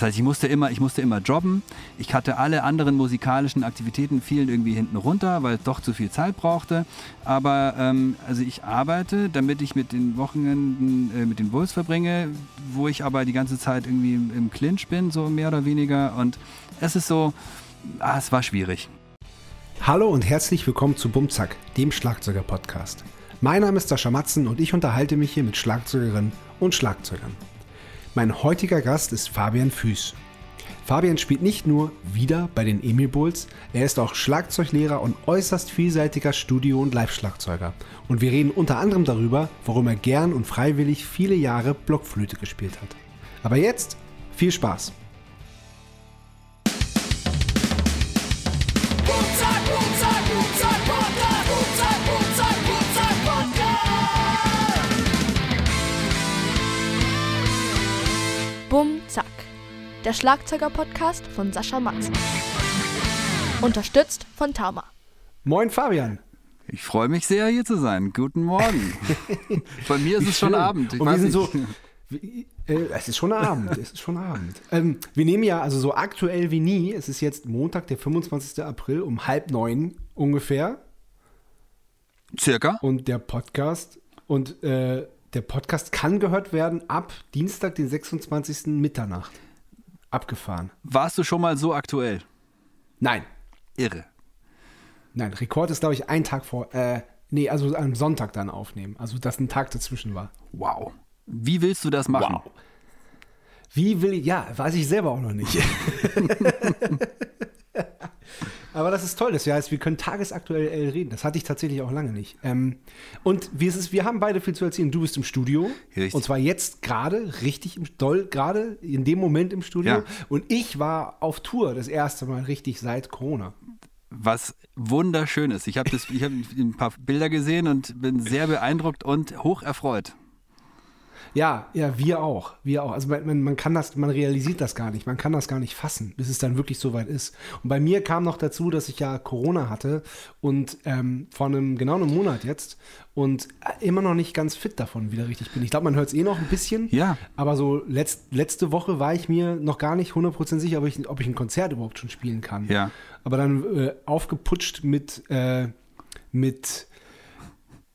Das heißt, ich musste immer, ich musste immer jobben. Ich hatte alle anderen musikalischen Aktivitäten fielen irgendwie hinten runter, weil es doch zu viel Zeit brauchte. Aber ähm, also ich arbeite, damit ich mit den Wochenenden äh, mit den Bulls verbringe, wo ich aber die ganze Zeit irgendwie im, im Clinch bin, so mehr oder weniger. Und es ist so, ah, es war schwierig. Hallo und herzlich willkommen zu Bumzack, dem Schlagzeuger-Podcast. Mein Name ist Sascha Matzen und ich unterhalte mich hier mit Schlagzeugerinnen und Schlagzeugern. Mein heutiger Gast ist Fabian Füß. Fabian spielt nicht nur wieder bei den Emil Bulls, er ist auch Schlagzeuglehrer und äußerst vielseitiger Studio- und Live-Schlagzeuger. Und wir reden unter anderem darüber, warum er gern und freiwillig viele Jahre Blockflöte gespielt hat. Aber jetzt viel Spaß! Der Schlagzeuger-Podcast von Sascha Matzen. Unterstützt von Tama. Moin Fabian! Ich freue mich sehr, hier zu sein. Guten Morgen. Bei mir ist Wie es schon. Abend. Ich und wir sind so. nicht. wie- Äh, es ist schon Abend, es ist schon Abend. Ähm, wir nehmen ja also so aktuell wie nie. Es ist jetzt Montag, der 25. April um halb neun ungefähr. Circa. Und der Podcast und äh, der Podcast kann gehört werden ab Dienstag, den 26. Mitternacht. Abgefahren. Warst du schon mal so aktuell? Nein, Irre. nein. Rekord ist glaube ich ein Tag vor. Äh, nee, also am Sonntag dann aufnehmen. Also dass ein Tag dazwischen war. Wow. Wie willst du das machen? Wow. Wie will ich, ja, weiß ich selber auch noch nicht. Aber das ist toll, das heißt, wir können tagesaktuell reden. Das hatte ich tatsächlich auch lange nicht. Ähm, und wie ist wir haben beide viel zu erzählen. Du bist im Studio. Richtig. Und zwar jetzt gerade, richtig im, doll, gerade in dem Moment im Studio. Ja. Und ich war auf Tour das erste Mal richtig seit Corona. Was wunderschön ist. Ich habe hab ein paar Bilder gesehen und bin sehr beeindruckt und hoch erfreut. Ja, ja, wir auch. Wir auch. Also man, man, kann das, man realisiert das gar nicht. Man kann das gar nicht fassen, bis es dann wirklich soweit ist. Und bei mir kam noch dazu, dass ich ja Corona hatte und ähm, vor einem genau einem Monat jetzt und immer noch nicht ganz fit davon wieder richtig bin. Ich glaube, man hört es eh noch ein bisschen. Ja. Aber so letzt, letzte Woche war ich mir noch gar nicht 100% sicher, ob ich, ob ich ein Konzert überhaupt schon spielen kann. Ja. Aber dann äh, aufgeputscht mit, äh, mit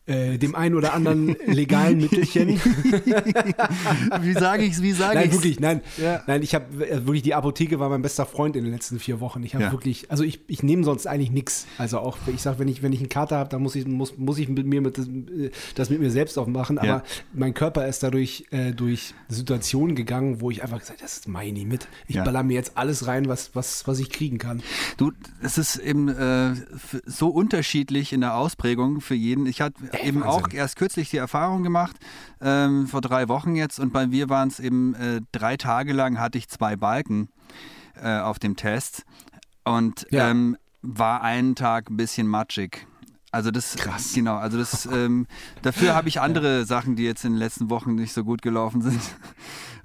äh, dem einen oder anderen legalen Mittelchen. Wie sage ich's? Wie sage Nein, ich's? wirklich, nein. Ja. Nein, ich habe wirklich, die Apotheke war mein bester Freund in den letzten vier Wochen. Ich habe Ja. wirklich, also ich, ich nehme sonst eigentlich nichts. Also auch, ich sage, wenn ich, wenn ich einen Kater habe, dann muss ich, muss, muss ich mit mir mit das, äh, das mit mir selbst aufmachen. Aber Ja. mein Körper ist dadurch äh, durch Situationen gegangen, wo ich einfach gesagt habe, das mache ich nicht mit. Ich baller mir jetzt alles rein, was, was, was ich kriegen kann. Du, es ist eben äh, so unterschiedlich in der Ausprägung für jeden. Ich hatte eben Wahnsinn. auch erst kürzlich die Erfahrung gemacht, ähm, vor drei Wochen jetzt, und bei mir waren es eben äh, drei Tage lang hatte ich zwei Balken äh, auf dem Test und Ja. ähm, war einen Tag ein bisschen matschig. Also das, Krass. genau, also das, ähm, dafür habe ich andere Sachen, die jetzt in den letzten Wochen nicht so gut gelaufen sind.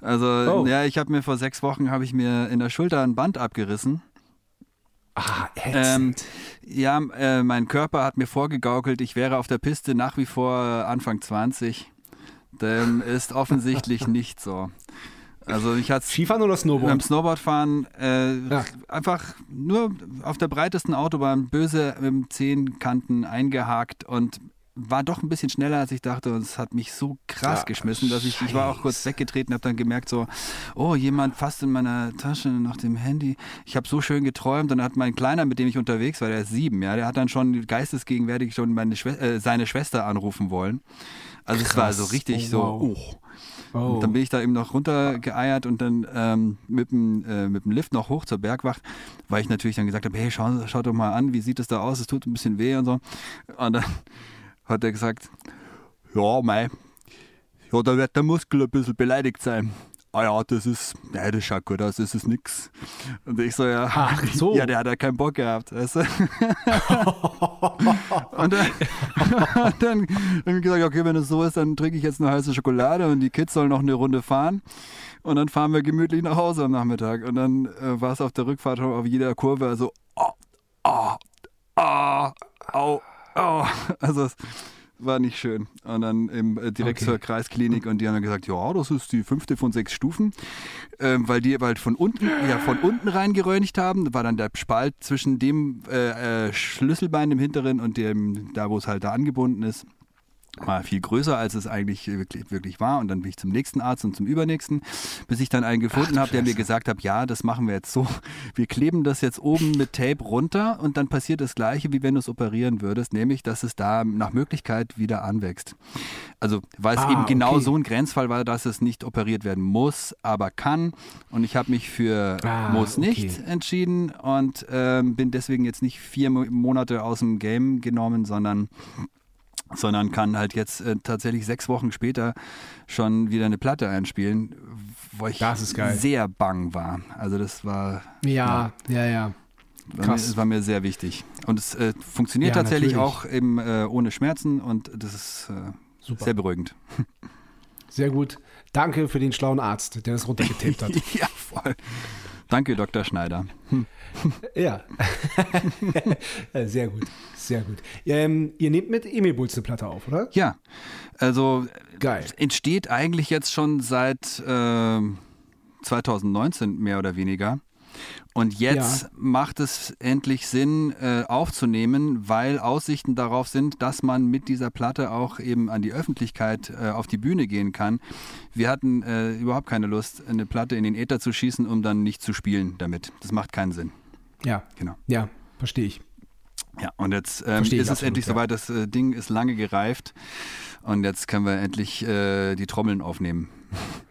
Also Oh. ja, ich habe mir vor sechs Wochen habe ich mir in der Schulter ein Band abgerissen. Ah, Ähm, ja, äh, mein Körper hat mir vorgegaukelt, ich wäre auf der Piste nach wie vor Anfang 20. Dem ist offensichtlich nicht so. Also ich hatte Skifahren oder beim Snowboard? Snowboardfahren äh, Ja. einfach nur auf der breitesten Autobahn böse mit Zehenkanten eingehakt und war doch ein bisschen schneller als ich dachte und es hat mich so krass Ja, geschmissen, dass ich, ich war auch kurz weggetreten, habe dann gemerkt so, oh, jemand fasst in meiner Tasche nach dem Handy. Ich habe so schön geträumt und dann hat mein Kleiner, mit dem ich unterwegs war, der ist sieben, ja, der hat dann schon geistesgegenwärtig schon meine Schwe äh, seine Schwester anrufen wollen. Also es war Krass. so richtig Oh, so, wow. oh. Oh. Und dann bin ich da eben noch runtergeeiert und dann ähm, mit, dem, äh, mit dem Lift noch hoch zur Bergwacht, weil ich natürlich dann gesagt habe, hey, schau, schau doch mal an, wie sieht es da aus? Es tut ein bisschen weh und so. Und dann hat er gesagt, ja, mei, ja, da wird der Muskel ein bisschen beleidigt sein. Ah ja, das ist, ja, das schaut gut aus, das ist nix. Und ich so, ja, Ach so. ja, der hat ja keinen Bock gehabt, weißt du? und dann, und dann habe ich gesagt, okay, wenn es so ist, dann trinke ich jetzt eine heiße Schokolade und die Kids sollen noch eine Runde fahren. Und dann fahren wir gemütlich nach Hause am Nachmittag. Und dann äh, war es auf der Rückfahrt auf jeder Kurve so, oh, oh, oh, au, oh. Also es war nicht schön. Und dann im, äh, direkt Okay. zur Kreisklinik und die haben dann gesagt, ja, das ist die fünfte von sechs Stufen, ähm, weil die halt von unten, ja, von unten reingeröntgt haben. Da war dann der Spalt zwischen dem äh, äh, Schlüsselbein im hinteren und dem, da wo es halt da angebunden ist. War viel größer, als es eigentlich wirklich, wirklich war. Und dann bin ich zum nächsten Arzt und zum übernächsten, bis ich dann einen gefunden habe, der mir gesagt hat, ja, das machen wir jetzt so. Wir kleben das jetzt oben mit Tape runter und dann passiert das Gleiche, wie wenn du es operieren würdest, nämlich, dass es da nach Möglichkeit wieder anwächst. Also, weil es Ah, eben genau okay. so ein Grenzfall war, dass es nicht operiert werden muss, aber kann. Und ich habe mich für Ah, muss nicht okay. entschieden und ähm, bin deswegen jetzt nicht vier Mo Monate aus dem Game genommen, sondern sondern kann halt jetzt äh, tatsächlich sechs Wochen später schon wieder eine Platte einspielen, wo ich Das sehr bang war. Also das war, Ja, ja, ja. war, mir, Krass. es war mir sehr wichtig. Und es äh, funktioniert Ja, tatsächlich natürlich. auch eben äh, ohne Schmerzen und das ist äh, Super. sehr beruhigend. Sehr gut. Danke für den schlauen Arzt, der das runtergetaped hat. ja, voll. Danke, Dr. Schneider. ja. Ja, sehr gut. Sehr gut. Ähm, ihr nehmt mit Emil Bulls eine Platte auf, oder? Ja, also Geil. entsteht eigentlich jetzt schon seit ähm, 2019 mehr oder weniger. Und jetzt Ja. macht es endlich Sinn, äh, aufzunehmen, weil Aussichten darauf sind, dass man mit dieser Platte auch eben an die Öffentlichkeit äh, auf die Bühne gehen kann. Wir hatten äh, überhaupt keine Lust, eine Platte in den Äther zu schießen, um dann nicht zu spielen damit. Das macht keinen Sinn. Ja. Genau. Ja, verstehe ich. Ja, und jetzt ähm, ist es absolut, endlich ja. soweit, das äh, Ding ist lange gereift und jetzt können wir endlich äh, die Trommeln aufnehmen.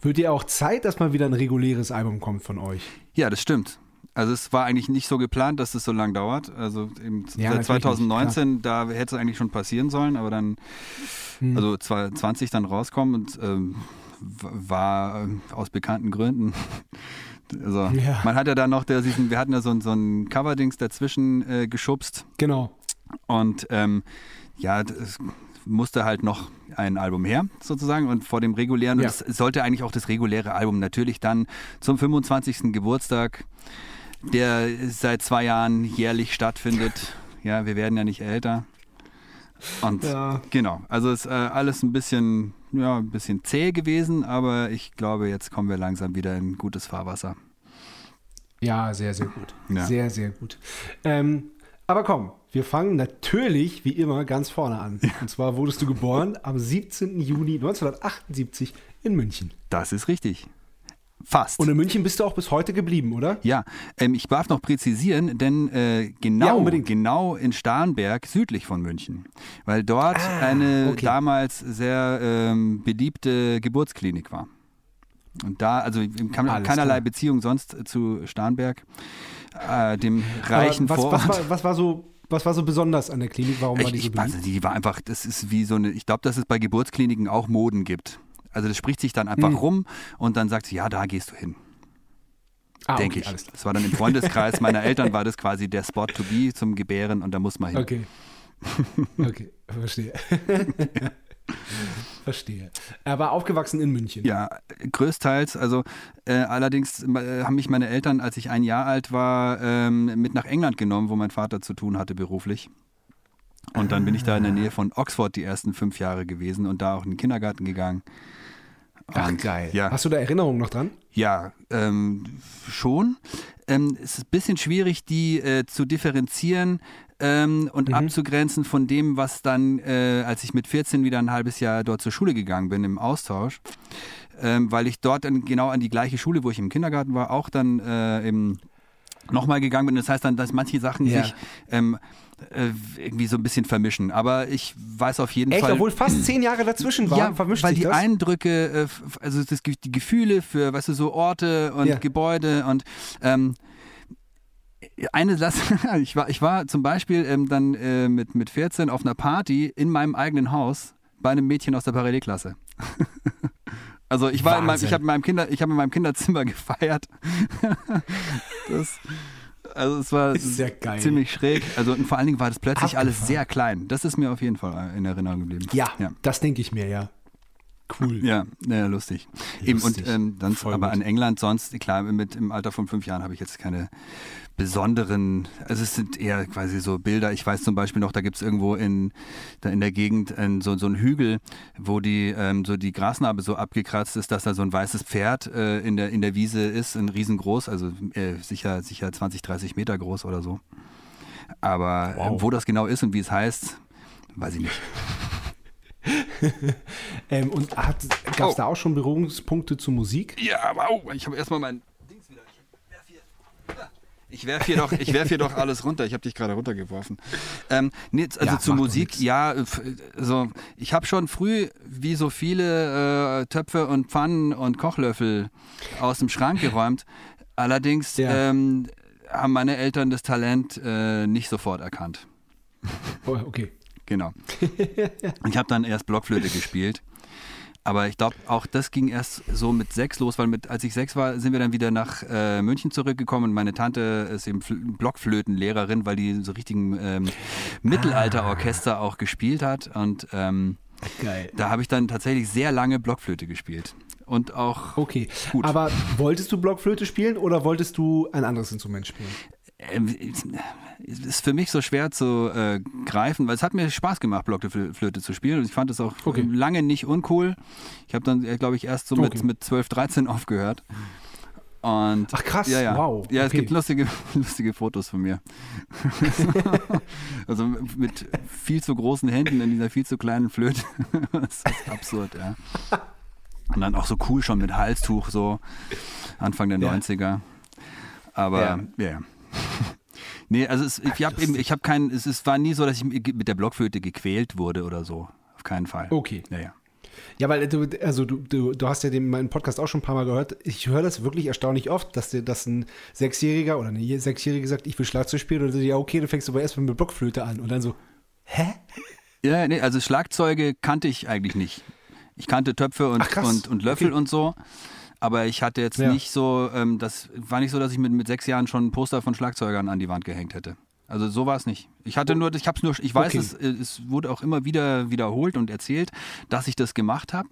Wird ihr auch Zeit, dass mal wieder ein reguläres Album kommt von euch? Ja, das stimmt. Also es war eigentlich nicht so geplant, dass es so lange dauert. Also im, Ja, seit natürlich 2019, da hätte es eigentlich schon passieren sollen, aber dann, Hm. also 2020 dann rauskommen und ähm, war ähm, aus bekannten Gründen. Also Ja. man hat ja da noch der, wir hatten ja so, ein- so ein Coverdings dazwischen äh, geschubst Genau. und ähm, ja, es musste halt noch ein Album her, sozusagen. Und vor dem regulären, und Ja. es sollte eigentlich auch das reguläre Album natürlich dann zum 25. Geburtstag, der seit zwei Jahren jährlich stattfindet. Ja, wir werden ja nicht älter. Und Ja. genau, also ist äh, alles ein bisschen, ja, ein bisschen zäh gewesen, aber ich glaube, jetzt kommen wir langsam wieder in gutes Fahrwasser. Ja, sehr, sehr gut. Ja. Sehr, sehr gut. Ähm, aber komm, wir fangen natürlich wie immer ganz vorne an. Und zwar wurdest du geboren am 17. Juni 1978 in München. Das ist richtig. Fast. Und in München bist du auch bis heute geblieben, oder? Ja, ähm, ich darf noch präzisieren, denn äh, Ja, genau, unbedingt. genau in Starnberg, südlich von München, weil dort Ah, eine okay. damals sehr ähm, beliebte Geburtsklinik war. Und da, also kam Alles keinerlei klar. Beziehung sonst zu Starnberg, äh, dem reichen was, Vorort. was, war, was, war so, was war so besonders an der Klinik? Warum war Ich, die so ich, also beliebt? die war einfach, das ist wie so eine, ich glaube, dass es bei Geburtskliniken auch Moden gibt. Also das spricht sich dann einfach Hm. rum und dann sagt sie, ja, da gehst du hin. Ah, denke okay, ich. Das war dann im Freundeskreis meiner Eltern, war das quasi der Spot to be zum Gebären und da muss man hin. Okay. Okay, verstehe. verstehe. Er war aufgewachsen in München. Ja, größtenteils. Also äh, allerdings äh, haben mich meine Eltern, als ich ein Jahr alt war, ähm, mit nach England genommen, wo mein Vater zu tun hatte beruflich. Und dann bin ich da in der Nähe von Oxford die ersten fünf Jahre gewesen und da auch in den Kindergarten gegangen. Ach, Und, geil. Ja, Hast du da Erinnerungen noch dran? Ja, ähm, schon. Ähm, es ist ein bisschen schwierig, die äh, zu differenzieren ähm, und Mhm. abzugrenzen von dem, was dann, äh, als ich mit 14 wieder ein halbes Jahr dort zur Schule gegangen bin, im Austausch, ähm, weil ich dort dann genau an die gleiche Schule, wo ich im Kindergarten war, auch dann äh, im nochmal gegangen bin. Das heißt dann, dass manche Sachen Ja. sich ähm, äh, irgendwie so ein bisschen vermischen. Aber ich weiß auf jeden Echt, Fall. obwohl fast zehn Jahre dazwischen waren, Ja, vermischt weil sich die das? Eindrücke, äh, also das, die Gefühle für, weißt du, so Orte und Ja. Gebäude und ähm, eine Sache, ich war, ich war zum Beispiel ähm, dann äh, mit, mit 14 auf einer Party in meinem eigenen Haus bei einem Mädchen aus der Parallelklasse. Also ich war in meinem, Wahnsinn. ich habe in meinem Kinder, ich habe in meinem Kinderzimmer gefeiert. das, also es war ziemlich schräg. Also und vor allen Dingen war das plötzlich alles Abgefahren. sehr klein. Das ist mir auf jeden Fall in Erinnerung geblieben. Ja, ja. das denke ich mir, ja. Cool. Ja, ja lustig. Eben, und Lustig. ähm, sonst, aber gut. an England sonst, klar, mit im Alter von fünf Jahren habe ich jetzt keine besonderen, also es sind eher quasi so Bilder. Ich weiß zum Beispiel noch, da gibt es irgendwo in, da in der Gegend ähm, so, so einen Hügel, wo die ähm, so die Grasnarbe so abgekratzt ist, dass da so ein weißes Pferd äh, in, der, in der Wiese ist, ein riesengroß, also äh, sicher, sicher 20, 30 Meter groß oder so. Aber Wow. ähm, wo das genau ist und wie es heißt, weiß ich nicht. Ähm, und gab es Oh. da auch schon Berührungspunkte zu Musik? Ja, wow, ich habe erstmal mein Dings wieder. Ich werf hier, ich werf hier, doch, ich werf hier doch alles runter. Ich habe dich gerade runtergeworfen. Ähm, nee, also Ja, zu macht doch Musik, ja, also ich habe schon früh, wie so viele äh, Töpfe und Pfannen und Kochlöffel aus dem Schrank geräumt. Allerdings Ja. ähm, haben meine Eltern das Talent äh, nicht sofort erkannt. Oh, okay. Genau. ich habe dann erst Blockflöte gespielt. Aber ich glaube, auch das ging erst so mit sechs los, weil mit, als ich sechs war, sind wir dann wieder nach äh, München zurückgekommen und meine Tante ist eben Fl- Blockflötenlehrerin, weil die so richtigen ähm, Mittelalterorchester auch gespielt hat. Und ähm, da habe ich dann tatsächlich sehr lange Blockflöte gespielt. Und auch Okay. Gut. Aber wolltest du Blockflöte spielen oder wolltest du ein anderes Instrument spielen? Ähm, es ist für mich so schwer zu äh, greifen, weil es hat mir Spaß gemacht, Blockflöte zu spielen und ich fand es auch Okay. lange nicht uncool. Ich habe dann, glaube ich, erst so mit, Okay. mit 12, 13 aufgehört. Und Ach, krass. ja, ja. Wow. Ja, es Okay. gibt lustige, lustige Fotos von mir. also mit viel zu großen Händen in dieser viel zu kleinen Flöte. das ist absurd, ja. Und dann auch so cool schon mit Halstuch, so Anfang der Ja. 90er. Aber Ja. ja. Nee, also es, ich habe eben, ich habe keinen, es, es war nie so, dass ich mit der Blockflöte gequält wurde oder so. Auf keinen Fall. Okay. Ja, ja. Ja, weil du, also du, du, du hast ja den, meinen Podcast auch schon ein paar Mal gehört. Ich höre das wirklich erstaunlich oft, dass dir das ein Sechsjähriger oder eine Sechsjährige sagt, ich will Schlagzeug spielen und so, ja, okay, dann fängst du aber erstmal mit Blockflöte an und dann so, hä? Ja, nee, also Schlagzeuge kannte ich eigentlich nicht. Ich kannte Töpfe und, Ach, und, und Löffel Okay. und so. Aber ich hatte jetzt Ja. nicht so, ähm, das war nicht so, dass ich mit, mit sechs Jahren schon ein Poster von Schlagzeugern an die Wand gehängt hätte. Also so war es nicht. Ich hatte nur, ich hab's nur, ich weiß, Okay. es, es wurde auch immer wieder wiederholt und erzählt, dass ich das gemacht habe.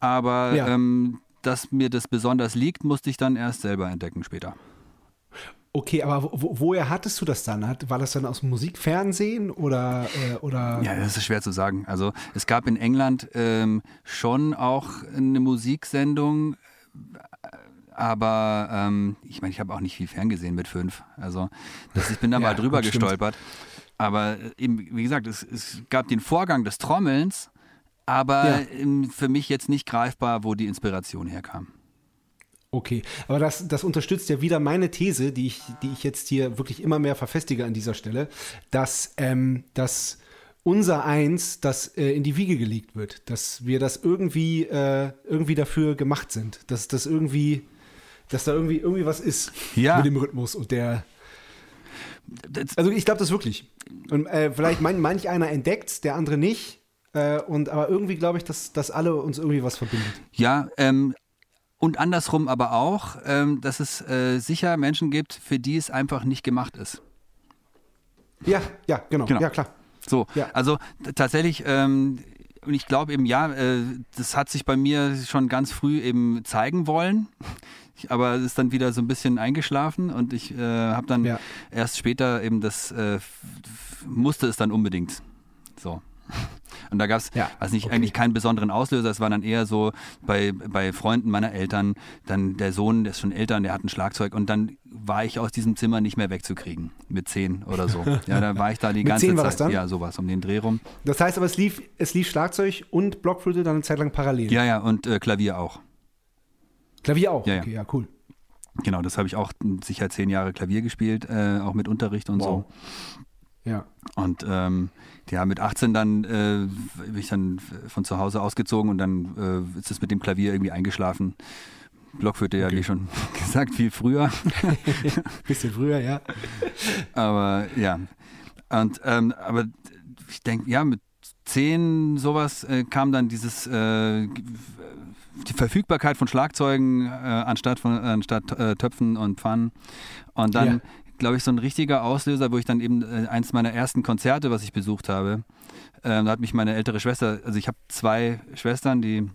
Aber Ja. ähm, dass mir das besonders liegt, musste ich dann erst selber entdecken später. Okay, aber wo, woher hattest du das dann? War das dann aus dem Musikfernsehen oder, äh, oder? Ja, das ist schwer zu sagen. Also es gab in England ähm, schon auch eine Musiksendung, aber ähm, ich meine, ich habe auch nicht viel ferngesehen mit fünf. Also das, ich bin da Ja, mal drüber gestolpert. Aber äh, eben, wie gesagt, es, es gab den Vorgang des Trommelns, aber Ja. für mich jetzt nicht greifbar, wo die Inspiration herkam. Okay, aber das, das unterstützt ja wieder meine These, die ich, die ich jetzt hier wirklich immer mehr verfestige an dieser Stelle, dass, ähm, dass unser Eins, das äh, in die Wiege gelegt wird, dass wir das irgendwie, äh, irgendwie dafür gemacht sind, dass das irgendwie, dass da irgendwie, irgendwie was ist Ja. mit dem Rhythmus und der. Also ich glaube das wirklich. Und äh, vielleicht mein, manch einer entdeckt, der andere nicht. Äh, und aber irgendwie glaube ich, dass, dass alle uns irgendwie was verbindet. Ja, ähm, und andersrum aber auch, ähm, dass es äh, sicher Menschen gibt, für die es einfach nicht gemacht ist. Ja, ja, genau. Genau. Ja, klar. So, Ja. also tatsächlich, ähm, und ich glaube eben, ja, äh, das hat sich bei mir schon ganz früh eben zeigen wollen. Ich- Aber es ist dann wieder so ein bisschen eingeschlafen und ich äh, habe dann Ja. erst später eben das, äh, musste es dann unbedingt. So. Und da gab es, Ja, weiß nicht, okay. eigentlich keinen besonderen Auslöser. Es war dann eher so bei, bei Freunden meiner Eltern, dann der Sohn, der ist schon älter, und der hat ein Schlagzeug und dann war ich aus diesem Zimmer nicht mehr wegzukriegen. Mit zehn oder so. Ja, da war ich da die Mit ganze zehn war Zeit. das dann? Ja, sowas um den Dreh rum. Das heißt aber, es lief, es lief Schlagzeug und Blockflöte dann eine Zeit lang parallel. Ja, ja, und äh, Klavier auch. Klavier auch. Ja, ja. okay, ja, cool. Genau, das habe ich auch sicher zehn Jahre Klavier gespielt, äh, auch mit Unterricht und Wow. Ja. so. Und ähm, ja, mit 18 dann äh, bin ich dann von zu Hause ausgezogen und dann äh, ist es mit dem Klavier irgendwie eingeschlafen. Blockflöte ja, Okay. wie schon gesagt, viel früher. Bisschen früher, ja. Aber ja. Und ähm, aber ich denke, ja, mit zehn sowas äh, kam dann dieses äh, die Verfügbarkeit von Schlagzeugen äh, anstatt von anstatt äh, Töpfen und Pfannen. Und dann, Ja. glaube ich, so ein richtiger Auslöser, wo ich dann eben äh, eins meiner ersten Konzerte, was ich besucht habe, äh, da hat mich meine ältere Schwester, also ich habe zwei Schwestern, die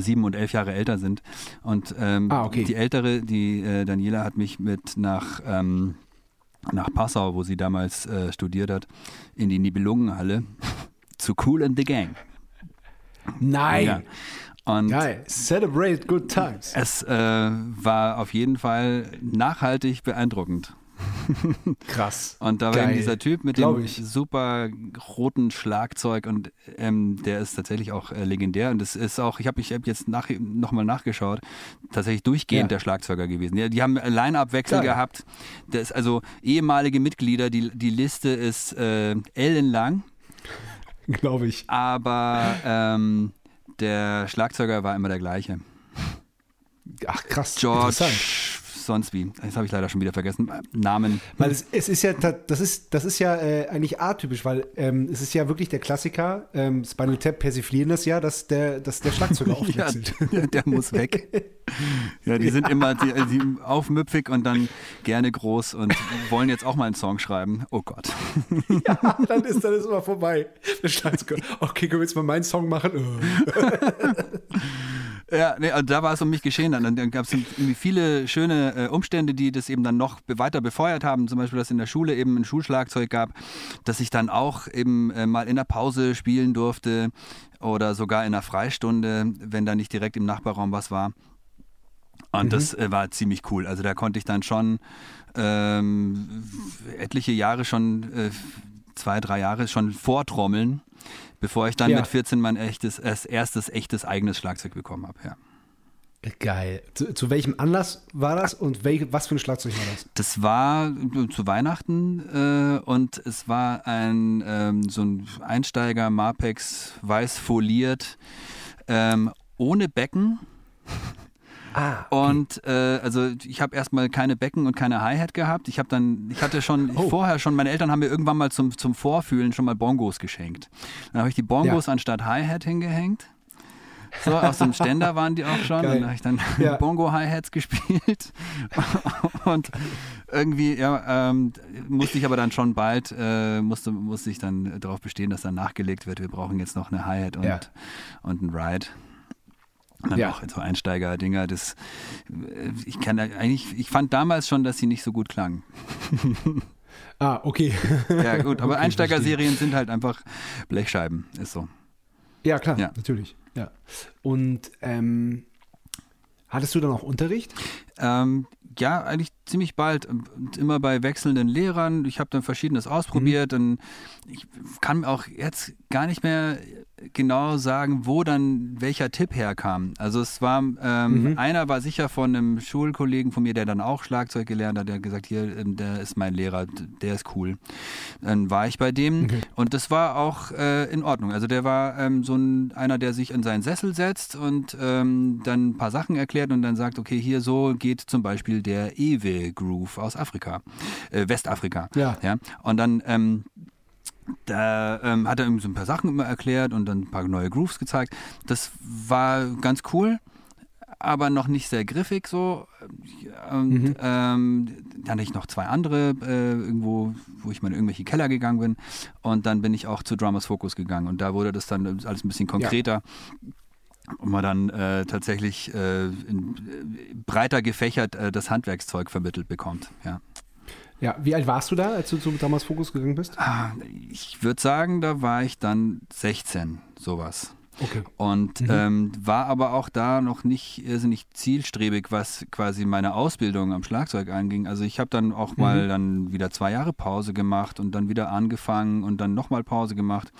sieben und elf Jahre älter sind. Und ähm, Ah, okay. die ältere, die äh, Daniela, hat mich mit nach, ähm, nach Passau, wo sie damals äh, studiert hat, in die Nibelungenhalle zu Cool and the Gang. Nein. Ja. Und Geil. Celebrate good times. es äh, war auf jeden Fall nachhaltig beeindruckend. Krass. Und da war Geil. eben dieser Typ mit Glaub dem ich. super roten Schlagzeug und ähm, der ist tatsächlich auch äh, legendär und es ist auch, ich habe ich hab jetzt nach, nochmal nachgeschaut, tatsächlich durchgehend Ja. der Schlagzeuger gewesen. Die, die haben Line-Up-Wechsel Geil. gehabt. Das also ehemalige Mitglieder, die, die Liste ist äh, ellenlang, Glaube ich. aber ähm, der Schlagzeuger war immer der gleiche. Ach, krass. George. Sonst wie. Das habe ich leider schon wieder vergessen. Namen. Weil es, es ist ja, das ist, das ist ja äh, eigentlich atypisch, weil ähm, es ist ja wirklich der Klassiker, ähm, Spinal Tap persiflieren das ja, dass der, dass der Schlagzeuger Ja, aufwechselt. der, der muss weg. Ja, die sind immer die, die aufmüpfig und dann gerne groß und wollen jetzt auch mal einen Song schreiben. Oh Gott. ja, dann ist ist immer vorbei. Der Schlagzeuger. Okay, können wir jetzt mal meinen Song machen? Ja, nee, also da war es um mich geschehen. Dann, dann gab es irgendwie viele schöne äh, Umstände, die das eben dann noch be- weiter befeuert haben. Zum Beispiel, dass in der Schule eben ein Schulschlagzeug gab, dass ich dann auch eben äh, mal in der Pause spielen durfte oder sogar in der Freistunde, wenn da nicht direkt im Nachbarraum was war. Und das äh, war ziemlich cool. Also da konnte ich dann schon ähm, etliche Jahre schon, äh, zwei, drei Jahre schon vortrommeln, bevor ich dann Ja. mit 14 mein echtes, erstes echtes eigenes Schlagzeug bekommen habe. Ja. Geil. Zu, zu welchem Anlass war das und welch, was für ein Schlagzeug war das? Das war äh, zu Weihnachten äh, und es war ein ähm, so ein Einsteiger Marpex weiß foliert ähm, ohne Becken Ah, und äh, also ich habe erstmal keine Becken und keine Hi-Hat gehabt. Ich habe dann, ich hatte schon Oh. vorher schon, meine Eltern haben mir irgendwann mal zum, zum Vorfühlen schon mal Bongos geschenkt. Dann habe ich die Bongos Ja. anstatt Hi-Hat hingehängt. So, auf so einem Ständer waren die auch schon. Geil. Und dann habe ich dann Ja. Bongo-Hi-Hats gespielt. und irgendwie, ja, ähm, musste ich aber dann schon bald, äh, musste, musste ich dann darauf bestehen, dass dann nachgelegt wird. Wir brauchen jetzt noch eine Hi-Hat und, Ja. und ein Ride. Und dann Ja. auch so Einsteiger-Dinger, das, äh, ich kann eigentlich, ich fand damals schon, dass sie nicht so gut klangen. ah okay. Ja, gut, aber Okay, Einsteigerserien sind halt einfach Blechscheiben, ist so. Ja, klar, Ja. natürlich. Ja. Und ähm, hattest du dann auch Unterricht? Ähm, ja, eigentlich ziemlich bald. Und immer bei wechselnden Lehrern. Ich habe dann Verschiedenes ausprobiert. Und ich kann auch jetzt gar nicht mehr genau sagen, wo dann welcher Tipp herkam. Also es war, ähm, Mhm. einer war sicher von einem Schulkollegen von mir, der dann auch Schlagzeug gelernt hat, der hat gesagt, hier, ähm, der ist mein Lehrer, der ist cool. Dann war ich bei dem Okay. und das war auch äh, in Ordnung. Also der war ähm, so ein, einer, der sich in seinen Sessel setzt und ähm, dann ein paar Sachen erklärt und dann sagt, okay, hier so geht zum Beispiel der Ewe Groove aus Afrika, äh, Westafrika. Ja. ja. Und dann ähm, da ähm, hat er ihm so ein paar Sachen immer erklärt und dann ein paar neue Grooves gezeigt. Das war ganz cool, aber noch nicht sehr griffig so. Und Mhm. ähm, dann hatte ich noch zwei andere äh, irgendwo, wo ich mal in irgendwelche Keller gegangen bin. Und dann bin ich auch zu Drummers Focus gegangen und da wurde das dann alles ein bisschen konkreter. Und man dann äh, tatsächlich äh, in, äh, breiter gefächert äh, das Handwerkszeug vermittelt bekommt. Ja. Ja, wie alt warst du da, als du zu damals Fokus gegangen bist? Ah, Ich würde sagen, da war ich dann 16, sowas. Okay. Und ähm, war aber auch da noch nicht irrsinnig zielstrebig, was quasi meine Ausbildung am Schlagzeug anging. Also ich habe dann auch mal dann wieder zwei Jahre Pause gemacht und dann wieder angefangen und dann nochmal Pause gemacht.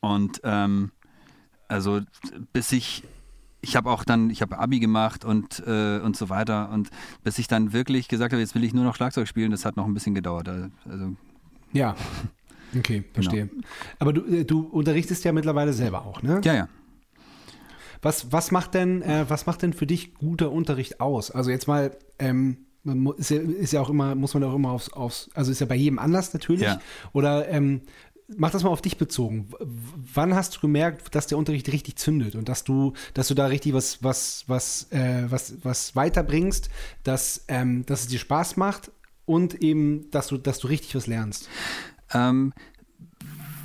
Und ähm, also bis ich, ich habe auch dann, ich habe Abi gemacht und, äh, und so weiter. Und bis ich dann wirklich gesagt habe, jetzt will ich nur noch Schlagzeug spielen, das hat noch ein bisschen gedauert. Also Ja. Okay, verstehe. Aber du, äh, du unterrichtest ja mittlerweile selber auch, ne? ja, ja. Was, was, macht denn, äh, was macht denn für dich guter Unterricht aus? Also jetzt mal, ähm, ist ja, ist ja auch immer, muss man auch immer aufs, aufs, also ist ja bei jedem anders natürlich. Ja. Oder ähm, mach das mal auf dich bezogen. Wann hast du gemerkt, dass der Unterricht richtig zündet und dass du, dass du da richtig was, was, was, äh, was, was weiterbringst, dass, ähm, dass es dir Spaß macht und eben, dass du, dass du richtig was lernst? Ähm,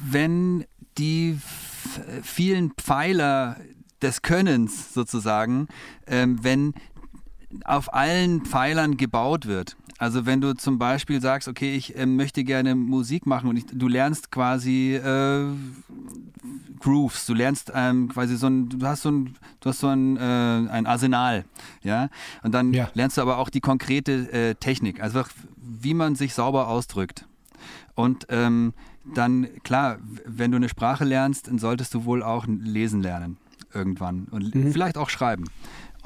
wenn die vielen Pfeiler, des Könnens sozusagen, ähm, wenn auf allen Pfeilern gebaut wird. Also wenn du zum Beispiel sagst, okay, ich äh, möchte gerne Musik machen und ich, du lernst quasi äh, Grooves, du lernst ähm, quasi so ein, du hast so ein, du hast so ein, äh, ein Arsenal, ja, und dann Ja. lernst du aber auch die konkrete äh, Technik, also wie man sich sauber ausdrückt. Und ähm, dann, klar, wenn du eine Sprache lernst, dann solltest du wohl auch lesen lernen irgendwann und vielleicht auch schreiben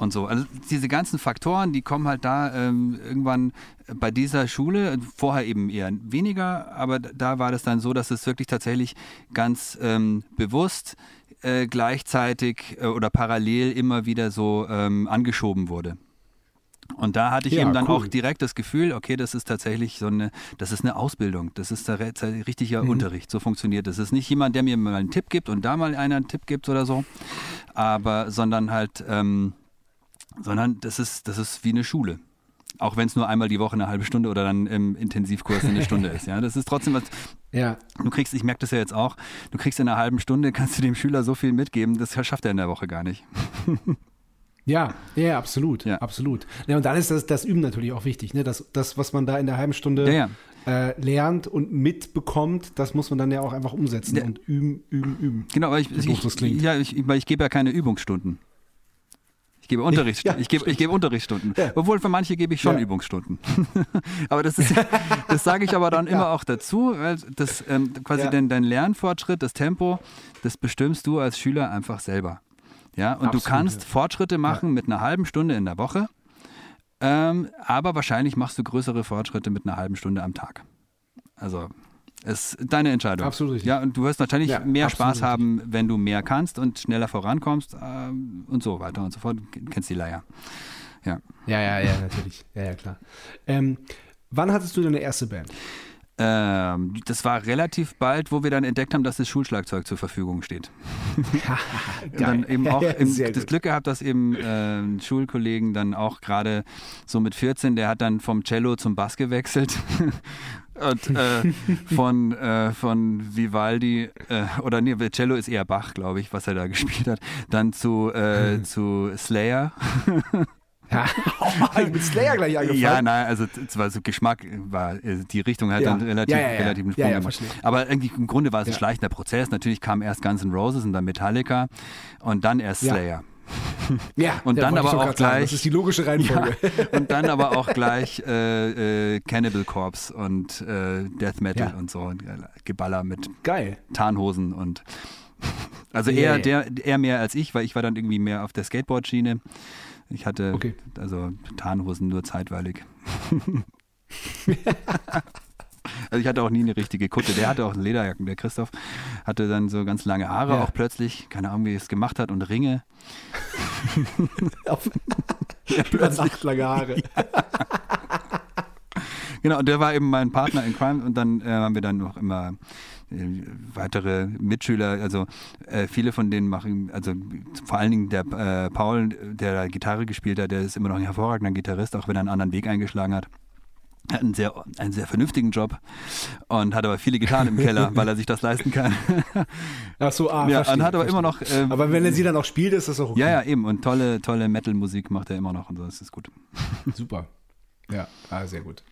und so. Also diese ganzen Faktoren, die kommen halt da ähm, irgendwann bei dieser Schule, vorher eben eher weniger, aber da war das dann so, dass es wirklich tatsächlich ganz ähm, bewusst äh, gleichzeitig äh, oder parallel immer wieder so ähm, angeschoben wurde. Und da hatte ich Ja, eben dann cool. auch direkt das Gefühl, okay, das ist tatsächlich so eine, das ist eine Ausbildung, das ist der richtiger Mhm. Unterricht, so funktioniert das. Es ist nicht jemand, der mir mal einen Tipp gibt und da mal einer einen Tipp gibt oder so, aber sondern halt, ähm, sondern das ist, das ist wie eine Schule. Auch wenn es nur einmal die Woche eine halbe Stunde oder dann im Intensivkurs eine Stunde ist. Ja, das ist trotzdem was, Ja, du kriegst, ich merke das ja jetzt auch, du kriegst in einer halben Stunde, kannst du dem Schüler so viel mitgeben, das schafft er in der Woche gar nicht. ja, ja, absolut, Ja. absolut. Ja, und dann ist das, das Üben natürlich auch wichtig, ne? Das, das, was man da in der halben Stunde Ja, Äh, lernt und mitbekommt, das muss man dann ja auch einfach umsetzen Ja. und üben, üben, üben. Genau, aber ich, So ich, klingt. ja, ich, weil ich gebe ja keine Übungsstunden. Ich gebe, Unterrichts, Ja, ich gebe, ich gebe Unterrichtsstunden. Ja. Obwohl für manche gebe ich schon Ja. Übungsstunden. aber das ist, das sage ich aber dann immer auch dazu, weil das ähm, quasi dein, dein Lernfortschritt, das Tempo, das bestimmst du als Schüler einfach selber. Ja, und Absolut, du kannst. Fortschritte machen mit einer halben Stunde in der Woche, ähm, aber wahrscheinlich machst du größere Fortschritte mit einer halben Stunde am Tag. Also, ist deine Entscheidung. Absolut richtig. Ja, und du wirst natürlich Ja, mehr Spaß richtig. haben, wenn du mehr kannst und schneller vorankommst ähm, und so weiter und so fort. Du kennst die Leier. Ja. Ja, ja, ja, natürlich. Ja, ja, klar. Ähm, wann hattest du deine erste Band? Ähm, das war relativ bald, wo wir dann entdeckt haben, dass das Schulschlagzeug zur Verfügung steht. Und dann eben auch Ja, im, das. Glück gehabt, dass eben äh, ein Schulkollegen dann auch gerade so mit 14, der hat dann vom Cello zum Bass gewechselt. Und äh, von, äh, von Vivaldi, äh, oder nee, Cello ist eher Bach, glaube ich, was er da gespielt hat, dann zu, äh, zu Slayer. Ja, ich bin Slayer gleich angefangen. Ja, nein, also es war so Geschmack, war äh, die Richtung hat Ja. dann relativ, Ja, ja, relativ Ja, ja. Aber irgendwie im Grunde war es ein schleichender Prozess. Natürlich kam erst Guns N' Roses und dann Metallica und dann erst. Slayer. Ja Und ja, dann aber auch grad sagen. gleich- Das ist die logische Reihenfolge. und dann aber auch gleich äh, äh, Cannibal Corpse und äh, Death Metal Ja. und so äh, Geballer mit Geil. Tarnhosen und also Ja, eher ja. der eher mehr als ich, weil ich war dann irgendwie mehr auf der Skateboard-Schiene. Ich hatte Okay. also Tarnhosen nur zeitweilig. Also ich hatte auch nie eine richtige Kutte. Der hatte auch Lederjacken. Der Christoph hatte dann so ganz lange Haare Ja. auch plötzlich. Keine Ahnung, wie er es gemacht hat. Und Ringe. Über Nacht lange Haare. Genau, und der war eben mein Partner in Crime. Und dann äh, haben wir dann noch immer äh, weitere Mitschüler. Also äh, viele von denen machen, also vor allen Dingen der äh, Paul, der da Gitarre gespielt hat, der ist immer noch ein hervorragender Gitarrist, auch wenn er einen anderen Weg eingeschlagen hat. Er hat einen sehr, einen sehr vernünftigen Job und hat aber viele Gitarren im Keller, weil er sich das leisten kann. Ach so, ah, ja, verstehe, und hat aber verstehe. immer noch. ähm, Aber wenn er sie dann auch spielt, ist das auch okay. Ja, ja, eben. Und tolle, tolle Metal-Musik macht er immer noch und so. Das ist gut. Super. Ja, ah, sehr gut.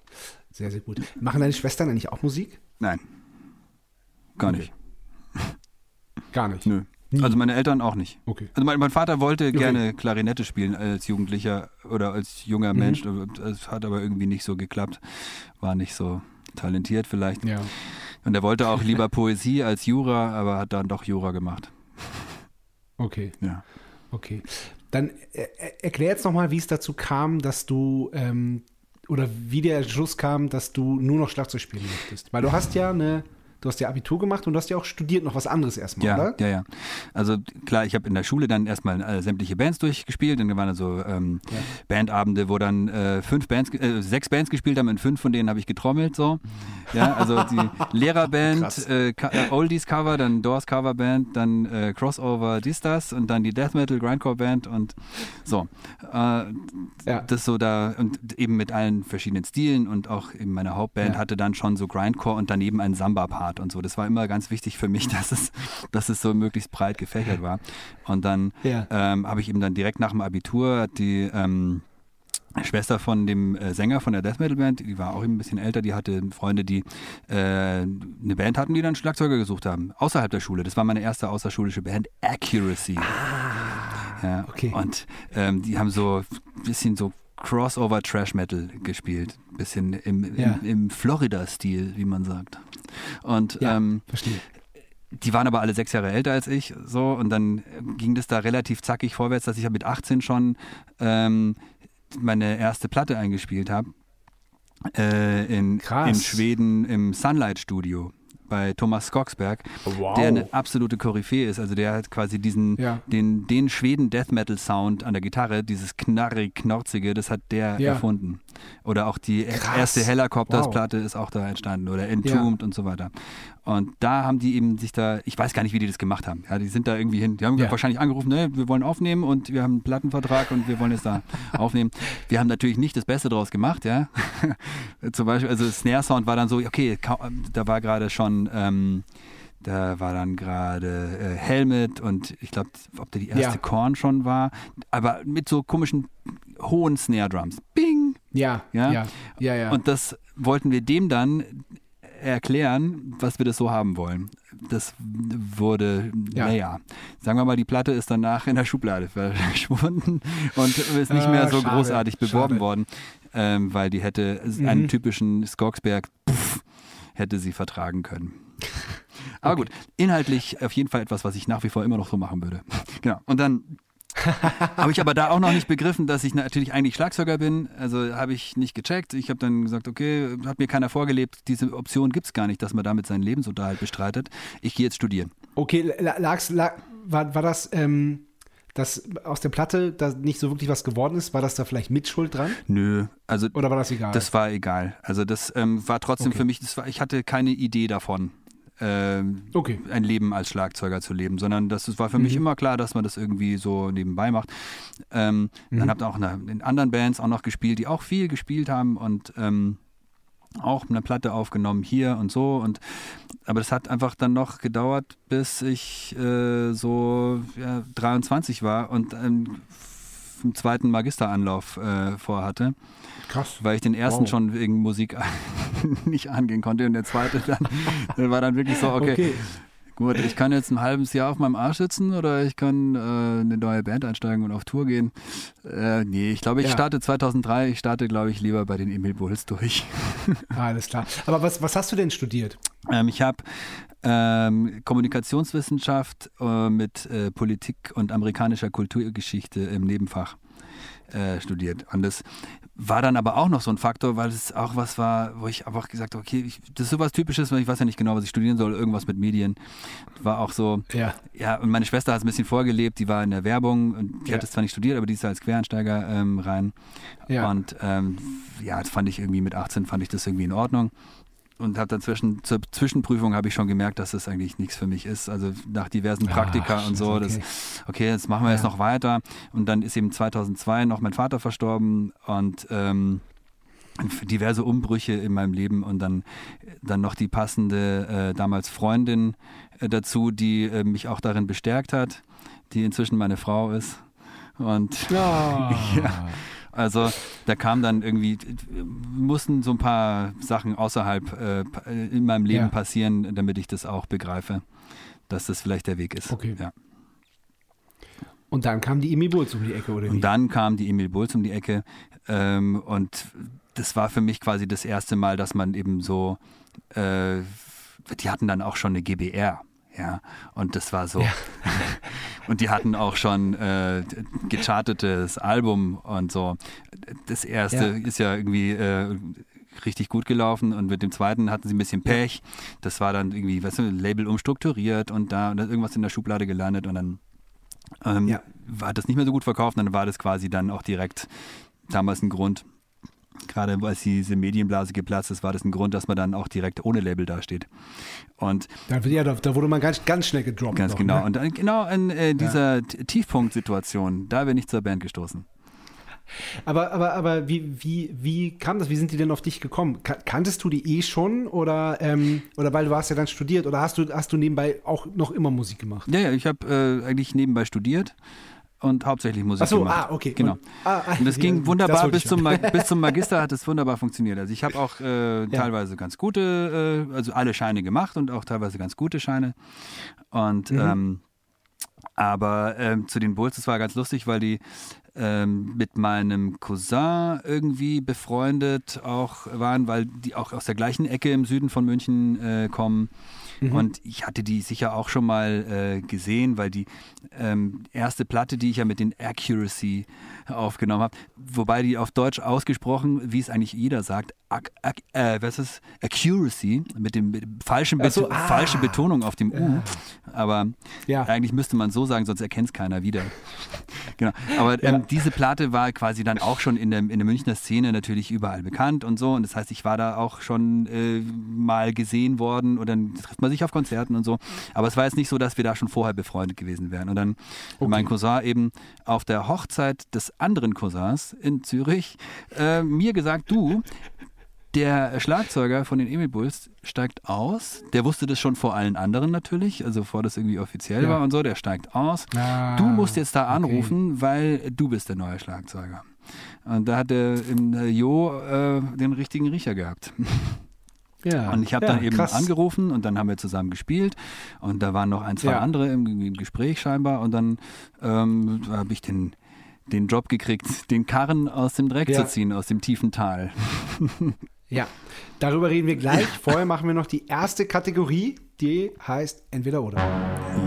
Sehr, sehr gut. Machen deine Schwestern eigentlich auch Musik? Nein. Gar Okay. nicht. Gar nicht. Nö. Nie. Also meine Eltern auch nicht. Okay. Also mein, mein Vater wollte gerne Klarinette spielen als Jugendlicher oder als junger Mhm. Mensch. Es hat aber irgendwie nicht so geklappt. War nicht so talentiert vielleicht. Ja. Und er wollte auch lieber Poesie als Jura, aber hat dann doch Jura gemacht. Okay. Ja. Okay. Dann äh, äh, erklär jetzt nochmal, wie es dazu kam, dass du ähm, oder wie der Entschluss kam, dass du nur noch Schlagzeug spielen möchtest. Weil du hast ja eine, du hast ja Abitur gemacht und du hast ja auch studiert noch was anderes erstmal, Ja, oder? ja, ja. Also klar, ich habe in der Schule dann erstmal äh, sämtliche Bands durchgespielt. Dann waren da so ähm, Ja. Bandabende, wo dann äh, fünf Bands, äh, sechs Bands gespielt haben und fünf von denen habe ich getrommelt. So, ja, also die Lehrerband, äh, äh, Oldies Cover, dann Doors Cover Band, dann äh, Crossover, dies das und dann die Death Metal Grindcore Band und so. Ja. Das so da und eben mit allen verschiedenen Stilen und auch eben meine Hauptband Ja. hatte dann schon so Grindcore und daneben einen Samba-Part. Art und so. Das war immer ganz wichtig für mich, dass es, dass es so möglichst breit gefächert war. Und dann Ja. ähm, habe ich eben dann direkt nach dem Abitur die ähm, Schwester von dem äh, Sänger von der Death Metal Band, die war auch ein bisschen älter, die hatte Freunde, die äh, eine Band hatten, die dann Schlagzeuger gesucht haben, außerhalb der Schule. Das war meine erste außerschulische Band, Accuracy. ja, okay. Und ähm, die haben so ein bisschen so Crossover Trash Metal gespielt, bisschen im, im, Ja. im Florida-Stil, wie man sagt. Und Ja, ähm, verstehe. die waren aber alle sechs Jahre älter als ich, so und dann ging das da relativ zackig vorwärts, dass ich ja mit 18 schon ähm, meine erste Platte eingespielt habe äh, in, in Schweden im Sunlight Studio bei Thomas Skogsberg, Wow. der eine absolute Koryphäe ist. Also der hat quasi diesen, Ja. den, den Schweden Death Metal Sound an der Gitarre, dieses knarrig, knorzige, das hat der Ja. erfunden. Oder auch die Krass. erste Helicopters Wow. Platte ist auch da entstanden oder Entombed und so weiter. Und da haben die eben sich da, ich weiß gar nicht, wie die das gemacht haben. Ja, die sind da irgendwie hin. Die haben Ja. wahrscheinlich angerufen, ne, wir wollen aufnehmen und wir haben einen Plattenvertrag und wir wollen jetzt da aufnehmen. Wir haben natürlich nicht das Beste draus gemacht, ja. Zum Beispiel, also Snare Sound war dann so, okay, da war gerade schon, ähm, da war dann gerade äh, Helmet und ich glaube, ob da die erste Ja. Korn schon war, aber mit so komischen hohen Snare Drums. Bing! Ja, Ja? ja, ja, ja. Und das wollten wir dem dann erklären, was wir das so haben wollen. Das wurde, Ja. naja, sagen wir mal, die Platte ist danach in der Schublade verschwunden und ist nicht Ah, mehr so schade, großartig beworben schade. worden, ähm, weil die hätte einen Mhm. typischen Skogsberg, puff, hätte sie vertragen können. Aber gut, inhaltlich auf jeden Fall etwas, was ich nach wie vor immer noch so machen würde. Genau. Und dann habe ich aber da auch noch nicht begriffen, dass ich natürlich eigentlich Schlagzeuger bin. Also habe ich nicht gecheckt. Ich habe dann gesagt, okay, hat mir keiner vorgelebt, diese Option gibt es gar nicht, dass man damit seinen Lebensunterhalt bestreitet. Ich gehe jetzt studieren. Okay, la- lag's, lag, war, war das, ähm, das aus der Platte, da nicht so wirklich was geworden ist, war das da vielleicht mit Schuld dran? Nö, also Oder war das egal? das war egal. Also das ähm, war trotzdem Okay. für mich, das war, ich hatte keine Idee davon. Ähm, okay. ein Leben als Schlagzeuger zu leben, sondern das, das war für mich Mhm. immer klar, dass man das irgendwie so nebenbei macht. Ähm, Mhm. Dann habe ich auch in anderen Bands auch noch gespielt, die auch viel gespielt haben und ähm, auch eine Platte aufgenommen hier und so. Und aber das hat einfach dann noch gedauert, bis ich äh, so ja, 23 war und ähm, einen zweiten Magisteranlauf äh, vorhatte, Krass. weil ich den ersten Wow. schon wegen Musik nicht angehen konnte und der zweite dann, war dann wirklich so, okay, Okay. Gut, ich kann jetzt ein halbes Jahr auf meinem Arsch sitzen oder ich kann äh, eine neue Band einsteigen und auf Tour gehen. Äh, nee, ich glaube, ich Ja. starte 2003. Ich starte, glaube ich, lieber bei den Emil Bulls durch. Alles klar. Aber was, was hast du denn studiert? Ähm, ich habe ähm, Kommunikationswissenschaft äh, mit äh, Politik und amerikanischer Kulturgeschichte im Nebenfach äh, studiert. Und das war dann aber auch noch so ein Faktor, weil es auch was war, wo ich einfach gesagt habe, okay, ich, das ist sowas Typisches, weil ich weiß ja nicht genau, was ich studieren soll, irgendwas mit Medien. War auch so, Ja. ja, und meine Schwester hat es ein bisschen vorgelebt, die war in der Werbung und die Ja. hat es zwar nicht studiert, aber die ist als Quereinsteiger ähm, rein. Ja. Und ähm, ja, das fand ich irgendwie mit 18 fand ich das irgendwie in Ordnung. Und habe dann zwischen, zur Zwischenprüfung habe ich schon gemerkt, dass das eigentlich nichts für mich ist. Also nach diversen Ah, Praktika und so, okay. das, okay, jetzt machen wir jetzt Ja. noch weiter. Und dann ist eben 2002 noch mein Vater verstorben und ähm, diverse Umbrüche in meinem Leben und dann, dann noch die passende äh, damals Freundin äh, dazu, die äh, mich auch darin bestärkt hat, die inzwischen meine Frau ist. Und Ja. Ja. Also da kam dann irgendwie, mussten so ein paar Sachen außerhalb äh, in meinem Leben Ja. passieren, damit ich das auch begreife, dass das vielleicht der Weg ist. Okay. Ja. Und dann kam die Emi Bulls um die Ecke, oder wie? Und dann kam die Emil Bulls um die Ecke ähm, und das war für mich quasi das erste Mal, dass man eben so, äh, die hatten dann auch schon eine GBR. Ja, und das war so. und die hatten auch schon äh, gechartetes Album und so. Das erste Ja. ist ja irgendwie äh, richtig gut gelaufen und mit dem zweiten hatten sie ein bisschen Pech. Das war dann irgendwie, weißt du, Label umstrukturiert und da und irgendwas in der Schublade gelandet und dann ähm, Ja. war das nicht mehr so gut verkauft, und dann war das quasi dann auch direkt damals ein Grund, gerade als diese Medienblase geplatzt ist, war das ein Grund, dass man dann auch direkt ohne Label dasteht. Und Da, ja, da, da wurde man ganz, ganz schnell gedroppt. ganz noch, genau, Ne? und dann genau in äh, dieser T- Tiefpunktsituation, da bin ich zur Band gestoßen. Aber, aber, aber wie, wie, wie kam das? Wie sind die denn auf dich gekommen? Ka- Kanntest du die eh schon oder, ähm, oder weil du hast ja dann studiert oder hast du, hast du nebenbei auch noch immer Musik gemacht? Ja, ja, ich habe äh, eigentlich nebenbei studiert und hauptsächlich Musik Ach so, gemacht. ah, okay. Genau. Und, ah, ah, Und das ja, ging das wunderbar wollte bis zum, bis zum Magister hat es wunderbar funktioniert. Also ich habe auch äh, teilweise ganz gute, äh, also alle Scheine gemacht und auch teilweise ganz gute Scheine. Und Mhm. ähm, aber ähm, zu den Bulls, das war ganz lustig, weil die ähm, mit meinem Cousin irgendwie befreundet auch waren, weil die auch aus der gleichen Ecke im Süden von München äh, kommen. Und ich hatte die sicher auch schon mal äh, gesehen, weil die ähm, erste Platte, die ich ja mit den Accuracy aufgenommen habe, wobei die auf Deutsch ausgesprochen, wie es eigentlich jeder sagt, ac, äh, was ist Accuracy mit dem, mit falschen Ach so, ah. falsche Betonung auf dem U. Aber Ja. eigentlich müsste man so sagen, sonst erkennt es keiner wieder. Genau. Aber ähm, diese Platte war quasi dann auch schon in der, in der Münchner Szene natürlich überall bekannt und so. Und das heißt, ich war da auch schon äh, mal gesehen worden oder dann trifft man sich auf Konzerten und so. Aber es war jetzt nicht so, dass wir da schon vorher befreundet gewesen wären. Und dann mein Cousin eben auf der Hochzeit des anderen Cousins in Zürich äh, mir gesagt, du, der Schlagzeuger von den Emil Bulls steigt aus. Der wusste das schon vor allen anderen natürlich, also bevor das irgendwie offiziell Ja. war und so. Der steigt aus. Ah, du musst jetzt da anrufen, weil du bist der neue Schlagzeuger. Und da hat der im äh, Jo äh, den richtigen Riecher gehabt. Ja. Und ich habe ja, dann eben krass. angerufen und dann haben wir zusammen gespielt und da waren noch ein, zwei Ja. andere im, im Gespräch scheinbar und dann ähm, habe ich den, den Job gekriegt, den Karren aus dem Dreck Ja. zu ziehen, aus dem tiefen Tal. Ja, darüber reden wir gleich. Vorher machen wir noch die erste Kategorie, die heißt Entweder oder.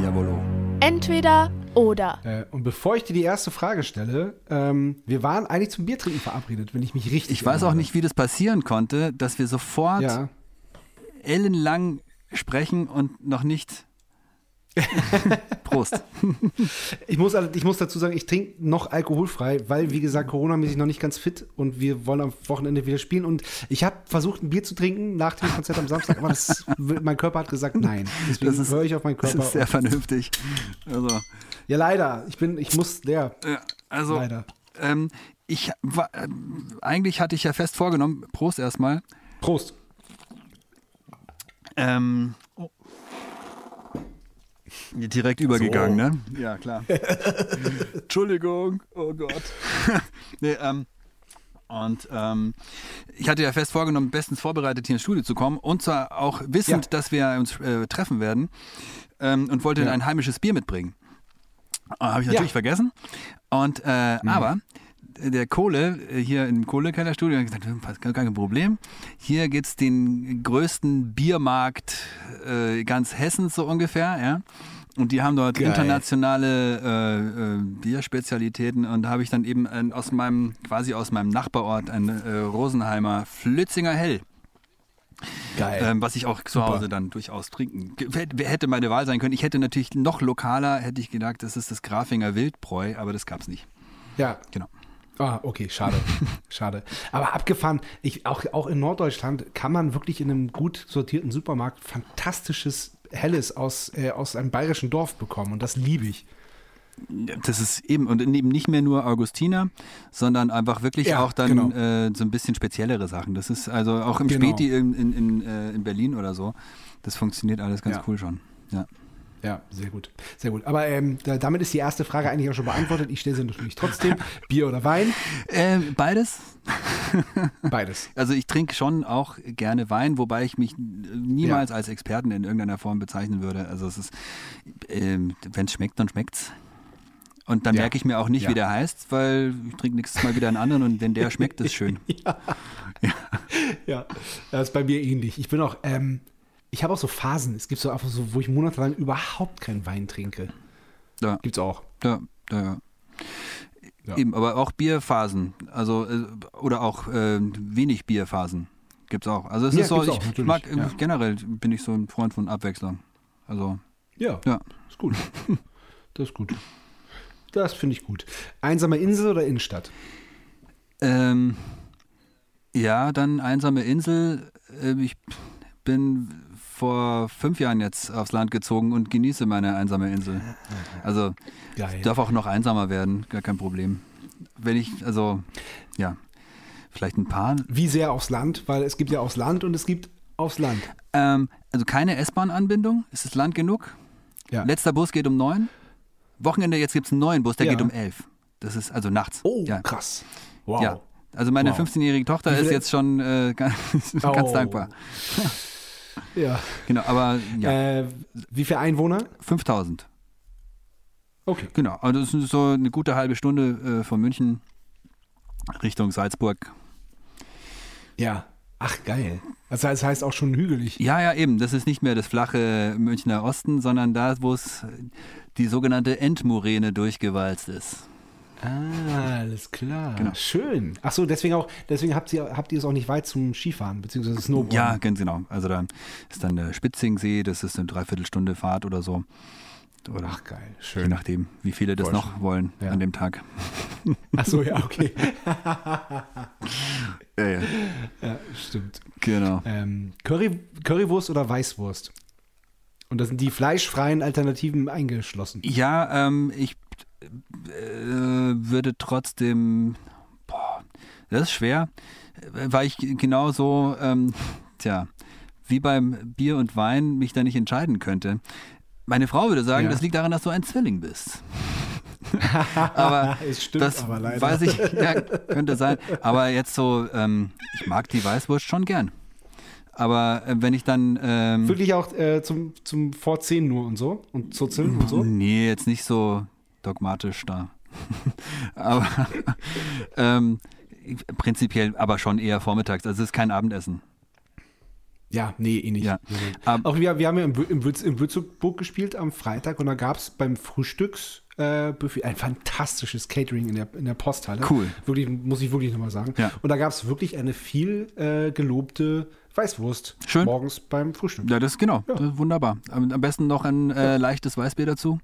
Jawollo. Entweder oder. Äh, und bevor ich dir die erste Frage stelle, ähm, wir waren eigentlich zum Biertrinken verabredet, wenn ich mich richtig Ich weiß auch erinnere. nicht, wie das passieren konnte, dass wir sofort Ja. Ellenlang sprechen und noch nicht. Prost. Ich muss, ich muss dazu sagen, ich trinke noch alkoholfrei, weil, wie gesagt, Corona-mäßig noch nicht ganz fit und wir wollen am Wochenende wieder spielen. Und ich habe versucht, ein Bier zu trinken nach dem Konzert am Samstag, aber das, mein Körper hat gesagt, nein. Deswegen Das ist- höre ich auf meinen Das Körper. ist sehr vernünftig. Also, ja, leider. Ich bin, ich muss, der, ja, also leider. ähm, ich war, ähm, eigentlich hatte ich ja fest vorgenommen, Prost erstmal, Prost. Ähm, direkt übergegangen, ne? Ja, klar. Entschuldigung, oh Gott. nee, ähm, und ähm, ich hatte ja fest vorgenommen, bestens vorbereitet hier ins Studio zu kommen und zwar auch wissend, Ja. dass wir uns äh, treffen werden ähm, und wollte Ja. ein heimisches Bier mitbringen. Habe ich natürlich Ja. Mhm. vergessen. Und äh, aber der Kohle äh, hier im Kohlekellerstudio hat gesagt, "Hm, gar kein Problem. Hier gibt es den größten Biermarkt äh, ganz Hessens so ungefähr, ja. Und die haben dort Geil. internationale äh, äh, Bierspezialitäten und da habe ich dann eben ein, aus meinem, quasi aus meinem Nachbarort ein äh, Rosenheimer Flützinger Hell Geil. ähm, was ich auch zu Hause dann durchaus trinken. Hätte meine Wahl sein können. Ich hätte natürlich noch lokaler, hätte ich gedacht, das ist das Grafinger Wildbräu, aber das gab es nicht. ja. Genau. Ah, okay, schade. schade. Aber abgefahren, ich, auch, auch in Norddeutschland kann man wirklich in einem gut sortierten Supermarkt fantastisches Helles aus, äh, aus einem bayerischen Dorf bekommen. Und das liebe ich. Das ist eben, und eben nicht mehr nur Augustiner, sondern einfach wirklich Ja, auch dann genau. äh, so ein bisschen speziellere Sachen. Das ist also auch im Genau. Späti in, in, in, äh, in Berlin oder so. Das funktioniert alles ganz Ja. cool schon. Ja. Ja, sehr gut. Sehr gut. Aber ähm, da, damit ist die erste Frage eigentlich auch schon beantwortet. Ich stelle sie natürlich trotzdem. Bier oder Wein? Äh, beides. Beides. Also ich trinke schon auch gerne Wein, wobei ich mich niemals als Experten in irgendeiner Form bezeichnen würde. Also es ist, ähm, wenn es schmeckt, dann schmeckt's. Und dann Ja. merke ich mir auch nicht, Ja. wie der heißt, weil ich trinke nächstes Mal wieder einen anderen und wenn der schmeckt, ist schön. Ja, das ist bei mir ähnlich. Ich bin auch, ähm, ich habe auch so Phasen. Es gibt so einfach so, wo ich monatelang überhaupt keinen Wein trinke. Ja, Gibt's auch. ja, ja. ja. Ja. Eben, aber auch Bierphasen, also äh, oder auch äh, wenig Bierphasen gibt's auch. Also es Ja, ist so, ich auch, mag äh, ja. generell bin ich so ein Freund von Abwechslung. Also Ja, ja, ist gut. Das ist gut. Das finde ich gut. Einsame Insel oder Innenstadt? Ähm, ja, dann einsame Insel. Ähm, ich bin vor fünf Jahren jetzt aufs Land gezogen und genieße meine einsame Insel. Also Geil. darf auch noch einsamer werden, gar kein Problem. wenn ich, also, ja, vielleicht ein paar. Wie sehr aufs Land? Weil es gibt ja aufs Land und es gibt aufs Land. Ähm, also keine S-Bahn-Anbindung. Ist das Land genug? Ja. Letzter Bus geht um neun. Wochenende, jetzt gibt es einen neuen Bus, der Ja. geht um elf. Das ist also nachts. Oh, ja. krass. Wow. Ja. Also meine Wow. 15-jährige Tochter ist jetzt schon äh, ganz, ganz Oh. dankbar. Ja. Genau, aber ja, Äh, wie viele Einwohner? 5000. Okay. Genau, also das ist so eine gute halbe Stunde äh, von München Richtung Salzburg. Ja. Ach, geil. Also das heißt auch schon hügelig. Ja, ja, eben. Das ist nicht mehr das flache Münchner Osten, sondern da, wo es die sogenannte Endmoräne durchgewalzt ist. Ah, alles klar. Genau. Schön. Ach so, deswegen auch, deswegen habt ihr, habt ihr es auch nicht weit zum Skifahren, beziehungsweise Snowboarden. Ja, ganz genau. Also da ist dann der Spitzingsee, das ist eine Dreiviertelstunde Fahrt oder so. Oder Ach, geil. je Schön. nachdem, wie viele das Voll noch wollen Ja. an dem Tag. Ach so, ja, okay. Ja, ja. ja, stimmt. Genau. Ähm, Curry, Currywurst oder Weißwurst? Und da sind die fleischfreien Alternativen eingeschlossen. Ja, ähm, ich würde trotzdem, boah, das ist schwer, äh, weil ich genauso, ähm, tja, wie beim Bier und Wein mich da nicht entscheiden könnte. Meine Frau würde sagen, Ja. das liegt daran, dass du ein Zwilling bist. aber es stimmt das aber leider. weiß ich, ja, könnte sein. Aber jetzt so, ähm, ich mag die Weißwurst schon gern. Aber äh, wenn ich dann ähm, Wirklich auch äh, zum, zum Vorziehen nur und so? Und Zuzeln und so? Nee, jetzt nicht so dogmatisch da. aber ähm, prinzipiell aber schon eher vormittags. Also es ist kein Abendessen. Ja, nee, eh nicht. Ja. Ab- Auch wir, wir haben ja im, im, im Würzburg gespielt am Freitag und da gab es beim Frühstücks äh, ein fantastisches Catering in der, in der Posthalle. Cool. Wirklich, muss ich wirklich nochmal sagen. Ja. Und da gab es wirklich eine viel äh, gelobte Weißwurst Schön. morgens beim Frühstück. Ja, das ist genau. Das ist wunderbar. Am am besten noch ein äh, leichtes Weißbier dazu.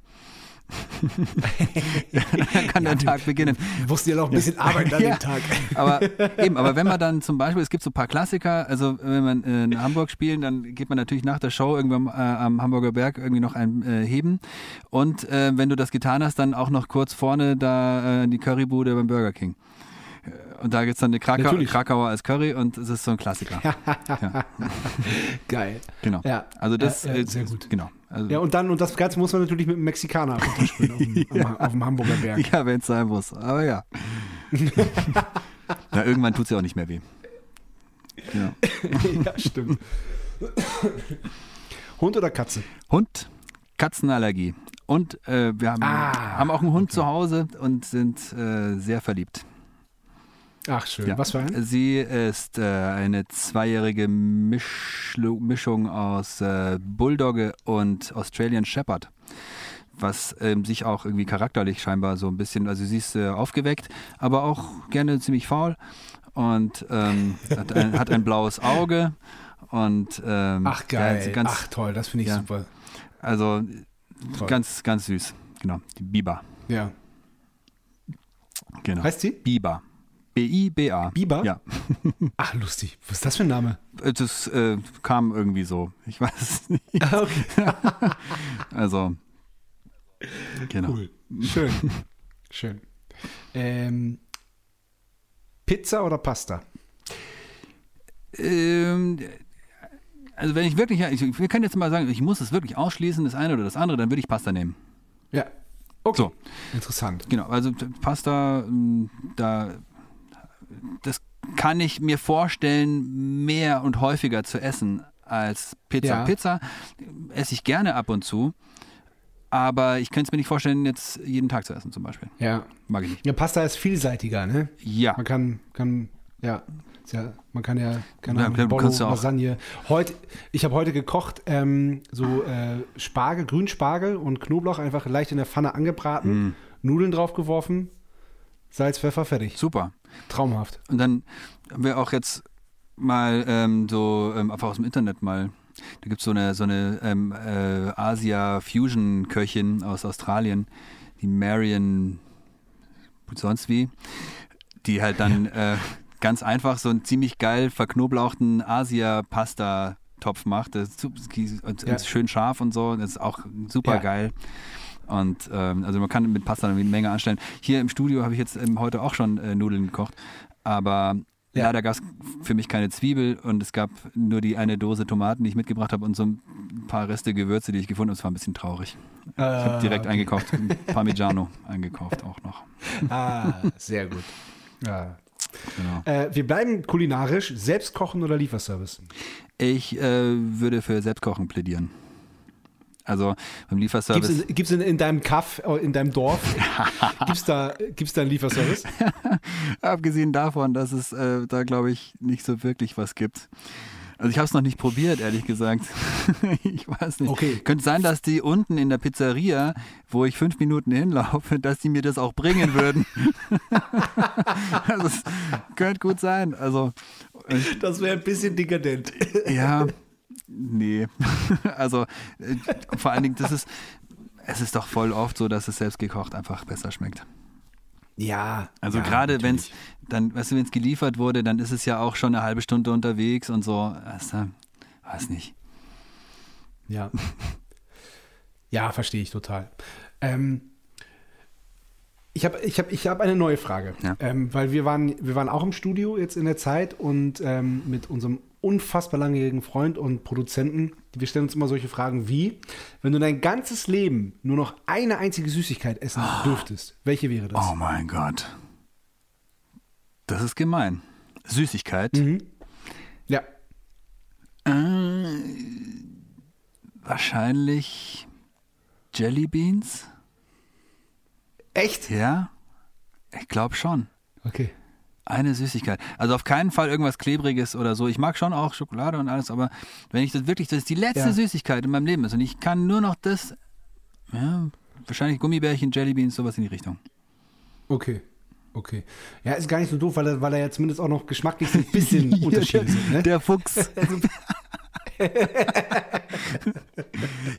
Dann kann der Tag beginnen. Wir mussten ja noch ein bisschen arbeiten an Ja. dem Tag. Aber eben, aber wenn man dann zum Beispiel, es gibt so ein paar Klassiker, also wenn man äh, in Hamburg spielen, dann geht man natürlich nach der Show irgendwann äh, am Hamburger Berg irgendwie noch ein äh, Heben. Und äh, wenn du das getan hast, dann auch noch kurz vorne da äh, die Currybude beim Burger King. Äh, Und da gibt es dann eine Krakau Natürlich. Krakauer als Curry und es ist so ein Klassiker. Geil. Genau. Ja. Also das Ja, ja, sehr gut. Genau. Also, Ja, und dann, und das Ganze muss man natürlich mit einem Mexikaner runterspülen auf, dem, am, auf dem Hamburger Berg. Ja, wenn es sein muss. Aber ja. Na, irgendwann tut es ja auch nicht mehr weh. Genau. ja, stimmt. Hund oder Katze? Hund, Katzenallergie. Und äh, wir haben, Ah, haben auch einen Hund zu Hause und sind äh, sehr verliebt. Ach, schön. Ja. Was für ein? Sie ist äh, eine zweijährige Mischlu Mischung aus äh, Bulldogge und Australian Shepherd. Was ähm, sich auch irgendwie charakterlich scheinbar so ein bisschen, also sie ist äh, aufgeweckt, aber auch gerne ziemlich faul und ähm, hat, ein, hat ein blaues Auge und ähm, Ach, ja, geil. sie ganz, Ach, toll. Das finde ich Ja. super. also Toll. ganz, ganz süß. Genau, die Biber. Ja. Genau. Heißt sie? Biber. B-I-B-A. Biber? Ja. Ach, lustig. Was ist das für ein Name? Das äh, kam irgendwie so. Ich weiß es nicht. Okay. Also, genau. Cool. Schön. Schön. Ähm, Pizza oder Pasta? Ähm, also, wenn ich wirklich, ich, wir können jetzt mal sagen, ich muss es wirklich ausschließen, das eine oder das andere, dann würde ich Pasta nehmen. Ja. Okay. So. Interessant. Genau, also Pasta, ähm, da, das kann ich mir vorstellen, mehr und häufiger zu essen als Pizza. Ja. Pizza esse ich gerne ab und zu, aber ich könnte es mir nicht vorstellen, jetzt jeden Tag zu essen zum Beispiel. Ja. Mag ich nicht. Ja, Pasta ist vielseitiger, ne? Ja. Man kann, kann, ja, ja man kann ja, keine Ja, Ahnung, ja auch- Lasagne. Heute, ich habe heute gekocht, ähm, so äh, Spargel, Grünspargel und Knoblauch einfach leicht in der Pfanne angebraten, Mm. Nudeln draufgeworfen, Salz, Pfeffer, fertig. Super. Traumhaft. Und dann haben wir auch jetzt mal ähm, so ähm, einfach aus dem Internet mal. Da gibt so es eine, so eine ähm, äh, Asia-Fusion-Köchin aus Australien, die Marion sonst wie, die halt dann äh, ganz einfach so einen ziemlich geil verknoblauchten Asia-Pasta-Topf macht. Das ist, Ja. schön scharf und so. Das ist auch super Ja. Und ähm, also man kann mit Pasta eine Menge anstellen. Hier im Studio habe ich jetzt ähm, heute auch schon äh, Nudeln gekocht, aber Ja. leider gab es für mich keine Zwiebel und es gab nur die eine Dose Tomaten, die ich mitgebracht habe und so ein paar Reste Gewürze, die ich gefunden habe. Es war ein bisschen traurig. Ich habe direkt okay. eingekauft, Parmigiano eingekauft auch noch. Ah, sehr gut. Ja. Genau. Äh, wir bleiben kulinarisch. Selbst kochen oder Lieferservice? Ich äh, würde für Selbstkochen plädieren. Also beim Lieferservice. in, gibt's in, in deinem Kaff, äh, in deinem Dorf, gibt's da, gibt's da einen Lieferservice? Abgesehen davon, dass es äh, da, glaube ich, nicht so wirklich was gibt. Also ich habe es noch nicht probiert, ehrlich gesagt. ich weiß nicht. Okay. Könnte sein, dass die unten in der Pizzeria, wo ich fünf Minuten hinlaufe, dass die mir das auch bringen würden. also es könnte gut sein. Also Das wäre ein bisschen dekadent. ja, nee. also äh, vor allen Dingen, das ist, es ist doch voll oft so, dass es selbst gekocht einfach besser schmeckt. Ja. Also ja, gerade wenn es dann, weißt du, wenn es geliefert wurde, dann ist es ja auch schon eine halbe Stunde unterwegs und so. Also, weiß nicht. Ja. Ja, verstehe ich total. Ähm, ich habe ich hab, ich hab eine neue Frage. Ja. Ähm, weil wir waren, wir waren auch im Studio jetzt in der Zeit und ähm, mit unserem unfassbar langjährigen Freund und Produzenten, wir stellen uns immer solche Fragen wie, wenn du dein ganzes Leben nur noch eine einzige Süßigkeit essen dürftest, welche wäre das? Oh mein Gott. Das ist gemein. Süßigkeit. Mhm. Ja. Äh, wahrscheinlich Jelly Beans. Echt? Ja? Ich glaube schon. Okay. Eine Süßigkeit. Also auf keinen Fall irgendwas Klebriges oder so. Ich mag schon auch Schokolade und alles, aber wenn ich das wirklich, das ist die letzte Ja. Süßigkeit in meinem Leben ist und ich kann nur noch das, ja, wahrscheinlich Gummibärchen, Jellybeans, sowas in die Richtung. Okay. Okay. Ja, ist gar nicht so doof, weil er, weil er ja zumindest auch noch geschmacklich so ein bisschen Unterschiede sind. Ne? Der Fuchs.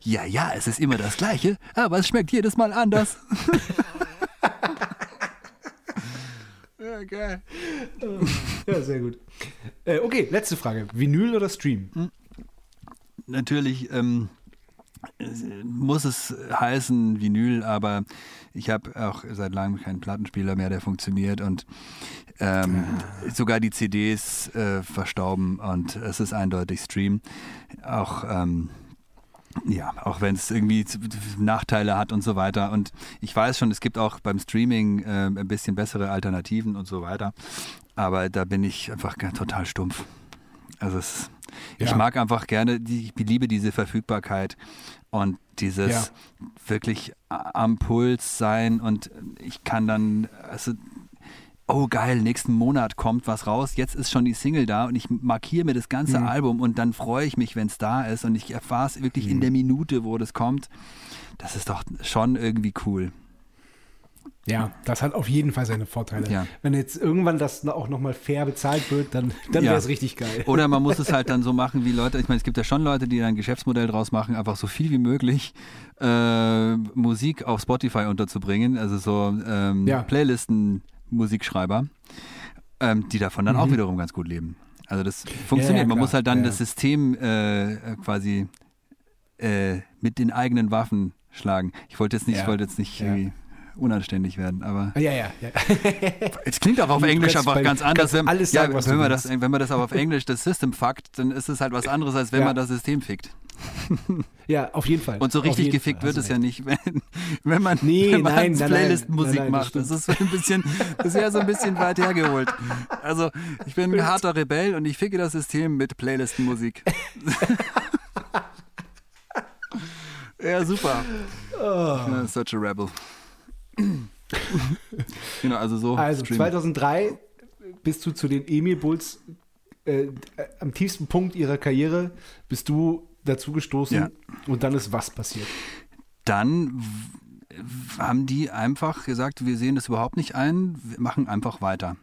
ja, ja, es ist immer das Gleiche, aber es schmeckt jedes Mal anders. ja, geil. Ja, sehr gut. Äh, okay, letzte Frage. Vinyl oder Stream? Natürlich ähm, äh, muss es heißen Vinyl, aber ich habe auch seit langem keinen Plattenspieler mehr, der funktioniert und ähm, sogar die CDs äh, verstauben und es ist eindeutig Stream. Auch ähm, ja, auch wenn es irgendwie Nachteile hat und so weiter. Und ich weiß schon, es gibt auch beim Streaming äh, ein bisschen bessere Alternativen und so weiter. Aber da bin ich einfach total stumpf. Also es, ich Ja. mag einfach gerne, ich liebe diese Verfügbarkeit und dieses Ja. wirklich am Puls sein und ich kann dann, also oh geil, nächsten Monat kommt was raus, jetzt ist schon die Single da und ich markiere mir das ganze Mhm. Album und dann freue ich mich, wenn es da ist und ich erfahre es wirklich Mhm. in der Minute, wo das kommt. Das ist doch schon irgendwie cool. Ja, das hat auf jeden Fall seine Vorteile. Ja. Wenn jetzt irgendwann das auch nochmal fair bezahlt wird, dann, dann Ja. wäre es richtig geil. Oder man muss es halt dann so machen wie Leute, ich meine, es gibt ja schon Leute, die dann ein Geschäftsmodell draus machen, einfach so viel wie möglich äh, Musik auf Spotify unterzubringen, also so ähm, Ja. Playlisten, Musikschreiber, ähm, die davon dann auch wiederum ganz gut leben. Also das funktioniert. Man klar. muss halt dann Ja, ja. das System äh, quasi äh, mit den eigenen Waffen schlagen. Ich wollte jetzt nicht, Ja. ich wollte jetzt nicht Ja. irgendwie unanständig werden, aber Ja, ja, ja. es klingt auch auf Englisch bei- ganz anders. Wenn, alles ja, sagen, was wenn, man das, wenn man das aber auf Englisch das System fuckt, dann ist es halt was anderes, als wenn Ja. man das System fickt. Ja, auf jeden Fall. Und so richtig gefickt Fall. wird Hast es ja nicht, wenn, wenn man, Nee, wenn man nein. Playlist-Musik Nein, nein, das macht. Das ist ein bisschen, das ja so ein bisschen weit hergeholt. Also ich bin ein harter Rebell und ich ficke das System mit Playlisten-Musik. ja, super. Oh. Ja, such a rebel. genau, also so. Also Stream. 2003 bist du zu den Emil Bulls äh, äh, am tiefsten Punkt ihrer Karriere, bist du dazu gestoßen Ja. und dann ist was passiert? dann haben die einfach gesagt, wir sehen das überhaupt nicht ein, wir machen einfach weiter.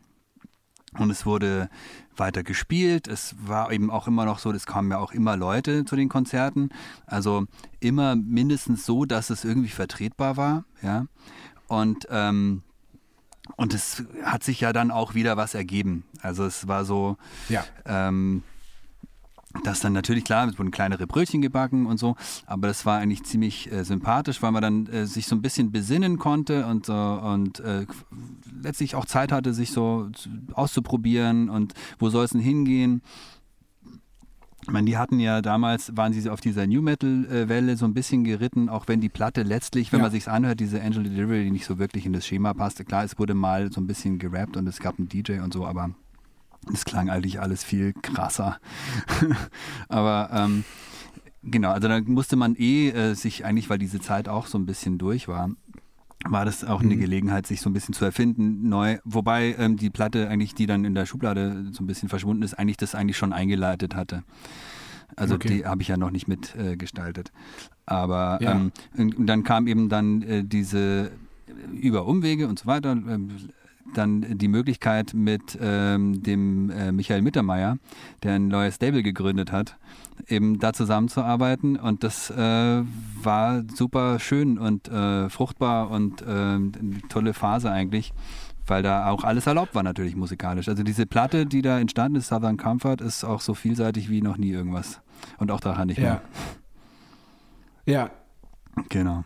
Und es wurde weiter gespielt. Es war eben auch immer noch so, es kamen ja auch immer Leute zu den Konzerten. Also immer mindestens so, dass es irgendwie vertretbar war. Ja. Und, ähm, und es hat sich ja dann auch wieder was ergeben. Also es war so, Ja. ähm, das dann natürlich klar, es wurden kleinere Brötchen gebacken und so, aber das war eigentlich ziemlich äh, sympathisch, weil man dann äh, sich so ein bisschen besinnen konnte und, äh, und letztlich auch Zeit hatte, sich so zu- auszuprobieren und wo soll es denn hingehen. Ich meine, die hatten ja damals, waren sie auf dieser New Metal-Welle so ein bisschen geritten, auch wenn die Platte letztlich, wenn Ja. man sich's anhört, diese Angel Delivery nicht so wirklich in das Schema passte. Klar, es wurde mal so ein bisschen gerappt und es gab einen DJ und so, aber es klang eigentlich alles viel krasser. aber ähm, genau, also da musste man eh äh, sich eigentlich, weil diese Zeit auch so ein bisschen durch war, war das auch Mhm. eine Gelegenheit, sich so ein bisschen zu erfinden, neu. Wobei ähm, die Platte eigentlich, die dann in der Schublade so ein bisschen verschwunden ist, eigentlich das eigentlich schon eingeleitet hatte. Also Okay. die habe ich ja noch nicht mitgestaltet. Äh, gestaltet. Aber Ja. ähm, und und dann kam eben dann äh, diese über Umwege und so weiter, ähm, dann die Möglichkeit mit ähm, dem äh, Michael Mittermeier, der ein neues Stable gegründet hat, eben da zusammenzuarbeiten und das äh, war super schön und äh, fruchtbar und äh, eine tolle Phase eigentlich, weil da auch alles erlaubt war natürlich musikalisch. Also diese Platte, die da entstanden ist, Southern Comfort, ist auch so vielseitig wie noch nie irgendwas und auch daran nicht Ja. mehr. Ja. Genau.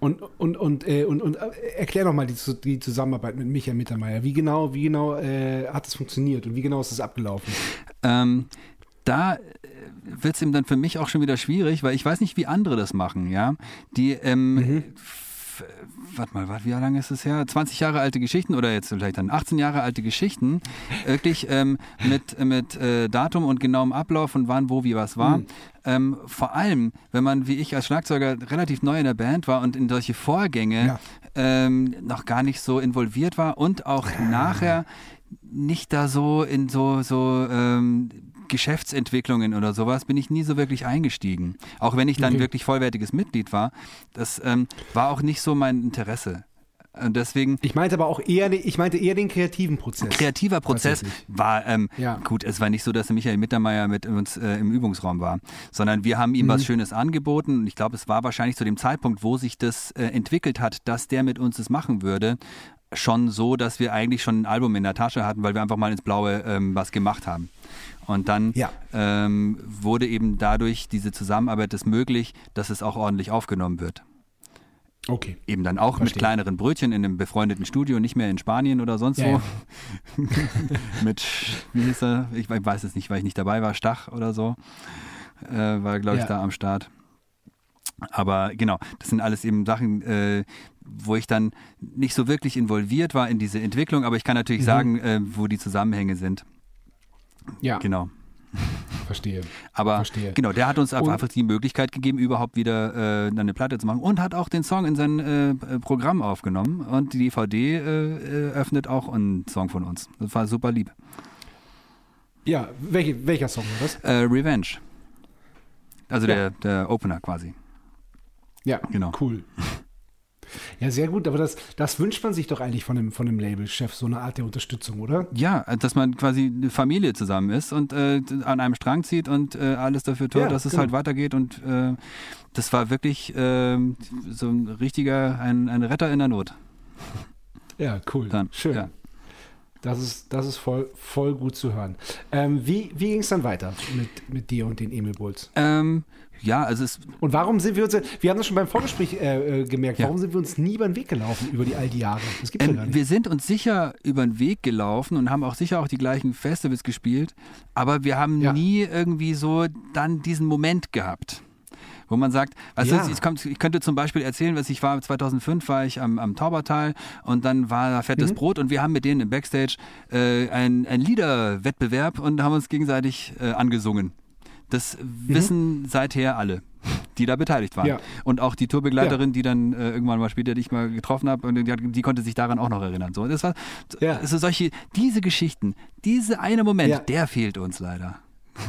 Und, und, und, äh, und, und äh, erklär doch mal die, die Zusammenarbeit mit Michael Mittermeier. Wie genau, wie genau äh, hat es funktioniert und wie genau ist es abgelaufen? Ähm, da wird es eben dann für mich auch schon wieder schwierig, weil ich weiß nicht, wie andere das machen, ja. Die, ähm, f- warte mal, warte, wie lange ist es her? 20 Jahre alte Geschichten oder jetzt vielleicht dann 18 Jahre alte Geschichten, wirklich ähm, mit, mit äh, Datum und genauem Ablauf und wann, wo, wie, was war. Ähm, vor allem, wenn man wie ich als Schlagzeuger relativ neu in der Band war und in solche Vorgänge Ja. ähm, noch gar nicht so involviert war und auch nachher nicht da so in so, so ähm, Geschäftsentwicklungen oder sowas bin ich nie so wirklich eingestiegen. Auch wenn ich dann Okay. wirklich vollwertiges Mitglied war, das ähm, war auch nicht so mein Interesse. Und deswegen Ich meinte aber auch eher, ich meinte eher den kreativen Prozess. kreativer Prozess war ähm, Ja. gut. Es war nicht so, dass Michael Mittermeier mit uns äh, im Übungsraum war, sondern wir haben ihm Mhm. was Schönes angeboten. Und ich glaube, es war wahrscheinlich zu dem Zeitpunkt, wo sich das äh, entwickelt hat, dass der mit uns das machen würde, schon so, dass wir eigentlich schon ein Album in der Tasche hatten, weil wir einfach mal ins Blaue ähm, was gemacht haben. Und dann Ja. ähm, wurde eben dadurch diese Zusammenarbeit es möglich, dass es auch ordentlich aufgenommen wird. Okay. Eben dann auch mit Verstehe. kleineren Brötchen in einem befreundeten Studio, nicht mehr in Spanien oder sonst Ja, wo. mit, wie hieß er? Ich weiß es nicht, weil ich nicht dabei war, Stach oder so. Äh, war, glaube ich, Ja. da am Start. Aber genau, das sind alles eben Sachen, äh, wo ich dann nicht so wirklich involviert war in diese Entwicklung, aber ich kann natürlich Mhm. sagen, äh, wo die Zusammenhänge sind. Ja, Genau. verstehe. Aber Verstehe. genau, der hat uns einfach, die Möglichkeit gegeben, überhaupt wieder äh, eine Platte zu machen und hat auch den Song in sein äh, äh, Programm aufgenommen und die DVD äh, äh, öffnet auch einen Song von uns. Das war super lieb. Ja, welche, welcher Song war das? Äh, Revenge. Also Ja. der, der Opener quasi. Ja, Genau. cool. Ja, sehr gut, aber das, das wünscht man sich doch eigentlich von dem, von dem Labelchef, so eine Art der Unterstützung, oder? Ja, dass man quasi eine Familie zusammen ist und äh, an einem Strang zieht und äh, alles dafür tut, Ja, dass es genau. halt weitergeht. Und äh, das war wirklich äh, so ein richtiger, ein, ein Retter in der Not. Ja, cool. Dann, Schön. ja. Das ist, das ist voll, voll gut zu hören. Ähm, wie wie ging es dann weiter mit, mit dir und den Emil Bulls? Ähm, ja, also es Und warum sind wir uns, wir haben das schon beim Vorgespräch äh, äh, gemerkt, Ja. warum sind wir uns nie über den Weg gelaufen über die all die Jahre? Das gibt's ja gar Ähm, nicht. wir sind uns sicher über den Weg gelaufen und haben auch sicher auch die gleichen Festivals gespielt, aber wir haben Ja. nie irgendwie so dann diesen Moment gehabt. Wo man sagt, weißt Ja. du, ich, ich könnte zum Beispiel erzählen, was ich war 2005 war ich am, am Taubertal und dann war da fettes Mhm. Brot und wir haben mit denen im Backstage äh, ein, ein Liederwettbewerb und haben uns gegenseitig äh, angesungen. Das wissen seither alle, die da beteiligt waren. Mhm. Ja. Und auch die Tourbegleiterin, die dann äh, irgendwann mal später, die ich mal getroffen habe, und die, hat- die konnte sich daran auch noch erinnern. So, das war Ja. also solche, diese Geschichten, diese eine Moment, Ja. der fehlt uns leider.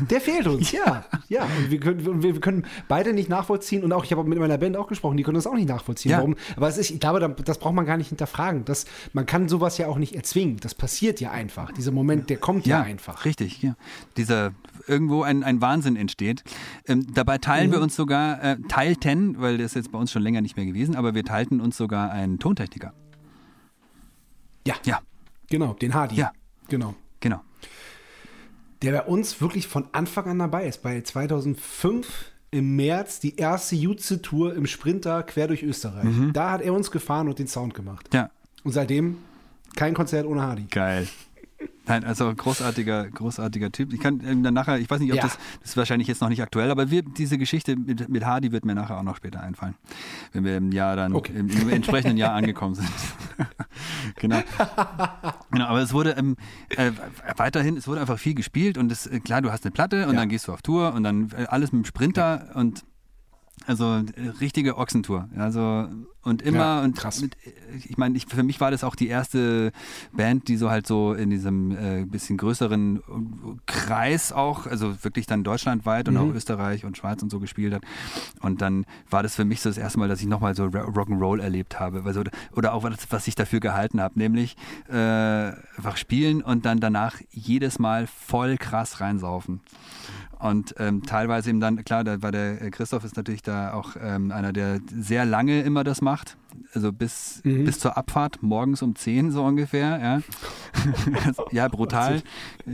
Der fehlt uns, ja. Ja, und wir können, wir können beide nicht nachvollziehen und auch, ich habe mit meiner Band auch gesprochen, die können das auch nicht nachvollziehen. Ja. Warum? Aber es ist, ich glaube, da- das braucht man gar nicht hinterfragen. Das, man kann sowas ja auch nicht erzwingen. Das passiert ja einfach. Dieser Moment, der kommt ja, einfach. Richtig, ja. Dieser irgendwo ein, ein Wahnsinn entsteht. Ähm, dabei teilen Mhm. wir uns sogar, äh, teilten, weil das ist jetzt bei uns schon länger nicht mehr gewesen, aber wir teilten uns sogar einen Tontechniker. Ja, Ja, genau, den Hardy. Ja. Genau. Der bei uns wirklich von Anfang an dabei ist. Bei 2005 im März die erste Jutze-Tour im Sprinter quer durch Österreich. Da hat er uns gefahren und den Sound gemacht. Ja, Und seitdem kein Konzert ohne Hardy. geil. Nein, also großartiger, großartiger Typ. Ich kann ähm, dann nachher, ich weiß nicht, ob Ja. das, das ist wahrscheinlich jetzt noch nicht aktuell, aber wir, diese Geschichte mit, mit Hardy wird mir nachher auch noch später einfallen, wenn wir im Jahr dann, Okay. im, im entsprechenden Jahr angekommen sind. genau. genau. Aber es wurde ähm, äh, weiterhin, es wurde einfach viel gespielt und es, äh, klar, du hast eine Platte und Ja. dann gehst du auf Tour und dann äh, alles mit dem Sprinter und also äh, richtige Ochsentour. Also und immer Ja, und krass. mit, äh, ich meine, ich, für mich war das auch die erste Band, die so halt so in diesem äh, bisschen größeren äh, Kreis auch, also wirklich dann deutschlandweit und Mhm. auch Österreich und Schweiz und so gespielt hat. Und dann war das für mich so das erste Mal, dass ich nochmal so Rock'n'Roll erlebt habe. Also, oder auch was, was ich dafür gehalten habe, nämlich äh, einfach spielen und dann danach jedes Mal voll krass reinsaufen. Und ähm, teilweise eben dann, klar, da war der äh, Christoph ist natürlich da auch ähm, einer, der sehr lange immer das macht. Also bis, Mhm. bis zur Abfahrt, morgens um 10 so ungefähr. Ja, ja brutal.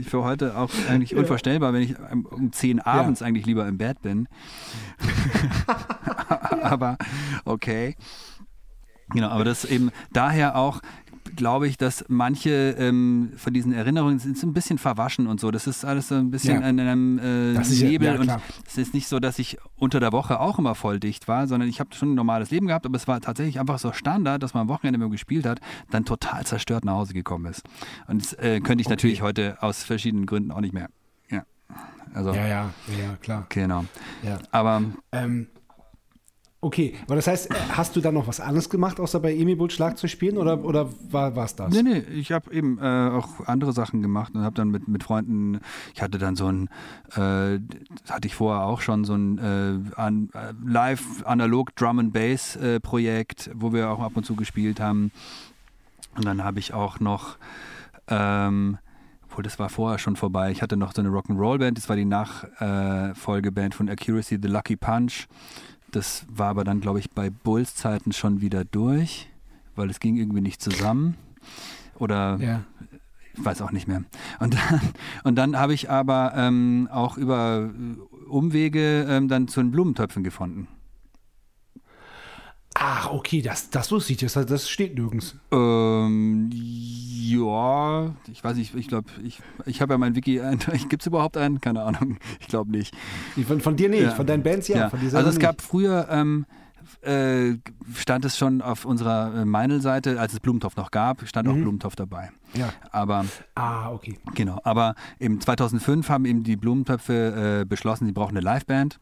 Für heute auch eigentlich unvorstellbar, wenn ich um 10 abends eigentlich lieber im Bett bin. aber okay. Genau, aber das eben daher auch glaube ich, dass manche ähm, von diesen Erinnerungen sind so ein bisschen verwaschen und so. Das ist alles so ein bisschen Ja. in einem äh, ist ja- Nebel ja, und es ist nicht so, dass ich unter der Woche auch immer voll dicht war, sondern ich habe schon ein normales Leben gehabt, aber es war tatsächlich einfach so Standard, dass man am Wochenende, man gespielt hat, dann total zerstört nach Hause gekommen ist. Und das äh, könnte ich Okay. natürlich heute aus verschiedenen Gründen auch nicht mehr. Ja. Also, Ja, ja, ja, ja, klar. genau. Ja. Aber Ähm, okay, aber das heißt, hast du dann noch was anderes gemacht, außer bei Emi Bull Schlagzeug spielen oder, oder war es das? Nee, nee, ich habe eben äh, auch andere Sachen gemacht und habe dann mit, mit Freunden, ich hatte dann so ein, äh, hatte ich vorher auch schon, so ein äh, an, äh, live analog Drum and Bass äh, Projekt, wo wir auch ab und zu gespielt haben. Und dann habe ich auch noch, ähm, obwohl das war vorher schon vorbei, ich hatte noch so eine Rock'n'Roll-Band, das war die Nachfolgeband von Accuracy, The Lucky Punch. Das war aber dann, glaube ich, bei Bulls Zeiten schon wieder durch, weil es ging irgendwie nicht zusammen. Oder Ja. ich weiß auch nicht mehr. Und dann, und dann habe ich aber ähm, auch über Umwege ähm, dann zu den Blumentöpfen gefunden. Ach, okay, das, das wusste ich, das, das steht nirgends. Ähm, ja, ich weiß nicht, ich glaube, ich, ich habe ja mein Wiki, gibt es überhaupt einen? Keine Ahnung, ich glaube nicht. Von, von dir nicht, Ja. von deinen Bands ja, von dir also es nicht. gab früher, ähm, äh, stand es schon auf unserer äh, Meinl-Seite, als es Blumentopf noch gab, stand auch Blumentopf dabei. Ja. Aber Ah, okay. Genau, aber im 2005 haben eben die Blumentöpfe äh, beschlossen, sie brauchen eine Liveband.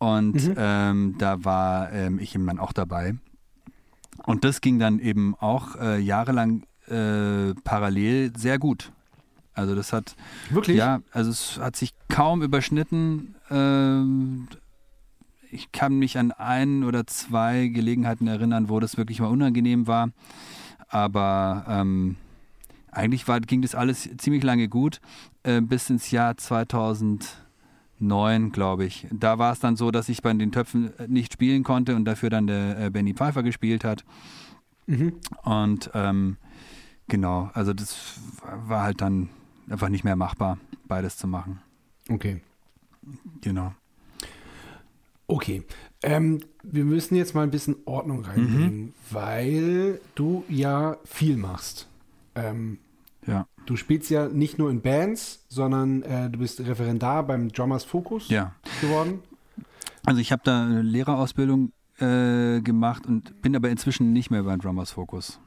Und ähm, da war ähm, ich eben dann auch dabei. Und das ging dann eben auch äh, jahrelang äh, parallel sehr gut. Also das hat, Wirklich? ja, also es hat sich kaum überschnitten. Ähm, ich kann mich an ein oder zwei Gelegenheiten erinnern, wo das wirklich mal unangenehm war. Aber ähm, eigentlich war, ging das alles ziemlich lange gut, äh, bis ins Jahr 2009, glaube ich. Da war es dann so, dass ich bei den Töpfen nicht spielen konnte und dafür dann der äh, Benny Pfeiffer gespielt hat. Mhm. Und ähm, genau, also das war halt dann einfach nicht mehr machbar, beides zu machen. Okay. Genau. Okay. Ähm, wir müssen jetzt mal ein bisschen Ordnung reinbringen, Mhm. weil du ja viel machst. Ähm, Ja. du spielst ja nicht nur in Bands, sondern äh, du bist Referendar beim Drummers Focus Ja. geworden. Also ich habe da eine Lehrerausbildung äh, gemacht und bin aber inzwischen nicht mehr beim Drummers Focus.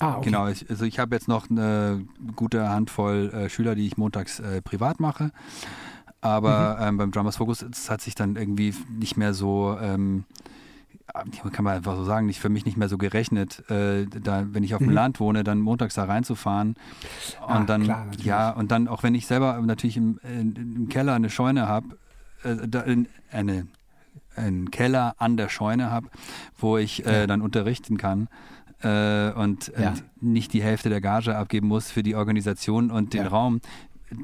Ah, okay. Genau, ich, also ich habe jetzt noch eine gute Handvoll äh, Schüler, die ich montags äh, privat mache. Aber Mhm. ähm, beim Drummers Focus, hat sich dann irgendwie nicht mehr so, ähm, kann man einfach so sagen, nicht für mich nicht mehr so gerechnet, äh, da, wenn ich auf dem Land wohne, dann montags da reinzufahren. Und Mhm. Ah, dann, klar, ja, und dann auch wenn ich selber natürlich im, in, im Keller eine Scheune habe, äh, da, in, eine, einen Keller an der Scheune habe, wo ich äh, dann unterrichten kann äh, und äh, Ja. nicht die Hälfte der Gage abgeben muss für die Organisation und den Ja. Raum,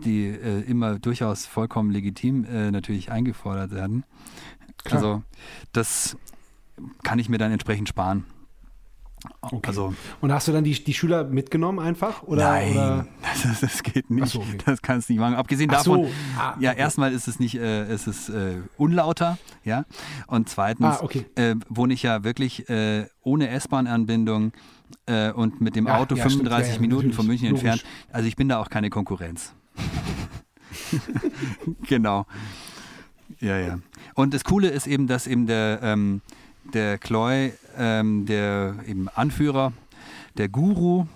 die äh, immer durchaus vollkommen legitim natürlich eingefordert werden. Klar. Also das kann ich mir dann entsprechend sparen. Okay. Also Und hast du dann die, die Schüler mitgenommen einfach? Oder, Nein, Oder? Das, das geht nicht. So, okay. Das kannst du nicht machen. Abgesehen Ach so. davon, Ah, ja, okay. erstmal ist es nicht, äh, es ist äh, unlauter, ja. Und zweitens Ah, äh, wohne ich ja wirklich äh, ohne S-Bahn-Anbindung äh, und mit dem Ja, Auto ja, stimmt. 35 Ja, ja, Minuten von. München Logisch. entfernt. Also ich bin da auch keine Konkurrenz. genau. Ja, ja. Und das Coole ist eben, dass eben der, ähm, der Chloe, ähm, der eben Anführer, der Guru,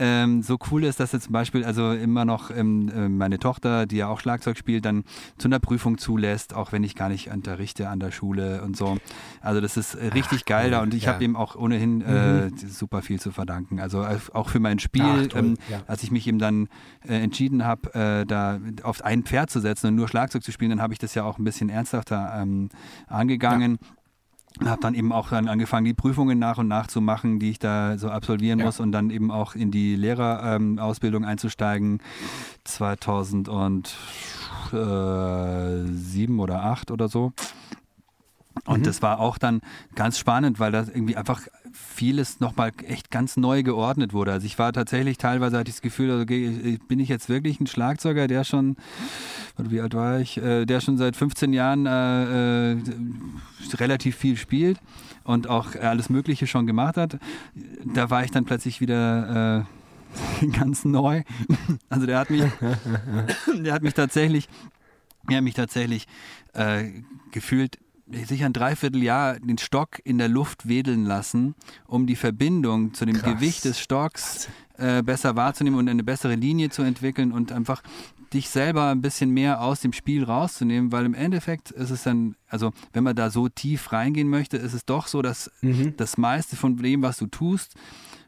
ähm, so cool ist, dass er zum Beispiel also immer noch ähm, äh, meine Tochter, die ja auch Schlagzeug spielt, dann zu einer Prüfung zulässt, auch wenn ich gar nicht unterrichte an der Schule und so. Also das ist richtig geil da und ich ja. habe ihm auch ohnehin äh, super viel zu verdanken. Also auch für mein Spiel, Ach, ähm, ja. als ich mich eben dann äh, entschieden habe, äh, da auf ein Pferd zu setzen und nur Schlagzeug zu spielen, dann habe ich das ja auch ein bisschen ernsthafter ähm, angegangen. Und habe dann eben auch dann angefangen, die Prüfungen nach und nach zu machen, die ich da so absolvieren Ja. muss und dann eben auch in die Lehrerausbildung ähm, einzusteigen. 2007 oder 8 oder so. Und das war auch dann ganz spannend, weil da irgendwie einfach vieles nochmal echt ganz neu geordnet wurde. Also ich war tatsächlich, teilweise hatte ich das Gefühl, also, okay, bin ich jetzt wirklich ein Schlagzeuger, der schon, wie alt war ich, äh, der schon seit 15 Jahren äh, äh, relativ viel spielt und auch alles Mögliche schon gemacht hat. Da war ich dann plötzlich wieder äh, ganz neu. Also der hat mich, der hat mich tatsächlich, der hat mich tatsächlich äh, gefühlt sicher ein Dreivierteljahr den Stock in der Luft wedeln lassen, um die Verbindung zu dem Krass. Gewicht des Stocks äh, besser wahrzunehmen und eine bessere Linie zu entwickeln und einfach dich selber ein bisschen mehr aus dem Spiel rauszunehmen, weil im Endeffekt ist es dann, also wenn man da so tief reingehen möchte, ist es doch so, dass das meiste von dem, was du tust,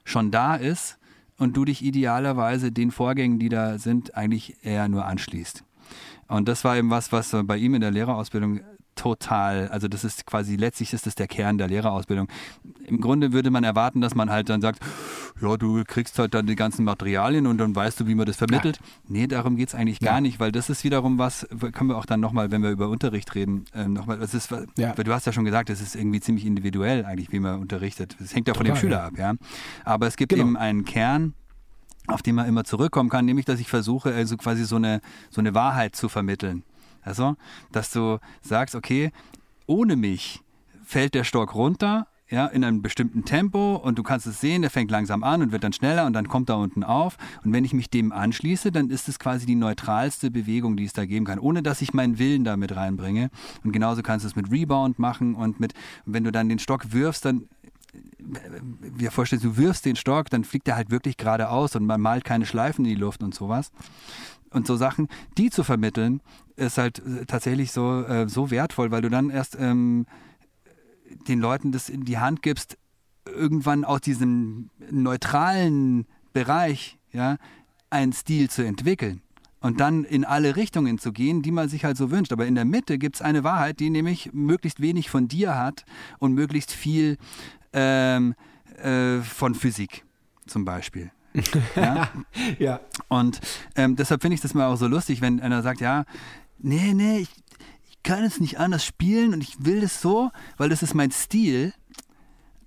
schon da ist und du dich idealerweise den Vorgängen, die da sind, eigentlich eher nur anschließt. Und das war eben was, was bei ihm in der Lehrerausbildung total, also das ist quasi, letztlich ist das der Kern der Lehrerausbildung. Im Grunde würde man erwarten, dass man halt dann sagt, ja, du kriegst halt dann die ganzen Materialien und dann weißt du, wie man das vermittelt. Nee, darum geht es eigentlich gar Ja. nicht, weil das ist wiederum was, können wir auch dann nochmal, wenn wir über Unterricht reden, ähm, nochmal, das ist, Ja. du hast ja schon gesagt, es ist irgendwie ziemlich individuell eigentlich, wie man unterrichtet. Das hängt ja von dem Total, Schüler ja. ab, ja. Aber es gibt Genau. eben einen Kern, auf den man immer zurückkommen kann, nämlich, dass ich versuche, also quasi so eine, so eine Wahrheit zu vermitteln. Also, dass du sagst, okay, ohne mich fällt der Stock runter, ja, in einem bestimmten Tempo und du kannst es sehen, der fängt langsam an und wird dann schneller und dann kommt er unten auf. Und wenn ich mich dem anschließe, dann ist es quasi die neutralste Bewegung, die es da geben kann, ohne dass ich meinen Willen damit reinbringe. Und genauso kannst du es mit Rebound machen und mit, wenn du dann den Stock wirfst, dann wir vorstellen, du wirfst den Stock, dann fliegt er halt wirklich geradeaus und man malt keine Schleifen in die Luft und sowas. Und so Sachen, die zu vermitteln, ist halt äh, tatsächlich so, äh, so wertvoll, weil du dann erst ähm, den Leuten das in die Hand gibst, irgendwann aus diesem neutralen Bereich ja, einen Stil zu entwickeln. Und dann in alle Richtungen zu gehen, die man sich halt so wünscht. Aber in der Mitte gibt es eine Wahrheit, die nämlich möglichst wenig von dir hat und möglichst viel ähm, äh, von Physik zum Beispiel. ja? Ja. Und ähm, deshalb finde ich das mal auch so lustig, wenn einer sagt, ja, nee, nee, ich, ich kann es nicht anders spielen und ich will das so, weil das ist mein Stil.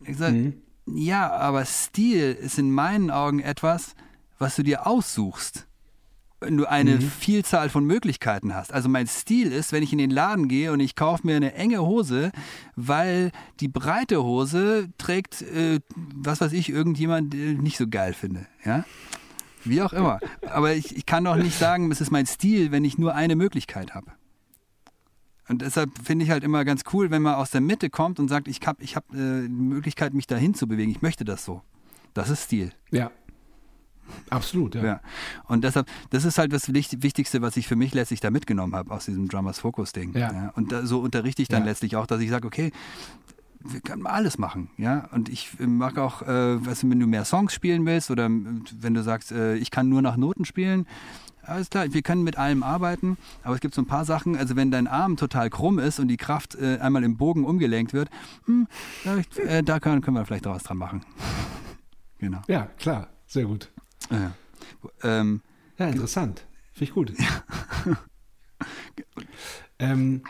Ich sage, ja, aber Stil ist in meinen Augen etwas, was du dir aussuchst. Wenn du eine Vielzahl von Möglichkeiten hast. Also mein Stil ist, wenn ich in den Laden gehe und ich kaufe mir eine enge Hose, weil die breite Hose trägt, äh, was weiß ich, irgendjemand äh, nicht so geil finde. Ja? Wie auch immer. Aber ich, ich kann doch nicht sagen, es ist mein Stil, wenn ich nur eine Möglichkeit habe. Und deshalb finde ich halt immer ganz cool, wenn man aus der Mitte kommt und sagt, ich habe ich hab, äh, die Möglichkeit, mich dahin zu bewegen. Ich möchte das so. Das ist Stil. Ja. Absolut, ja. Ja. Und deshalb, das ist halt das Wicht- Wichtigste, was ich für mich letztlich da mitgenommen habe aus diesem Drummers Focus Ding. Ja. Und da, so unterrichte ich dann Ja. letztlich auch, dass ich sage, okay, wir können mal alles machen, ja. Und ich äh, mag auch, äh, du, wenn du mehr Songs spielen willst oder äh, wenn du sagst, äh, ich kann nur nach Noten spielen, alles klar, wir können mit allem arbeiten, aber es gibt so ein paar Sachen, also wenn dein Arm total krumm ist und die Kraft äh, einmal im Bogen umgelenkt wird, hm, da, äh, da können, können wir vielleicht auch was dran machen. genau. Ja, klar. Sehr gut. Ja. Ähm, Ja, interessant. Finde ich gut. ähm,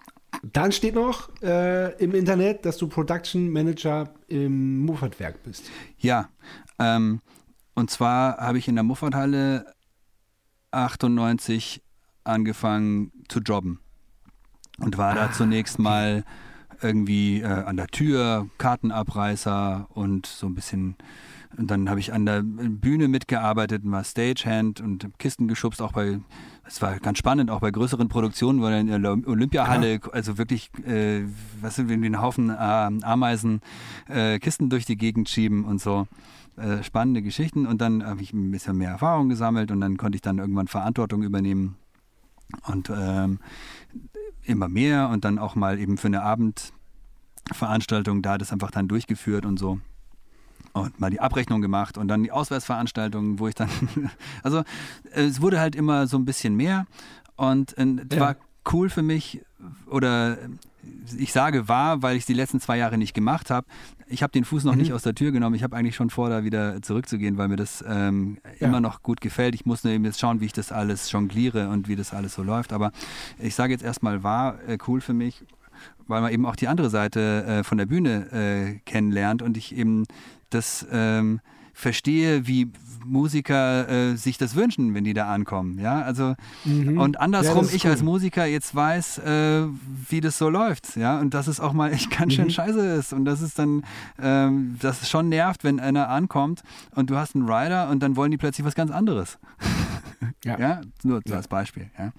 Dann steht noch äh, im Internet, dass du Production Manager im Muffatwerk bist. Ja, ähm, und zwar habe ich in der Muffathalle 98 angefangen zu jobben und war da zunächst mal irgendwie äh, an der Tür, Kartenabreißer und so ein bisschen. Und dann habe ich an der Bühne mitgearbeitet, war Stagehand und Kisten geschubst, auch bei, es war ganz spannend, auch bei größeren Produktionen, wo dann in der Olympiahalle, also wirklich, äh, was sind wir, einen Haufen äh, Ameisen, äh, Kisten durch die Gegend schieben und so. Äh, spannende Geschichten und dann habe ich ein bisschen mehr Erfahrung gesammelt und dann konnte ich dann irgendwann Verantwortung übernehmen und ähm, immer mehr und dann auch mal eben für eine Abendveranstaltung da das einfach dann durchgeführt und so und mal die Abrechnung gemacht und dann die Auswärtsveranstaltungen, wo ich dann, also es wurde halt immer so ein bisschen mehr und äh, es Ja. war cool für mich oder ich sage war, weil ich es die letzten zwei Jahre nicht gemacht habe. Ich habe den Fuß noch Mhm. nicht aus der Tür genommen. Ich habe eigentlich schon vor, da wieder zurückzugehen, weil mir das ähm, Ja. immer noch gut gefällt. Ich muss nur eben jetzt schauen, wie ich das alles jongliere und wie das alles so läuft. Aber ich sage jetzt erstmal war äh, cool für mich, weil man eben auch die andere Seite äh, von der Bühne äh, kennenlernt und ich eben das ähm, verstehe, wie Musiker äh, sich das wünschen, wenn die da ankommen. Ja, also Mhm. und Ja, andersrum, das ist ich cool. als Musiker jetzt weiß, äh, wie das so läuft, ja, und dass es auch mal echt ganz schön Mhm. scheiße ist und dass es dann, ähm, dass es schon nervt, wenn einer ankommt und du hast einen Rider und dann wollen die plötzlich was ganz anderes. Ja. Ja, nur Ja. als Beispiel. Ja.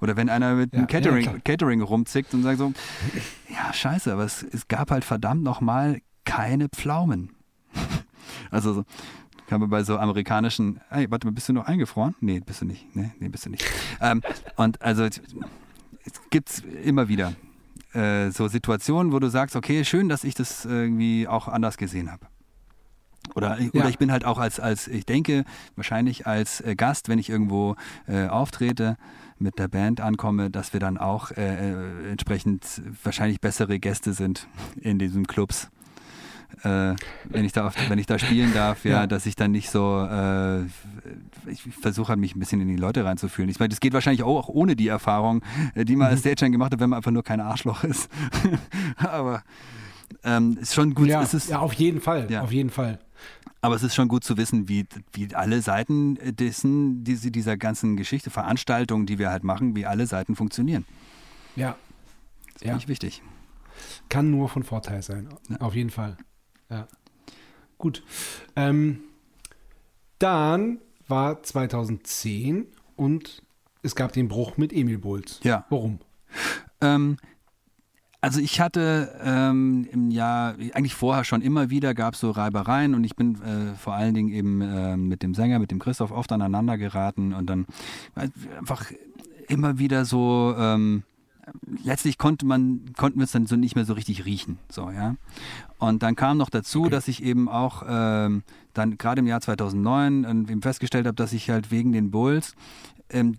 Oder wenn einer mit Ja, einem Catering, ja. Catering rumzickt und sagt so, ja, scheiße, aber es, es gab halt verdammt nochmal keine Pflaumen. Also so, kann man bei so amerikanischen, hey, warte mal, bist du noch eingefroren? Nee, bist du nicht. Nee, nee bist du nicht. Ähm, und also es gibt immer wieder äh, so Situationen, wo du sagst, okay, schön, dass ich das irgendwie auch anders gesehen habe. Oder, ich- Ja. oder ich bin halt auch als, als, ich denke, wahrscheinlich als äh, Gast, wenn ich irgendwo äh, auftrete, mit der Band ankomme, dass wir dann auch äh, äh, entsprechend wahrscheinlich bessere Gäste sind in diesen Clubs. Äh, wenn ich da auf, wenn ich da spielen darf, ja, Ja. dass ich dann nicht so äh, ich versuche halt mich ein bisschen in die Leute reinzufühlen. Ich meine, das geht wahrscheinlich auch ohne die Erfahrung, äh, die man Mhm. als Stagehand gemacht hat, wenn man einfach nur kein Arschloch ist. Aber ähm, ist schon gut, ja, es ist, ja, auf jeden Fall. Ja. Auf jeden Fall. aber es ist schon gut zu wissen, wie, wie alle Seiten dessen, diese, dieser ganzen Geschichte, Veranstaltungen, die wir halt machen, wie alle Seiten funktionieren. Ja. Das Ja. finde ich wichtig. Kann nur von Vorteil sein. Ja. Auf jeden Fall. Ja. Gut. Ähm, dann war 2010 und es gab den Bruch mit Emil Bulls. Ja. Warum? Ähm, also ich hatte ähm, im Jahr, eigentlich vorher schon immer wieder gab es so Reibereien und ich bin äh, vor allen Dingen eben äh, mit dem Sänger, mit dem Christoph oft aneinander geraten und dann einfach immer wieder so, ähm, letztlich konnte man, konnten wir es dann so nicht mehr so richtig riechen. So, ja. Und dann kam noch dazu, Okay. dass ich eben auch ähm, dann gerade im Jahr 2009 äh, eben festgestellt habe, dass ich halt wegen den Bulls ähm,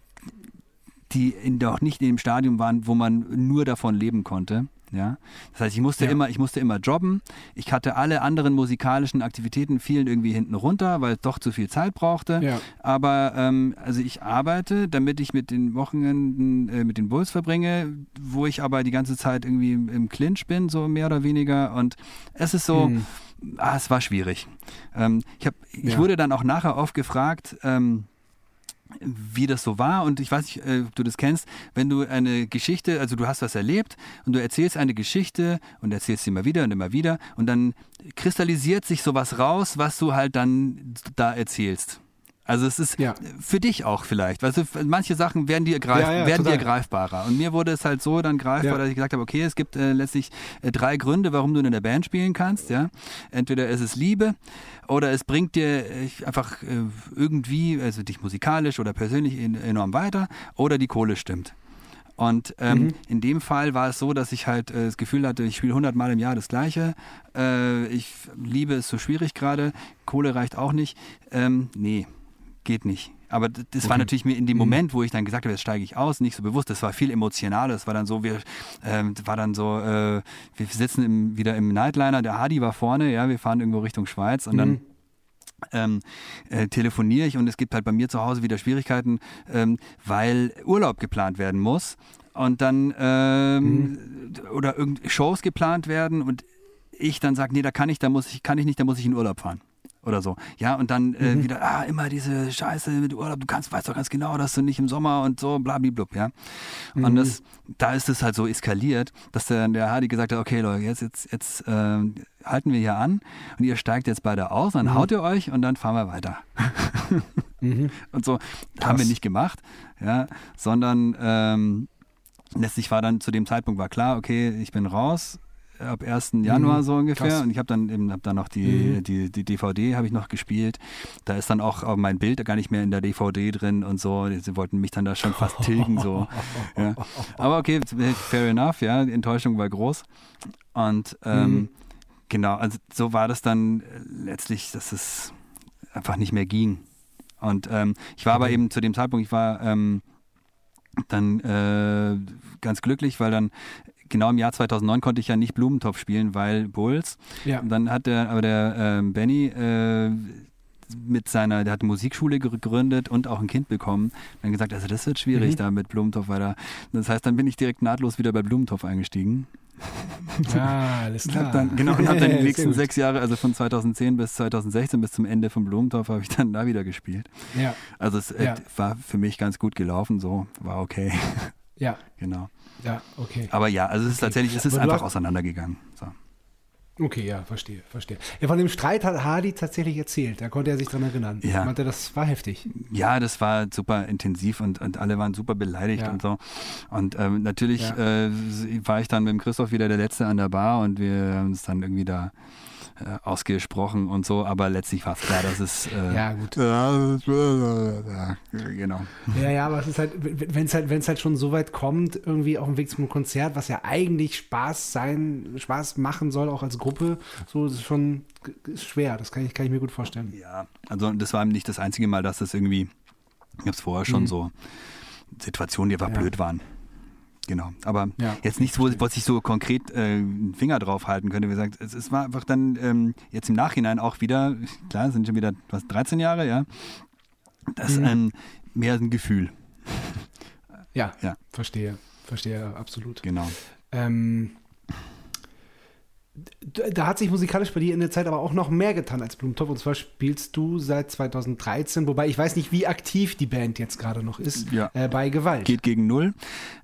die in, doch nicht in dem Stadium waren, wo man nur davon leben konnte. Ja, das heißt, ich musste Ja. immer, ich musste immer jobben. Ich hatte alle anderen musikalischen Aktivitäten fielen irgendwie hinten runter, weil es doch zu viel Zeit brauchte. Ja. Aber ähm, also ich arbeite, damit ich mit den Wochenenden äh, mit den Bulls verbringe, wo ich aber die ganze Zeit irgendwie im, im Clinch bin, so mehr oder weniger. Und es ist so, Hm. ah, es war schwierig. Ähm, ich, hab, ich Ja. wurde dann auch nachher oft gefragt, ähm, wie das so war und ich weiß nicht, äh, ob du das kennst, wenn du eine Geschichte, also du hast was erlebt und du erzählst eine Geschichte und erzählst sie immer wieder und immer wieder und dann kristallisiert sich sowas raus, was du halt dann da erzählst. Also es ist Ja. für dich auch vielleicht. Weißt du, manche Sachen werden dir, greif Ja, ja, werden dir greifbarer. Und mir wurde es halt so dann greifbar, dass ich gesagt habe, okay, es gibt äh, letztlich äh, drei Gründe, warum du in der Band spielen kannst. Ja? Entweder ist es Liebe oder es bringt dir äh, einfach äh, irgendwie, also dich musikalisch oder persönlich en enorm weiter oder die Kohle stimmt. Und ähm, Mhm. in dem Fall war es so, dass ich halt äh, das Gefühl hatte, ich spiele 100 Mal im Jahr das Gleiche. Äh, ich liebe es so schwierig gerade. Kohle reicht auch nicht. Ähm, nee, geht nicht. Aber das war Okay. natürlich mir in dem Mhm. Moment, wo ich dann gesagt habe, jetzt steige ich aus, nicht so bewusst. Das war viel emotionaler. Das war dann so, wir, das war dann so, äh, wir sitzen im, wieder im Nightliner. Der Hardy war vorne, ja, wir fahren irgendwo Richtung Schweiz und dann Mhm. ähm, äh, telefoniere ich und es gibt halt bei mir zu Hause wieder Schwierigkeiten, ähm, weil Urlaub geplant werden muss und dann ähm, oder irgend Shows geplant werden und ich dann sage, nee, da kann ich, da muss ich, kann ich nicht, da muss ich in Urlaub fahren. Oder so. Ja, und dann äh, wieder, ah, immer diese Scheiße mit Urlaub, du kannst, weißt doch ganz genau, dass du nicht im Sommer und so, blablablub, ja. Und das, da ist es halt so eskaliert, dass der, der Hardy gesagt hat, okay Leute, jetzt, jetzt, jetzt äh, halten wir hier an und ihr steigt jetzt beide aus, dann haut ihr euch und dann fahren wir weiter. Und so haben wir nicht gemacht, ja, sondern ähm, letztlich war dann zu dem Zeitpunkt war klar, okay, ich bin raus ab 1. Januar so ungefähr krass. und ich habe dann eben hab dann noch die, die, die DVD habe ich noch gespielt. Da ist dann auch äh, mein Bild gar nicht mehr in der DVD drin und so. Sie wollten mich dann da schon fast tilgen so. Ja. Aber okay, fair enough, ja, die Enttäuschung war groß und ähm, genau, also so war das dann letztlich, dass es einfach nicht mehr ging. Und ähm, ich war aber eben zu dem Zeitpunkt, ich war ähm, dann äh, ganz glücklich, weil dann genau im Jahr 2009 konnte ich ja nicht Blumentopf spielen, weil Bulls. Ja. Und dann hat der, aber der ähm, Benny äh, mit seiner, der hat eine Musikschule gegründet und auch ein Kind bekommen. Dann gesagt, also das wird schwierig da mit Blumentopf weiter. Das heißt, dann bin ich direkt nahtlos wieder bei Blumentopf eingestiegen. Ja, alles Und klar. dann, genau, und habe dann die nächsten sechs Jahre, also von 2010 bis 2016 bis zum Ende von Blumentopf, habe ich dann da wieder gespielt. Ja, Also es äh, Ja. war für mich ganz gut gelaufen, so war okay, ja, genau. Ja, okay. Aber ja, also es ist tatsächlich, es ist einfach hast- auseinandergegangen. So. Okay, ja, verstehe, verstehe. Ja, von dem Streit hat Hardy tatsächlich erzählt. Da konnte er sich dran erinnern. Ja. Er meinte, das war heftig. Ja, das war super intensiv und, und alle waren super beleidigt Ja. und so. Und ähm, natürlich Ja. äh, war ich dann mit dem Christoph wieder der Letzte an der Bar und wir haben uns dann irgendwie da äh, ausgesprochen und so, aber letztlich war es klar, dass es äh, Ja, gut. ja, genau. Ja, ja, aber es ist halt, wenn es halt, wenn es halt schon so weit kommt, irgendwie auf dem Weg zum Konzert, was ja eigentlich Spaß sein, Spaß machen soll, auch als Gruppe, so ist schon ist schwer. Das kann ich, kann ich mir gut vorstellen. Ja, also das war nicht das einzige Mal, dass das irgendwie, ich habe es vorher schon so Situationen, die einfach Mhm. Ja. blöd waren. Genau, aber Ja, jetzt nichts, wo, wo ich so konkret äh, einen Finger drauf halten könnte. Wie gesagt, es, es war einfach dann ähm, jetzt im Nachhinein auch wieder, klar, sind schon wieder was, 13 Jahre, ja. Das ist Mhm. ein, mehr ein Gefühl, Ja, Ja. verstehe, verstehe absolut. genau. Ähm, da hat sich musikalisch bei dir in der Zeit aber auch noch mehr getan als Blumentopf. Und zwar spielst du seit 2013, wobei ich weiß nicht, wie aktiv die Band jetzt gerade noch ist, Ja. äh, bei Gewalt. Geht gegen Null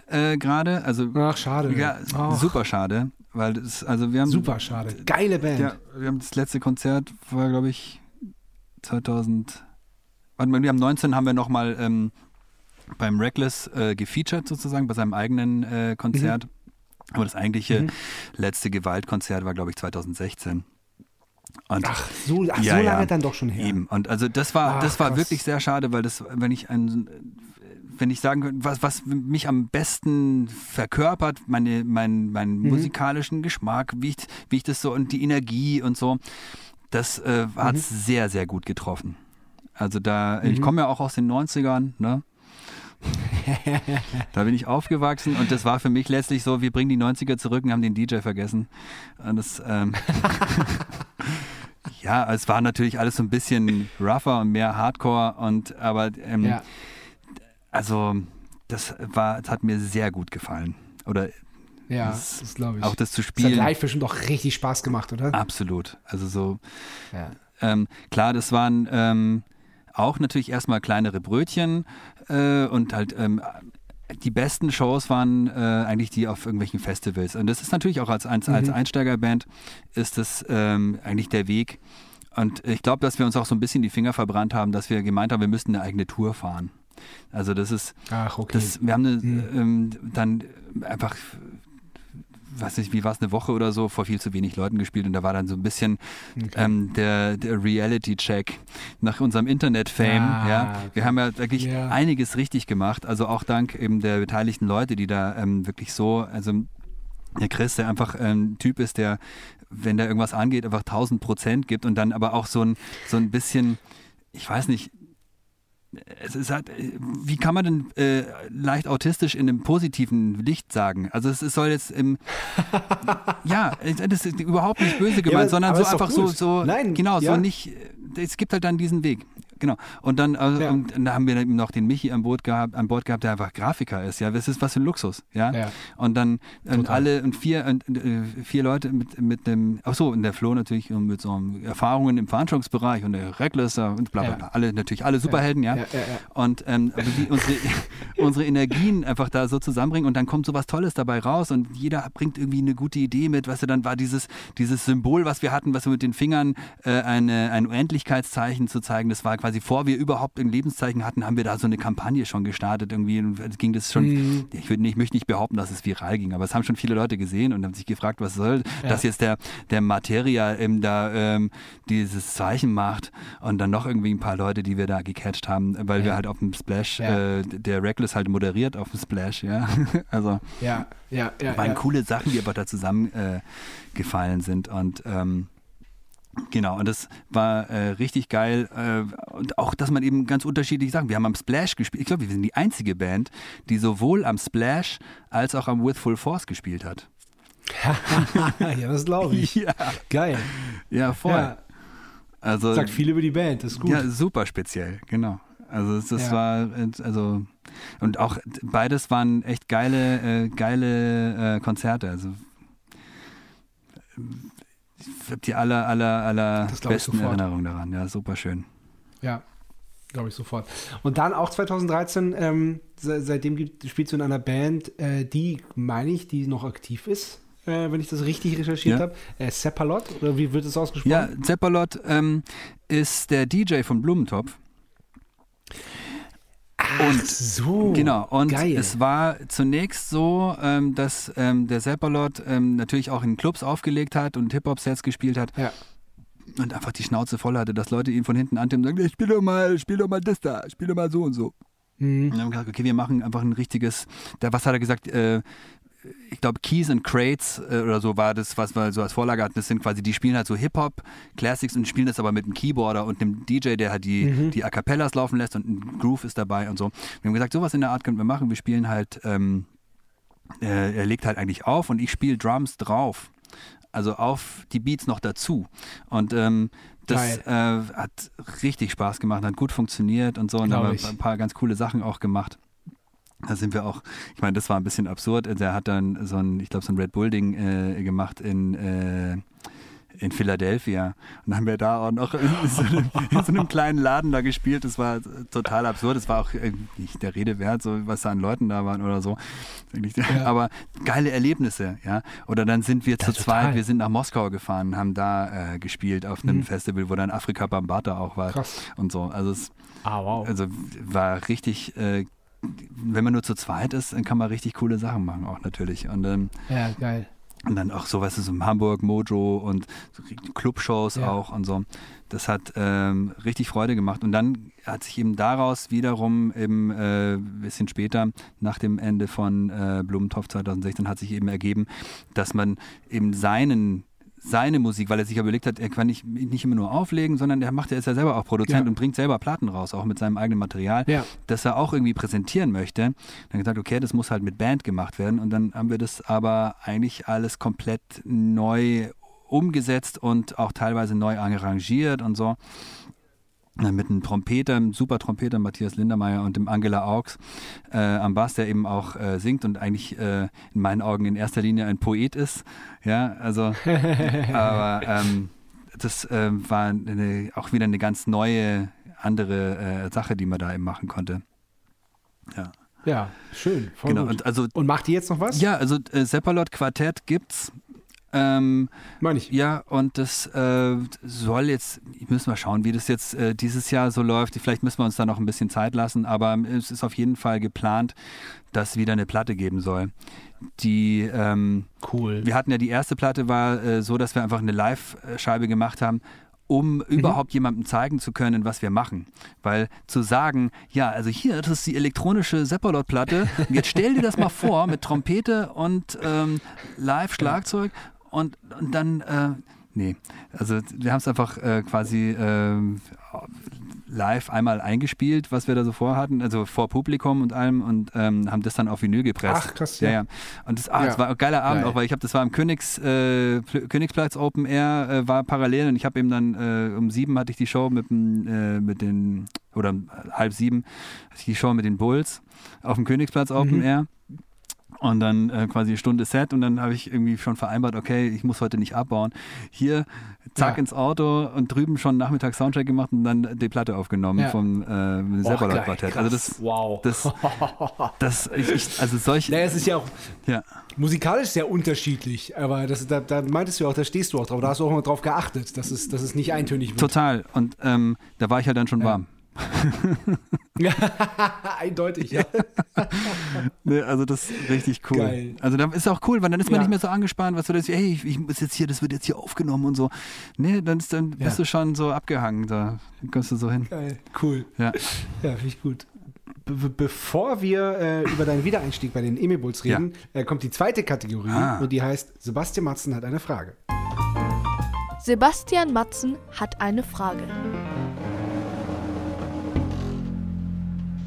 äh, gerade, also Ach, schade. ja, Ach, super schade, weil das, also wir haben Super schade. Geile Band. Ja, wir haben das letzte Konzert war, glaube ich, 2000. Warte mal, wir haben 19 haben wir nochmal ähm, beim Reckless äh, gefeatured sozusagen, bei seinem eigenen äh, Konzert. Mhm. Aber das eigentliche letzte Gewaltkonzert war, glaube ich, 2016. Und Ach, so, ach, Ja, so ja. lange dann doch schon her. Eben. Und also das war, Ach, das war krass. wirklich sehr schade, weil das, wenn ich ein, wenn ich sagen könnte, was, was mich am besten verkörpert, meine, mein, meinen Mhm. musikalischen Geschmack, wie ich, wie ich das so und die Energie und so, das äh, hat Mhm. sehr, sehr gut getroffen. Also da, ich komme ja auch aus den 90ern, ne? da bin ich aufgewachsen und das war für mich letztlich so, wir bringen die 90er zurück und haben den DJ vergessen. Und das, ähm, ja, es war natürlich alles so ein bisschen rougher und mehr Hardcore und aber ähm, Ja. also das war, das hat mir sehr gut gefallen. Oder Ja, Das- das, glaube ich. auch das zu das hat spielen. live bestimmt auch richtig Spaß gemacht, oder? Absolut. Also so, Ja. ähm, klar, das waren ähm, auch natürlich erstmal kleinere Brötchen äh, und halt ähm, die besten Shows waren äh, eigentlich die auf irgendwelchen Festivals. Und das ist natürlich auch als, als, als Einsteigerband ist das ähm, eigentlich der Weg. Und ich glaube, dass wir uns auch so ein bisschen die Finger verbrannt haben, dass wir gemeint haben, wir müssten eine eigene Tour fahren. Also das ist, Ach, okay. das, wir haben eine, ähm, dann einfach, weiß nicht, wie war es, eine Woche oder so, vor viel zu wenig Leuten gespielt und da war dann so ein bisschen ähm, der, der Reality-Check nach unserem Internet-Fame. Ah, ja. okay. Wir haben ja wirklich Ja. einiges richtig gemacht, also auch dank eben der beteiligten Leute, die da ähm, wirklich so, also der Chris, der einfach ein Typ ist, der, wenn da irgendwas angeht, einfach 1000 Prozent gibt und dann aber auch so ein, so ein bisschen, ich weiß nicht, es ist halt, äh, wie kann man denn äh, leicht autistisch in einem positiven Licht sagen? Also es, es soll jetzt im, ja, das ist überhaupt nicht böse gemeint, aber- sondern so einfach so, so, Nein, genau, ja. so nicht, es gibt halt dann diesen Weg. Genau. Und dann, also, Ja. und dann haben wir eben noch den Michi an Bord gehabt, an Bord gehabt, der einfach Grafiker ist. Ja, das ist was für ein Luxus. Ja. Ja. Und dann und alle und vier und, äh, vier Leute mit mit dem, ach so, und der Flo natürlich und mit so einem Erfahrungen im Veranstaltungsbereich und der Reckless und bla bla Ja. bla. Alle natürlich alle Superhelden, ja. Ja, ja, ja. Und ähm, also die, unsere, unsere Energien einfach da so zusammenbringen und dann kommt so was Tolles dabei raus und jeder bringt irgendwie eine gute Idee mit. Weißt du, dann war dieses, dieses Symbol, was wir hatten, was wir mit den Fingern äh, eine, ein Unendlichkeitszeichen zu zeigen, das war quasi, vor wir überhaupt ein Lebenszeichen hatten, haben wir da so eine Kampagne schon gestartet irgendwie und ging das schon, Mhm. ich, würde nicht, ich möchte nicht behaupten, dass es viral ging, aber es haben schon viele Leute gesehen und haben sich gefragt, was soll, dass jetzt der, der Materia eben da ähm, dieses Zeichen macht und dann noch irgendwie ein paar Leute, die wir da gecatcht haben, weil wir Ja. halt auf dem Splash, Ja. äh, der Reckless halt moderiert auf dem Splash, ja. also Ja, ja, ja. waren ja. coole Sachen, die einfach da zusammengefallen äh, sind und ähm, Genau, und das war äh, richtig geil. Äh, und auch, dass man eben ganz unterschiedliche Sachen. Wir haben am Splash gespielt. Ich glaube, wir sind die einzige Band, die sowohl am Splash als auch am With Full Force gespielt hat. ja, das glaube ich. Ja, Geil. ja voll. Ja, also, sagt viel über die Band, das ist gut. Ja, super speziell, genau. Also das Ja. war also und auch beides waren echt geile äh, geile äh, Konzerte. Also ich habe die aller aller aller besten. Erinnerungen daran. Ja, super schön. Ja, glaube ich sofort. Und dann auch 2013, ähm, se seitdem gibt, spielst du in einer Band, äh, die, meine ich, die noch aktiv ist, äh, wenn ich das richtig recherchiert Ja. habe. Äh, Seppalot, oder wie wird es ausgesprochen? Ja, Zeppalot ähm, ist der DJ von Blumentopf. Ach so. Genau, und geil. es war zunächst so, ähm, dass ähm, der Seppalot ähm, natürlich auch in Clubs aufgelegt hat und Hip-Hop-Sets gespielt hat Ja. und einfach die Schnauze voll hatte, dass Leute ihn von hinten antippen und sagen, "Ey, spiel doch mal, spiel doch mal das da, spiel doch mal so und so. Mhm. Und dann haben wir gesagt, okay, wir machen einfach ein richtiges, da, was hat er gesagt, äh, ich glaube Keys and Crates äh, oder so war das, was wir so als Vorlage hatten. Das sind quasi, die spielen halt so Hip-Hop, Classics und spielen das aber mit einem Keyboarder und einem DJ, der halt die, Mhm. die A Cappellas laufen lässt und ein Groove ist dabei und so. Wir haben gesagt, sowas in der Art können wir machen. Wir spielen halt, ähm, äh, er legt halt eigentlich auf und ich spiele Drums drauf. Also auf die Beats noch dazu. Und ähm, das äh, hat richtig Spaß gemacht, hat gut funktioniert und so. Und haben wir ein paar ganz coole Sachen auch gemacht. Da sind wir auch, ich meine, das war ein bisschen absurd. Also er hat dann so ein, ich glaube, so ein Red Bull-Ding äh, gemacht in, äh, in Philadelphia. Und dann haben wir da auch noch in so, einem, in so einem kleinen Laden da gespielt. Das war total absurd. Es war auch äh, nicht der Rede wert, so was da an Leuten da waren oder so. Wirklich, Aber geile Erlebnisse, ja. Oder dann sind wir zu total. zweit, wir sind nach Moskau gefahren, haben da äh, gespielt auf einem Festival, wo dann Afrika Bambata auch war. Mhm. Krass. Und so. Also es Ah, wow. also war richtig, äh, wenn man nur zu zweit ist, dann kann man richtig coole Sachen machen auch natürlich. Und, ähm, ja, geil. und dann auch so, weißt du, so Hamburg, Mojo und so Clubshows Ja. auch und so. Das hat ähm, richtig Freude gemacht. Und dann hat sich eben daraus wiederum eben äh, ein bisschen später, nach dem Ende von äh, Blumentopf 2016, hat sich eben ergeben, dass man eben seinen seine Musik, weil er sich überlegt hat, er kann nicht, nicht immer nur auflegen, sondern er macht, er ist ja selber auch Produzent Ja. und bringt selber Platten raus, auch mit seinem eigenen Material, Ja. das er auch irgendwie präsentieren möchte. Dann gesagt, okay, das muss halt mit Band gemacht werden und dann haben wir das aber eigentlich alles komplett neu umgesetzt und auch teilweise neu arrangiert und so. Mit einem Trompeter, einem super Trompeter, Matthias Lindermeier und dem Angela Augs äh, am Bass, der eben auch äh, singt und eigentlich äh, in meinen Augen in erster Linie ein Poet ist. Ja, also, aber ähm, das ähm, war eine, auch wieder eine ganz neue, andere äh, Sache, die man da eben machen konnte. Ja, Ja, schön. Genau. gut. Und also, Und macht die jetzt noch was? ja, also äh, Seppalot Quartett gibt's. Ähm, Meine ich. ja, und das äh, soll jetzt, müssen wir schauen, wie das jetzt äh, dieses Jahr so läuft. Vielleicht müssen wir uns da noch ein bisschen Zeit lassen, aber es ist auf jeden Fall geplant, dass es wieder eine Platte geben soll. Die, ähm, Cool. wir hatten ja die erste Platte war äh, so, dass wir einfach eine Live-Scheibe gemacht haben, um überhaupt jemandem zeigen zu können, was wir machen. Weil zu sagen, ja, also hier, das ist die elektronische Seppalot-Platte, jetzt stell dir das mal vor mit Trompete und ähm, Live-Schlagzeug und, und dann, äh, nee, also wir haben es einfach äh, quasi äh, live einmal eingespielt, was wir da so vorhatten, also vor Publikum und allem und ähm, haben das dann auf Vinyl gepresst. Ach, krass, ja. ja. Und das, ah, Ja. das war ein geiler Abend Geil. auch, weil ich habe, das war im Königs, äh, Pl- Königsplatz Open Air, äh, war parallel und ich habe eben dann äh, um sieben hatte ich die Show mit, dem, äh, mit den, oder halb sieben hatte ich die Show mit den Bulls auf dem Königsplatz Open Mhm. Air. Und dann äh, quasi eine Stunde Set und dann habe ich irgendwie schon vereinbart, okay, ich muss heute nicht abbauen. Hier, zack Ja. ins Auto und drüben schon Nachmittag Soundcheck gemacht und dann die Platte aufgenommen Ja. vom äh, Och, selber geil, Quartett. krass. Also das, wow. das, das, ich, ich, also solche, naja, es ist ja auch ja, musikalisch sehr unterschiedlich, aber das, da, da meintest du ja auch, da stehst du auch drauf, da hast du auch mal drauf geachtet, dass es, dass es nicht eintönig wird. total. Und ähm, da war ich halt dann schon warm. Eindeutig, ja. Ne, also das ist richtig cool. Geil. Also da ist auch cool, weil dann ist man Ja. nicht mehr so angespannt, was du das, hey, ich, ich muss jetzt hier, das wird jetzt hier aufgenommen und so. Nee, dann, ist, dann Ja. bist du schon so abgehangen, da kommst du so hin. Geil, cool. Ja. Ja, finde ich gut. Be be- bevor wir äh, über deinen Wiedereinstieg bei den Emil-Bulls reden, äh, kommt die zweite Kategorie Ah. und die heißt Sebastian Matzen hat eine Frage. Sebastian Matzen hat eine Frage.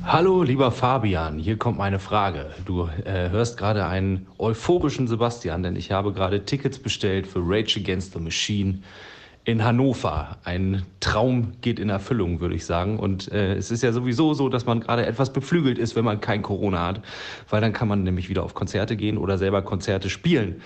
Hallo, lieber Fabian, hier kommt meine Frage. Du äh, hörst gerade einen euphorischen Sebastian, denn ich habe gerade Tickets bestellt für Rage Against the Machine in Hannover. Ein Traum geht in Erfüllung, würde ich sagen. Und äh, es ist ja sowieso so, dass man gerade etwas beflügelt ist, wenn man kein Corona hat, weil dann kann man nämlich wieder auf Konzerte gehen oder selber Konzerte spielen.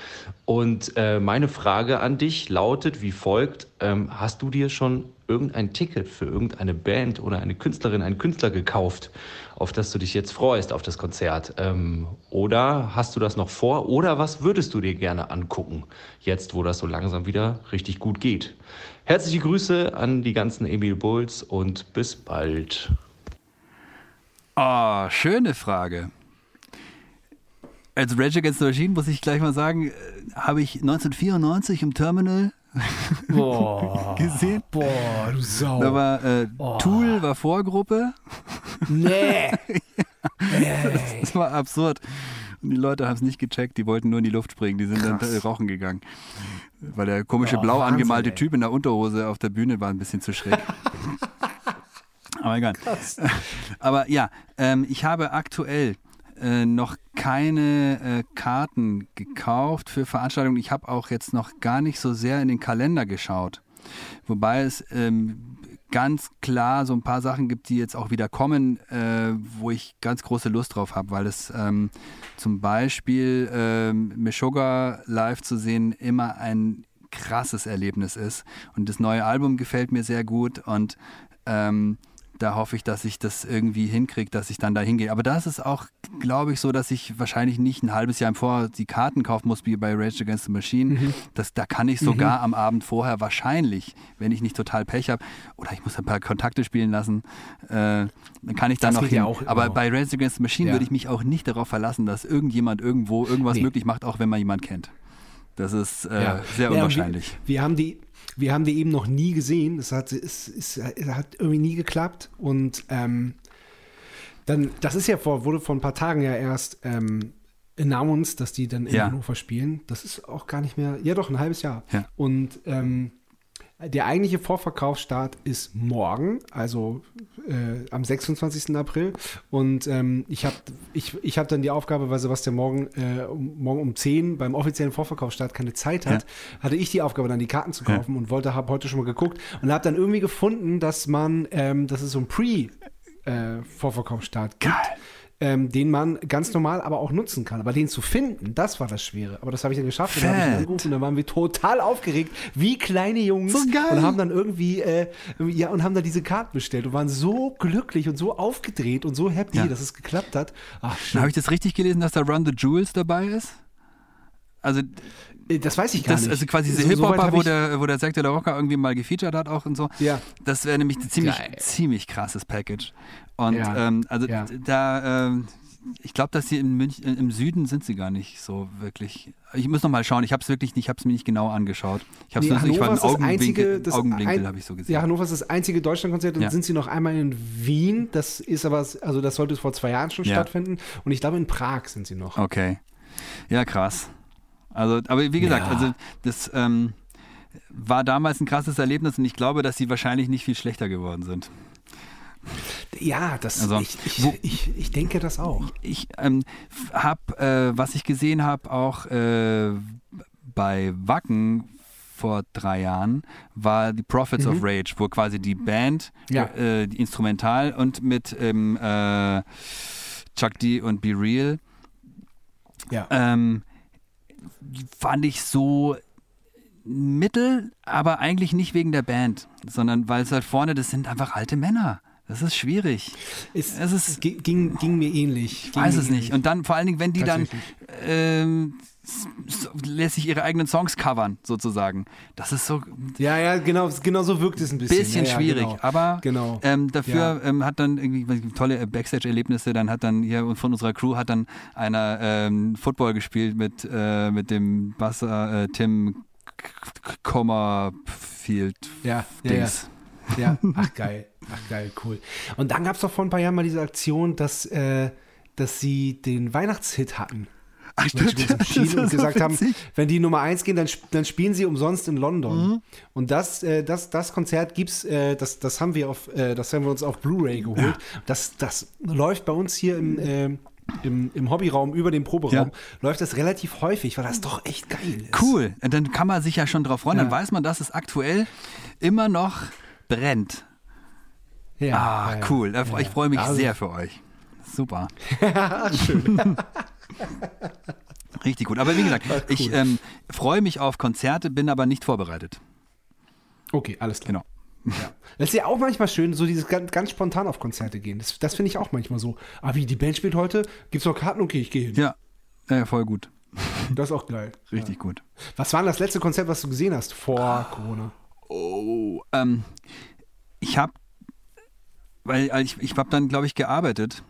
Und äh, meine Frage an dich lautet wie folgt: ähm, Hast du dir schon irgendein Ticket für irgendeine Band oder eine Künstlerin, einen Künstler gekauft, auf das du dich jetzt freust, auf das Konzert? Ähm, oder hast du das noch vor? Oder was würdest du dir gerne angucken, jetzt wo das so langsam wieder richtig gut geht? Herzliche Grüße an die ganzen Emil Bulls und bis bald. Oh, schöne Frage. Als Rage Against the Machine muss ich gleich mal sagen, äh, habe ich 1994 im Terminal Boah. gesehen. Boah, du Sau. Da war äh, Tool war Vorgruppe. nee. Das war absurd. Und die Leute haben es nicht gecheckt, die wollten nur in die Luft springen, die sind dann Krass. äh, rauchen gegangen. Weil der komische Oh, blau Wahnsinn, angemalte ey. Typ in der Unterhose auf der Bühne war ein bisschen zu schräg. Aber egal. Aber ja, ähm, ich habe aktuell äh, noch keine äh, Karten gekauft für Veranstaltungen. Ich habe auch jetzt noch gar nicht so sehr in den Kalender geschaut. Wobei es ähm, ganz klar so ein paar Sachen gibt, die jetzt auch wieder kommen, äh, wo ich ganz große Lust drauf habe, weil es ähm, zum Beispiel ähm, Meshuggah live zu sehen immer ein krasses Erlebnis ist. Und das neue Album gefällt mir sehr gut und ähm, da hoffe ich, dass ich das irgendwie hinkriege, dass ich dann da hingehe. Aber das ist auch, glaube ich, so, dass ich wahrscheinlich nicht ein halbes Jahr im Vorher die Karten kaufen muss, wie bei Rage Against the Machine. Mhm. Das, da kann ich sogar am Abend vorher wahrscheinlich, wenn ich nicht total Pech habe, oder ich muss ein paar Kontakte spielen lassen, äh, dann kann ich da noch hin. ja auch Aber immer. bei Rage Against the Machine Ja. würde ich mich auch nicht darauf verlassen, dass irgendjemand irgendwo irgendwas Nee. möglich macht, auch wenn man jemand kennt. Das ist äh, Ja. sehr Ja, unwahrscheinlich. Wir, wir, haben die, wir haben die eben noch nie gesehen. Das hat, es, es, es hat irgendwie nie geklappt. Und ähm, dann, das ist ja vor, wurde vor ein paar Tagen ja erst ähm, announced, dass die dann in Ja. Hannover spielen. Das ist auch gar nicht mehr, ja doch, ein halbes Jahr. Ja. Und ähm, der eigentliche Vorverkaufsstart ist morgen, also äh, am 26. April. Und ähm, ich habe ich, ich hab dann die Aufgabe, weil Sebastian morgen, äh, um, morgen um 10 beim offiziellen Vorverkaufsstart keine Zeit hat, hatte ich die Aufgabe, dann die Karten zu Ja. kaufen und wollte, habe heute schon mal geguckt und habe dann irgendwie gefunden, dass man, ähm, dass es so ein Pre-Vorverkaufsstart gibt. Ähm, den man ganz normal aber auch nutzen kann. Aber den zu finden, das war das Schwere. Aber das habe ich dann geschafft. Und dann habe ich Fett. angerufen und dann waren wir total aufgeregt, wie kleine Jungs. So geil. Und haben dann irgendwie, äh, ja, und haben dann diese Karten bestellt und waren so glücklich und so aufgedreht und so happy, Ja. dass es geklappt hat. Ach, schön. Habe ich das richtig gelesen, dass da Run the Jewels dabei ist? Also Äh, das weiß ich gar das nicht. also quasi diese So- Hip-Hopper, wo der, wo der Zack de la Rocca irgendwie mal gefeatured hat auch und so. Ja. Das wäre nämlich ein ziemlich, Geil. ziemlich krasses Package. Und Ja. ähm, also Ja. da, ähm, ich glaube, dass sie in München, im Süden sind sie gar nicht so wirklich. Ich muss noch mal schauen. Ich habe es wirklich nicht, ich habe es mir nicht genau angeschaut. Ich habe Nee, es nur, ich war ein ist das Augenwinkel, einzige, das Augenblinkel ein- habe ich so gesehen. Ja, Hannover ist das einzige Deutschlandkonzert. Dann Ja. sind sie noch einmal in Wien. Das ist aber, also das sollte vor zwei Jahren schon stattfinden. Und ich glaube, in Prag sind sie noch. Okay. Ja, krass. Also, aber wie gesagt, also das ähm, war damals ein krasses Erlebnis und ich glaube, dass sie wahrscheinlich nicht viel schlechter geworden sind. Ja, das, Also, ich, ich, wo- ich, ich denke das auch. ich ähm, habe, äh, was ich gesehen habe, auch äh, bei Wacken vor drei Jahren, war die Prophets of Rage, wo quasi die Band, Mhm. Ja. äh, die Instrumental und mit ähm, äh, Chuck D und Be Real, Ja. ähm, fand ich so mittel, aber eigentlich nicht wegen der Band, sondern weil es halt vorne, das sind einfach alte Männer. Das ist schwierig. Es, es ist- gi- ging, ging mir ähnlich. Ich weiß es nicht. ähnlich. Und dann vor allen Dingen, wenn die dann ähm, s- s- lässt sich ihre eigenen Songs covern, sozusagen. Das ist so Ja, ja, genau, genau so wirkt es ein bisschen. bisschen ja, ja, schwierig. Genau. Aber Genau. ähm, dafür ähm, hat dann irgendwie tolle äh, Backstage-Erlebnisse. Dann hat dann hier von unserer Crew hat dann einer ähm, Football gespielt mit, äh, mit dem Basser äh, Tim Commerfield. Ja, ja, ja. Dings. Ja, ach geil, ach geil, cool. Und dann gab es doch vor ein paar Jahren mal diese Aktion, dass, äh, dass sie den Weihnachtshit hatten. Ach, Das und ist so gesagt haben, wenn die Nummer 1 gehen, dann, dann spielen sie umsonst in London. Und das, äh, das, das Konzert gibt's, äh, das, das haben wir auf, äh, das haben wir uns auf Blu-ray geholt. Das, das läuft bei uns hier im, ähm, im, im Hobbyraum über dem Proberaum, Ja. läuft das relativ häufig, weil das doch echt geil ist. Cool. Und dann kann man sich ja schon drauf freuen. Dann Ja. weiß man, dass es aktuell immer noch brennt. Ja, Ah, ja, ja. cool. Freu- Ich freue mich Ja, also- sehr für euch. Super. Schön. Richtig gut. Aber wie gesagt, ich ähm, freue mich auf Konzerte, bin aber nicht vorbereitet. Okay, alles klar. Genau. Ja. Das ist ja auch manchmal schön, so dieses ganz, ganz spontan auf Konzerte gehen. Das, das finde ich auch manchmal so. Ah, wie, die Band spielt heute? Gibt's noch Karten? Okay, ich gehe hin. Ja, ja voll gut. Das ist auch geil. Richtig gut. Was war denn das letzte Konzert, was du gesehen hast vor Corona? Oh, ähm, ich habe, weil ich, ich habe dann, glaube ich, gearbeitet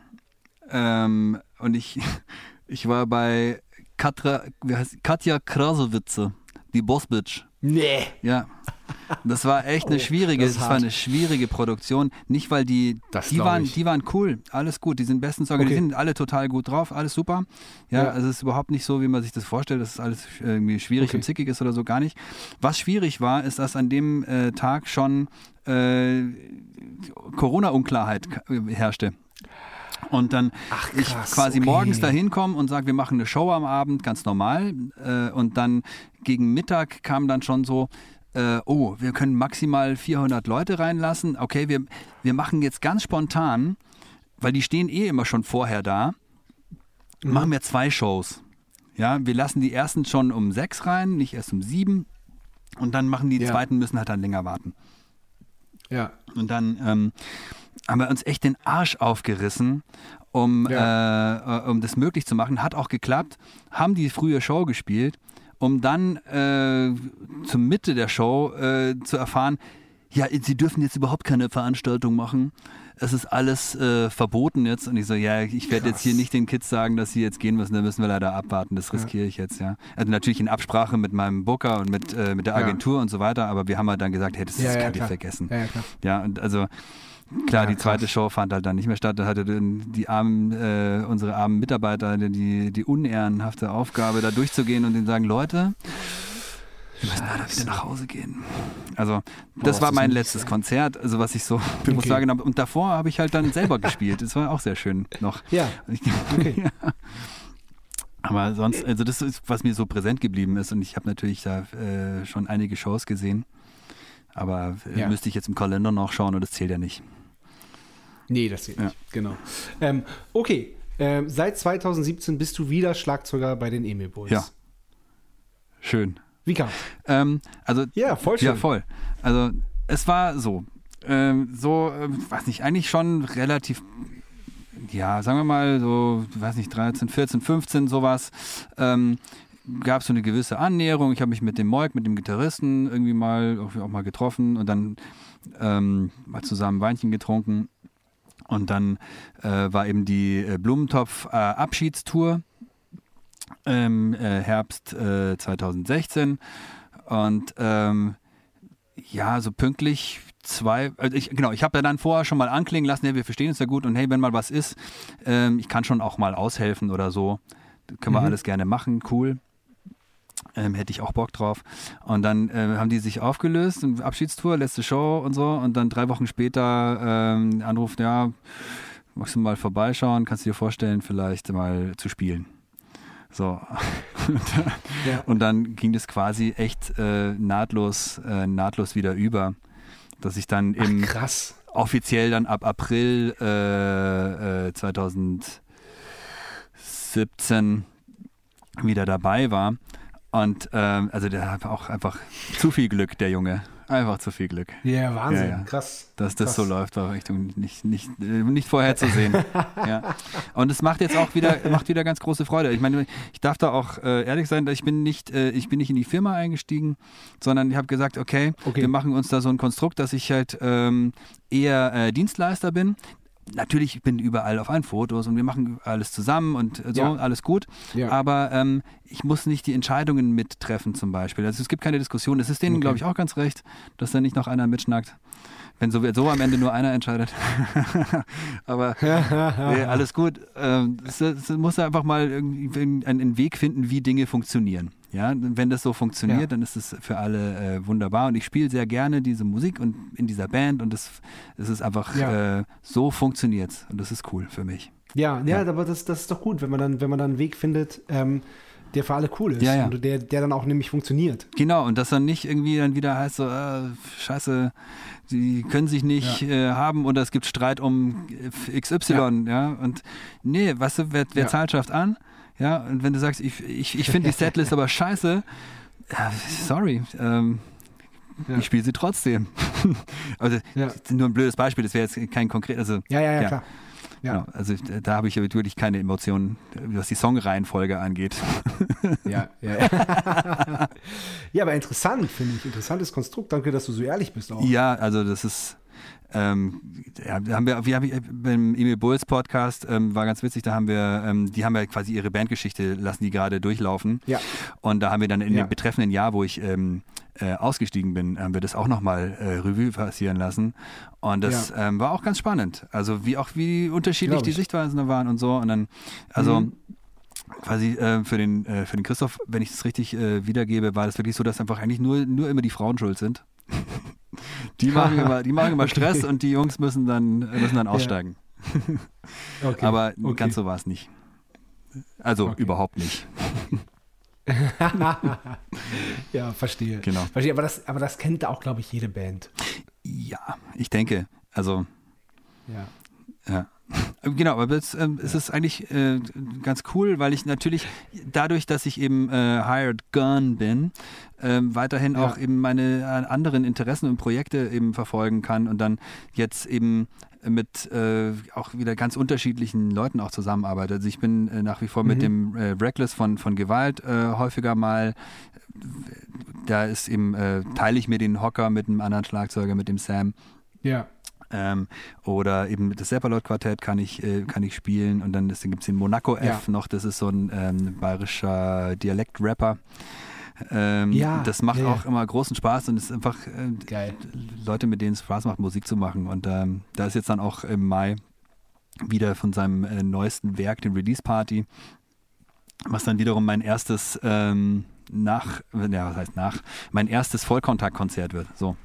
ähm, und ich, ich war bei Katra, wie heißt, Katja Krasowitze, die Bossbitch. Nee. Ja. Das war echt eine Oh, schwierige, das das war eine schwierige Produktion. Nicht, weil die, Das die waren, ich. die waren cool, alles gut, die sind bestens organisiert, Okay. sind alle total gut drauf, alles super. Ja, Ja. also es ist überhaupt nicht so, wie man sich das vorstellt, dass es alles irgendwie schwierig Okay. und zickig ist oder so, gar nicht. Was schwierig war, ist, dass an dem äh, Tag schon äh, Corona-Unklarheit herrschte. Und dann Ach, ich krass, quasi okay. morgens dahin komme und sage, wir machen eine Show am Abend, ganz normal. Äh, und dann gegen Mittag kam dann schon so, äh, oh, wir können maximal 400 Leute reinlassen. Okay, wir, wir machen jetzt ganz spontan, weil die stehen eh immer schon vorher da, Mhm. machen wir zwei Shows. Ja, wir lassen die ersten schon um sechs rein, nicht erst um sieben. Und dann machen die Ja. zweiten, müssen halt dann länger warten. Ja. Und dann ähm, haben wir uns echt den Arsch aufgerissen, um, äh, äh, um das möglich zu machen. Hat auch geklappt. Haben die frühe Show gespielt, um dann äh, zur Mitte der Show äh, zu erfahren, ja, sie dürfen jetzt überhaupt keine Veranstaltung machen. Es ist alles äh, verboten jetzt. Und ich so, ja, ich werde jetzt hier nicht den Kids sagen, dass sie jetzt gehen müssen. Da müssen wir leider abwarten. Das riskiere ich jetzt, ja. Also natürlich in Absprache mit meinem Booker und mit, äh, mit der Ja. Agentur und so weiter. Aber wir haben halt dann gesagt, hey, das, Ja, das ja, ihr klar. vergessen. Ja, ja, klar. Ja, und also klar, Ja, die zweite krass. Show fand halt dann nicht mehr statt. Da hatte die armen, äh, unsere armen Mitarbeiter die, die unehrenhafte Aufgabe, da durchzugehen und denen sagen, Leute, wir müssen leider wieder nach Hause gehen. Also das ist war mein letztes ey. Konzert, also was ich so Okay. wahrgenommen habe. Und davor habe ich halt dann selber gespielt. Das war auch sehr schön noch. Ja. Okay. ja. Aber sonst, also das ist, was mir so präsent geblieben ist. Und ich habe natürlich da äh, schon einige Shows gesehen. Aber äh, Ja. müsste ich jetzt im Kalender nachschauen und das zählt ja nicht. Nee, das geht Ja. nicht. Genau. Ähm, okay. Ähm, seit 2017 bist du wieder Schlagzeuger bei den Emil Boys. Ja. Schön. Wie kam? Ähm, also Ja, voll Ja, schön. voll. Also es war so, ähm, so, ähm, weiß nicht, eigentlich schon relativ, ja, sagen wir mal so, weiß nicht, 13, 14, 15, sowas. Ähm, gab es so eine gewisse Annäherung. Ich habe mich mit dem Moik, mit dem Gitarristen irgendwie mal auch, auch mal getroffen und dann ähm, mal zusammen Weinchen getrunken. Und dann äh, war eben die äh, Blumentopf-Abschiedstour im äh, Herbst äh, 2016. Und ähm, ja, so pünktlich zwei, also ich, genau, ich habe ja dann vorher schon mal anklingen lassen, hey, wir verstehen uns ja gut und hey, wenn mal was ist, ähm, ich kann schon auch mal aushelfen oder so. Können wir alles gerne machen, cool. Ähm, hätte ich auch Bock drauf. Und dann äh, haben die sich aufgelöst, und Abschiedstour, letzte Show und so. Und dann drei Wochen später ähm, Anruf, ja, magst du mal vorbeischauen, kannst du dir vorstellen, vielleicht mal zu spielen. So. Ja. Und dann ging das quasi echt äh, nahtlos, äh, nahtlos wieder über, dass ich dann Ach, im krass. offiziell dann ab April äh, äh, 2017 wieder dabei war. Und ähm, also der hat auch einfach zu viel Glück, der Junge. Einfach zu viel Glück. Ja, Wahnsinn. Ja, ja. Krass. Dass das Krass. so läuft, war echt nicht, nicht, nicht vorherzusehen. ja. Und es macht jetzt auch wieder, macht wieder ganz große Freude. Ich meine, ich darf da auch äh, ehrlich sein, ich bin nicht, äh, ich bin nicht in die Firma eingestiegen, sondern ich habe gesagt, okay, Okay. wir machen uns da so ein Konstrukt, dass ich halt ähm, eher äh, Dienstleister bin. Natürlich, ich bin überall auf allen Fotos und wir machen alles zusammen und äh, so, Ja. alles gut. Ja. Aber ähm, ich muss nicht die Entscheidungen mittreffen zum Beispiel. Also es gibt keine Diskussion. Es ist denen, Okay. glaube ich, auch ganz recht, dass da nicht noch einer mitschnackt. Wenn so, so am Ende nur einer entscheidet. Aber nee, alles gut. Ähm, es, es muss einfach mal irgendwie einen, einen Weg finden, wie Dinge funktionieren. Ja, wenn das so funktioniert, Ja. dann ist es für alle äh, wunderbar. Und ich spiele sehr gerne diese Musik und in dieser Band und es, es ist einfach Ja. äh, so funktioniert und das ist cool für mich. Ja, ja, Ja. aber das, das ist doch gut, wenn man dann, wenn man dann einen Weg findet, ähm, der für alle cool ist Ja, ja. und der, der dann auch nämlich funktioniert. Genau, und dass dann nicht irgendwie dann wieder heißt so, äh, scheiße, die können sich nicht äh, haben oder es gibt Streit um XY, ja. Und nee, weißt du, wer, wer Ja. zahlt, schafft an. Ja, und wenn du sagst, ich, ich, ich finde die Setlist aber scheiße, ja, sorry, ähm, Ja. ich spiele sie trotzdem. also Ja. nur ein blödes Beispiel, das wäre jetzt kein konkret, also Ja, ja, ja, Ja. klar. Ja, genau, also da habe ich natürlich keine Emotionen, was die Songreihenfolge angeht. ja, ja. Ja, ja aber interessant, finde ich. Interessantes Konstrukt. Danke, dass du so ehrlich bist auch. Ja, also das ist, ähm, ja, da haben wir, wir haben beim Emil Bulls Podcast, ähm, war ganz witzig, da haben wir, ähm, die haben ja quasi ihre Bandgeschichte, lassen die gerade durchlaufen. Ja. Und da haben wir dann in Ja. dem betreffenden Jahr, wo ich ähm, äh, ausgestiegen bin, haben wir das auch nochmal äh, Revue passieren lassen. Und das ähm, war auch ganz spannend. Also wie auch wie unterschiedlich die ich. Sichtweisen da waren und so. Und dann, also Mhm. quasi äh, für, den, äh, für den Christoph, wenn ich das richtig äh, wiedergebe, war das wirklich so, dass einfach eigentlich nur, nur immer die Frauen schuld sind. Die machen immer, die machen immer Okay. Stress und die Jungs müssen dann, müssen dann aussteigen. Okay. Aber okay. ganz so war es nicht. Also überhaupt nicht. Ja, verstehe. Genau. Verstehe, aber das, aber das kennt auch, glaube ich, jede Band. Ja, ich denke. Also, Ja. ja. Genau, aber es, ähm, es ist eigentlich äh, ganz cool, weil ich natürlich dadurch, dass ich eben äh, Hired Gun bin, ähm, weiterhin Ja. auch eben meine äh, anderen Interessen und Projekte eben verfolgen kann und dann jetzt eben mit äh, auch wieder ganz unterschiedlichen Leuten auch zusammenarbeite. Also ich bin äh, nach wie vor mit Mhm. dem äh, Reckless von, von Gewalt äh, häufiger mal da ist eben, äh, teile ich mir den Hocker mit einem anderen Schlagzeuger, mit dem Sam. Ja. Ähm, oder eben das Seppalot-Quartett kann ich, äh, kann ich spielen. Und dann gibt es den Monaco F Ja. noch, das ist so ein ähm, bayerischer Dialekt-Rapper. Ähm, Ja, das macht ja, ja. auch immer großen Spaß und es ist einfach äh. Leute, mit denen es Spaß macht, Musik zu machen. Und ähm, da ist jetzt dann auch im Mai wieder von seinem äh, neuesten Werk, den Release Party, was dann wiederum mein erstes ähm, nach, ja, was heißt nach, mein erstes Vollkontaktkonzert wird. So.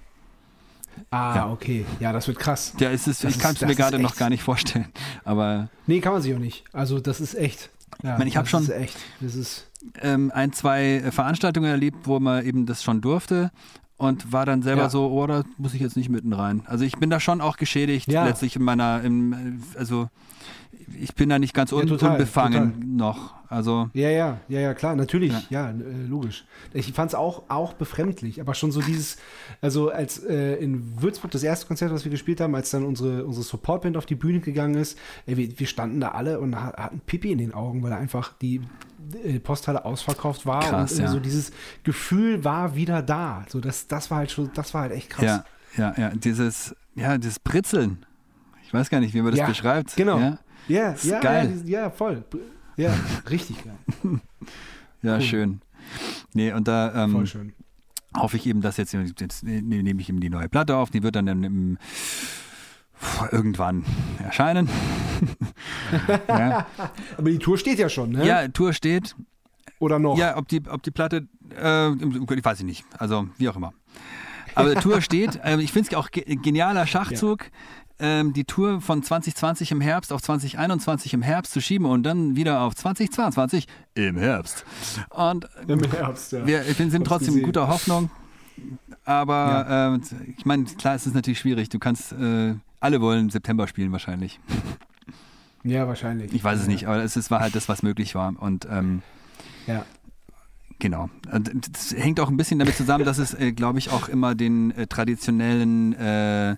Ah, Ja. okay. Ja, das wird krass. Ja, es ist, Das ich kann es mir gerade noch gar nicht vorstellen. Aber Nee, kann man sich auch nicht. Also, das ist echt. Ja, meine, ich hab das schon- Ist echt. Das ist. Ähm, ein, zwei äh, Veranstaltungen erlebt, wo man eben das schon durfte und war dann selber Ja. so, oh, da muss ich jetzt nicht mitten rein. Also ich bin da schon auch geschädigt Ja. letztlich in meiner, im, also ich bin da nicht ganz un Ja, total, unbefangen total. noch. Also Ja, ja, ja, ja, klar, natürlich, Ja. ja, äh, logisch. Ich fand es auch, auch befremdlich, aber schon so dieses, also als äh, in Würzburg das erste Konzert, was wir gespielt haben, als dann unsere, unsere Supportband auf die Bühne gegangen ist, ey, wir, wir standen da alle und ha- hatten Pipi in den Augen, weil einfach die Posthalle ausverkauft war Krass, und äh, ja. so dieses Gefühl war wieder da. So, das, das war halt schon, das war halt echt krass. ja, ja, ja, dieses, ja, dieses Britzeln. Ich weiß gar nicht, wie man das Ja, beschreibt. genau. Ja, ja, ist ja, geil. ja, ja, voll. Ja, richtig geil. ja Cool. schön. Nee, und da ähm, Voll schön. hoffe ich eben, dass jetzt, jetzt ne- nehme ich eben die neue Platte auf, die wird dann im, irgendwann erscheinen. ja. Aber die Tour steht ja schon, ne? ja, Tour steht. Oder noch? Ja, ob die, ob die Platte Äh, ich weiß ich nicht. Also, wie auch immer. Aber Tour steht. Ähm, ich finde es auch ge genialer Schachzug. Ähm, die Tour von 2020 im Herbst auf 2021 im Herbst zu schieben und dann wieder auf 2022 im Herbst. Und Im Herbst, ja. wir, sind Hab's trotzdem gesehen. guter Hoffnung. Aber äh, ich meine, klar, es ist natürlich schwierig. Du kannst, äh, alle wollen im September spielen wahrscheinlich. Ja, wahrscheinlich. Ich weiß es nicht, aber es, es war halt das, was möglich war. Und ähm, Ja. Genau. Und Das hängt auch ein bisschen damit zusammen, dass es, äh, glaube ich, auch immer den äh, traditionellen äh,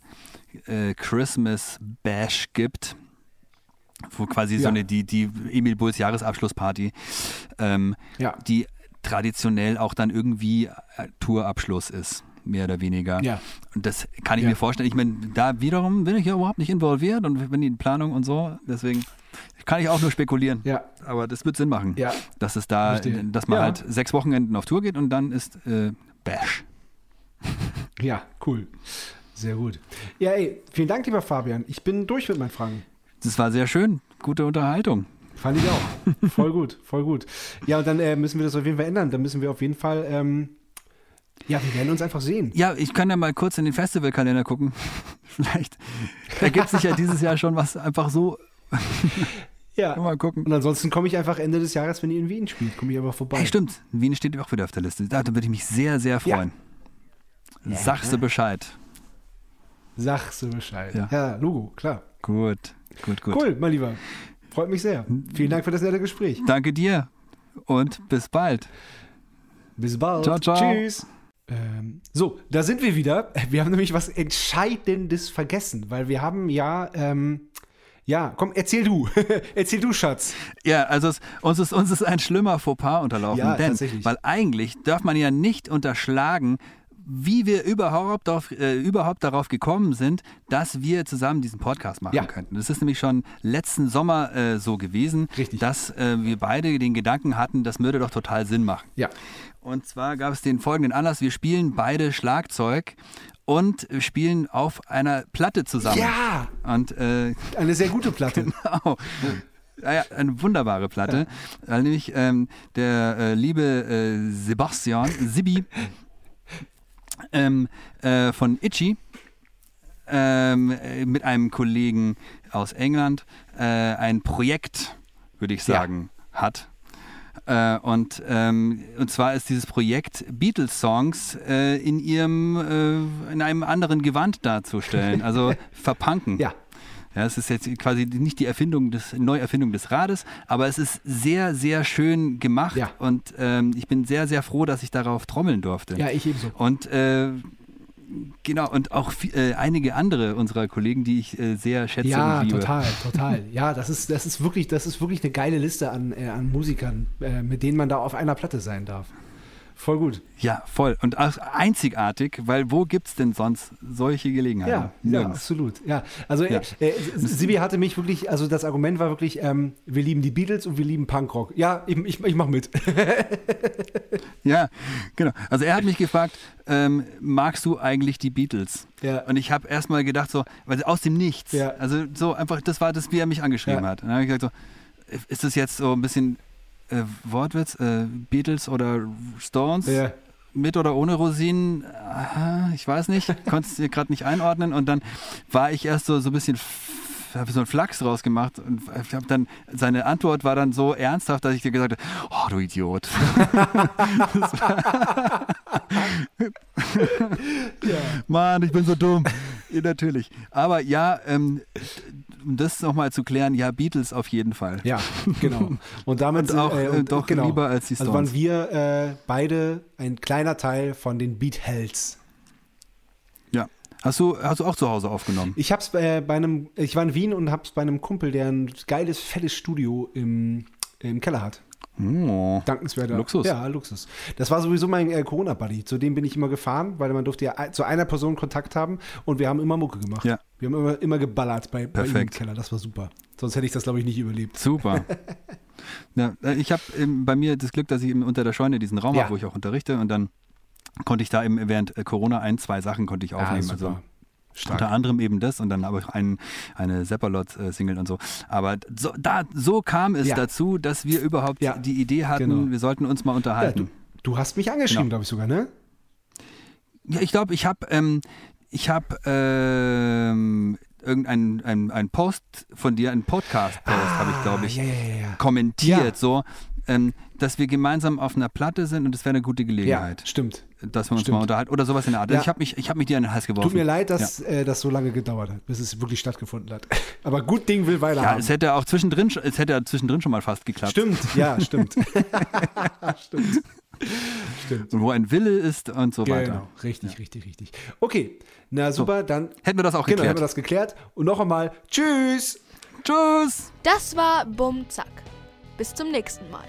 äh, Christmas Bash gibt. Wo quasi so Ja. eine, die, die Emil Bulls Jahresabschlussparty, ähm, Ja. die traditionell auch dann irgendwie äh, Tourabschluss ist, mehr oder weniger. Ja. Und das kann ich Ja. mir vorstellen. Ich meine, da wiederum bin ich ja überhaupt nicht involviert und bin in Planung und so. Deswegen kann ich auch nur spekulieren. Ja. Aber das wird Sinn machen. Ja. Dass es da, Verstehe. dass man Ja. halt sechs Wochenenden auf Tour geht und dann ist äh, Bash. Ja, cool. Sehr gut. Ja, ey, vielen Dank, lieber Fabian. Ich bin durch mit meinen Fragen. Das war sehr schön. Gute Unterhaltung. Fand ich auch. voll gut, voll gut. Ja, und dann äh, müssen wir das auf jeden Fall ändern. Dann müssen wir auf jeden Fall, ähm, ja, wir werden uns einfach sehen. Ja, ich kann ja mal kurz in den Festivalkalender gucken. Vielleicht ergibt sich ja dieses Jahr schon was einfach so. Ja. Mal gucken. Und ansonsten komme ich einfach Ende des Jahres, wenn ihr in Wien spielt, komme ich einfach vorbei. Hey, stimmt. Wien steht auch wieder auf der Liste. Da, da würde ich mich sehr, sehr freuen. Sagst du Bescheid. Sagst du Bescheid. Ja. Ja, Logo, klar. Gut, gut, gut. Cool, mein Lieber. Freut mich sehr. Vielen Dank für das nette Gespräch. Danke dir und bis bald. Bis bald. Ciao, ciao. Tschüss. Ähm, so, da sind wir wieder. Wir haben nämlich was Entscheidendes vergessen, weil wir haben ja, ähm, ja, komm, erzähl du. erzähl du, Schatz. Ja, also es, uns, ist, uns ist ein schlimmer Fauxpas unterlaufen, Ja, denn, weil eigentlich darf man ja nicht unterschlagen, wie wir überhaupt, auf, äh, überhaupt darauf gekommen sind, dass wir zusammen diesen Podcast machen Ja. könnten. Das ist nämlich schon letzten Sommer äh, so gewesen, Richtig. dass äh, wir beide den Gedanken hatten, das würde doch total Sinn machen. Ja. Und zwar gab es den folgenden Anlass, wir spielen beide Schlagzeug und spielen auf einer Platte zusammen. Ja, Und äh, eine sehr gute Platte. Genau. Ja, ja, eine wunderbare Platte, weil nämlich ähm, der äh, liebe äh, Sebastian Sibi ähm, äh, von Itchy ähm, äh, mit einem Kollegen aus England äh, ein Projekt, würde ich Ja. sagen, hat. Äh, und, ähm, und zwar ist dieses Projekt Beatles-Songs äh, in ihrem äh, in einem anderen Gewand darzustellen, also verpunken. Ja. Ja, es ist jetzt quasi nicht die Erfindung des, Neuerfindung des Rades, aber es ist sehr, sehr schön gemacht Ja. und ähm, ich bin sehr, sehr froh, dass ich darauf trommeln durfte. Ja, ich ebenso. Und äh, genau, und auch äh, einige andere unserer Kollegen, die ich äh, sehr schätze Ja, und liebe. total, total. Ja, das ist, das ist wirklich, das ist wirklich eine geile Liste an, äh, an Musikern, äh, mit denen man da auf einer Platte sein darf. Voll gut. Ja, voll. Und auch einzigartig, weil wo gibt es denn sonst solche Gelegenheiten? Ja, ja, absolut. Ja, also Ja. Äh, äh, Sibi hatte mich wirklich, also das Argument war wirklich, ähm, wir lieben die Beatles und wir lieben Punkrock. Ja, ich, ich, ich mach mit. Ja, genau. Also er hat mich gefragt, ähm, magst du eigentlich die Beatles? Ja. Und ich habe erstmal gedacht, so, weil aus dem Nichts. Ja. Also so einfach, das war das, wie er mich angeschrieben hat. Und dann habe ich gesagt, so, ist das jetzt so ein bisschen äh, Wortwitz, äh, Beatles oder Stones? Ja. Mit oder ohne Rosinen? Aha, ich weiß nicht, konnte es dir gerade nicht einordnen. Und dann war ich erst so, so ein bisschen, habe so einen Flachs draus gemacht und ich habe dann, seine Antwort war dann so ernsthaft, dass ich dir gesagt habe, oh du Idiot. Mann, ich bin so dumm. Ja, natürlich. Aber ja, ähm, um das nochmal zu klären, ja, Beatles auf jeden Fall. Ja, genau. Und damit Und auch, äh, äh, und, doch genau. lieber als die Also Stones. waren wir äh, beide ein kleiner Teil von den Beathelds. Ja. Hast du, hast du auch zu Hause aufgenommen? Ich hab's äh, bei einem, ich war in Wien und hab's bei einem Kumpel, der ein geiles, fettes Studio im, im Keller hat. Oh. Dankenswerter. Luxus. Ja, Luxus. Das war sowieso mein äh, Corona-Buddy. Zu dem bin ich immer gefahren, weil man durfte ja ein- zu einer Person Kontakt haben und wir haben immer Mucke gemacht. Ja. Wir haben immer, immer geballert bei, bei ihm im Perfekt. Keller. Das war super. Sonst hätte ich das, glaube ich, nicht überlebt. Super. ja, äh, ich habe bei mir das Glück, dass ich eben unter der Scheune diesen Raum Ja. habe, wo ich auch unterrichte und dann konnte ich da eben während äh, Corona ein, zwei Sachen konnte ich aufnehmen. Ah, super. also Stark. unter anderem eben das und dann habe ich ein, eine Seppalot-Single und so. Aber so, da, so kam es Ja. dazu, dass wir überhaupt Ja, die Idee hatten, genau. wir sollten uns mal Ja, unterhalten. du, Du hast mich angeschrieben, Genau. glaube ich sogar, ne? Ja, ich glaube, ich habe ähm, ich habe ähm, irgendeinen ein, ein Post von dir, einen Podcast-Post, habe ich, glaube ich, Ah, Ja, ja, ja, ja. kommentiert, Ja. so, ähm, dass wir gemeinsam auf einer Platte sind und es wäre eine gute Ja, Gelegenheit, stimmt. Dass wir uns stimmt. mal unterhalten oder sowas in der Art. Ja. Also ich habe mich, ich hab mich dir in den Hals geworfen. Tut mir leid, dass äh, das so lange gedauert hat, bis es wirklich stattgefunden hat. Aber gut Ding will Weile Ja, haben. es hätte auch zwischendrin, sch- es hätte ja zwischendrin schon mal fast geklappt. Stimmt, ja, stimmt. stimmt. Stimmt. Und wo ein Wille ist und so weiter. Genau, richtig, richtig, richtig. Okay, na super, dann Hätten wir das auch genau, haben geklärt. wir das geklärt. Und noch einmal, tschüss! Tschüss! Das war Bumm Zack. Bis zum nächsten Mal.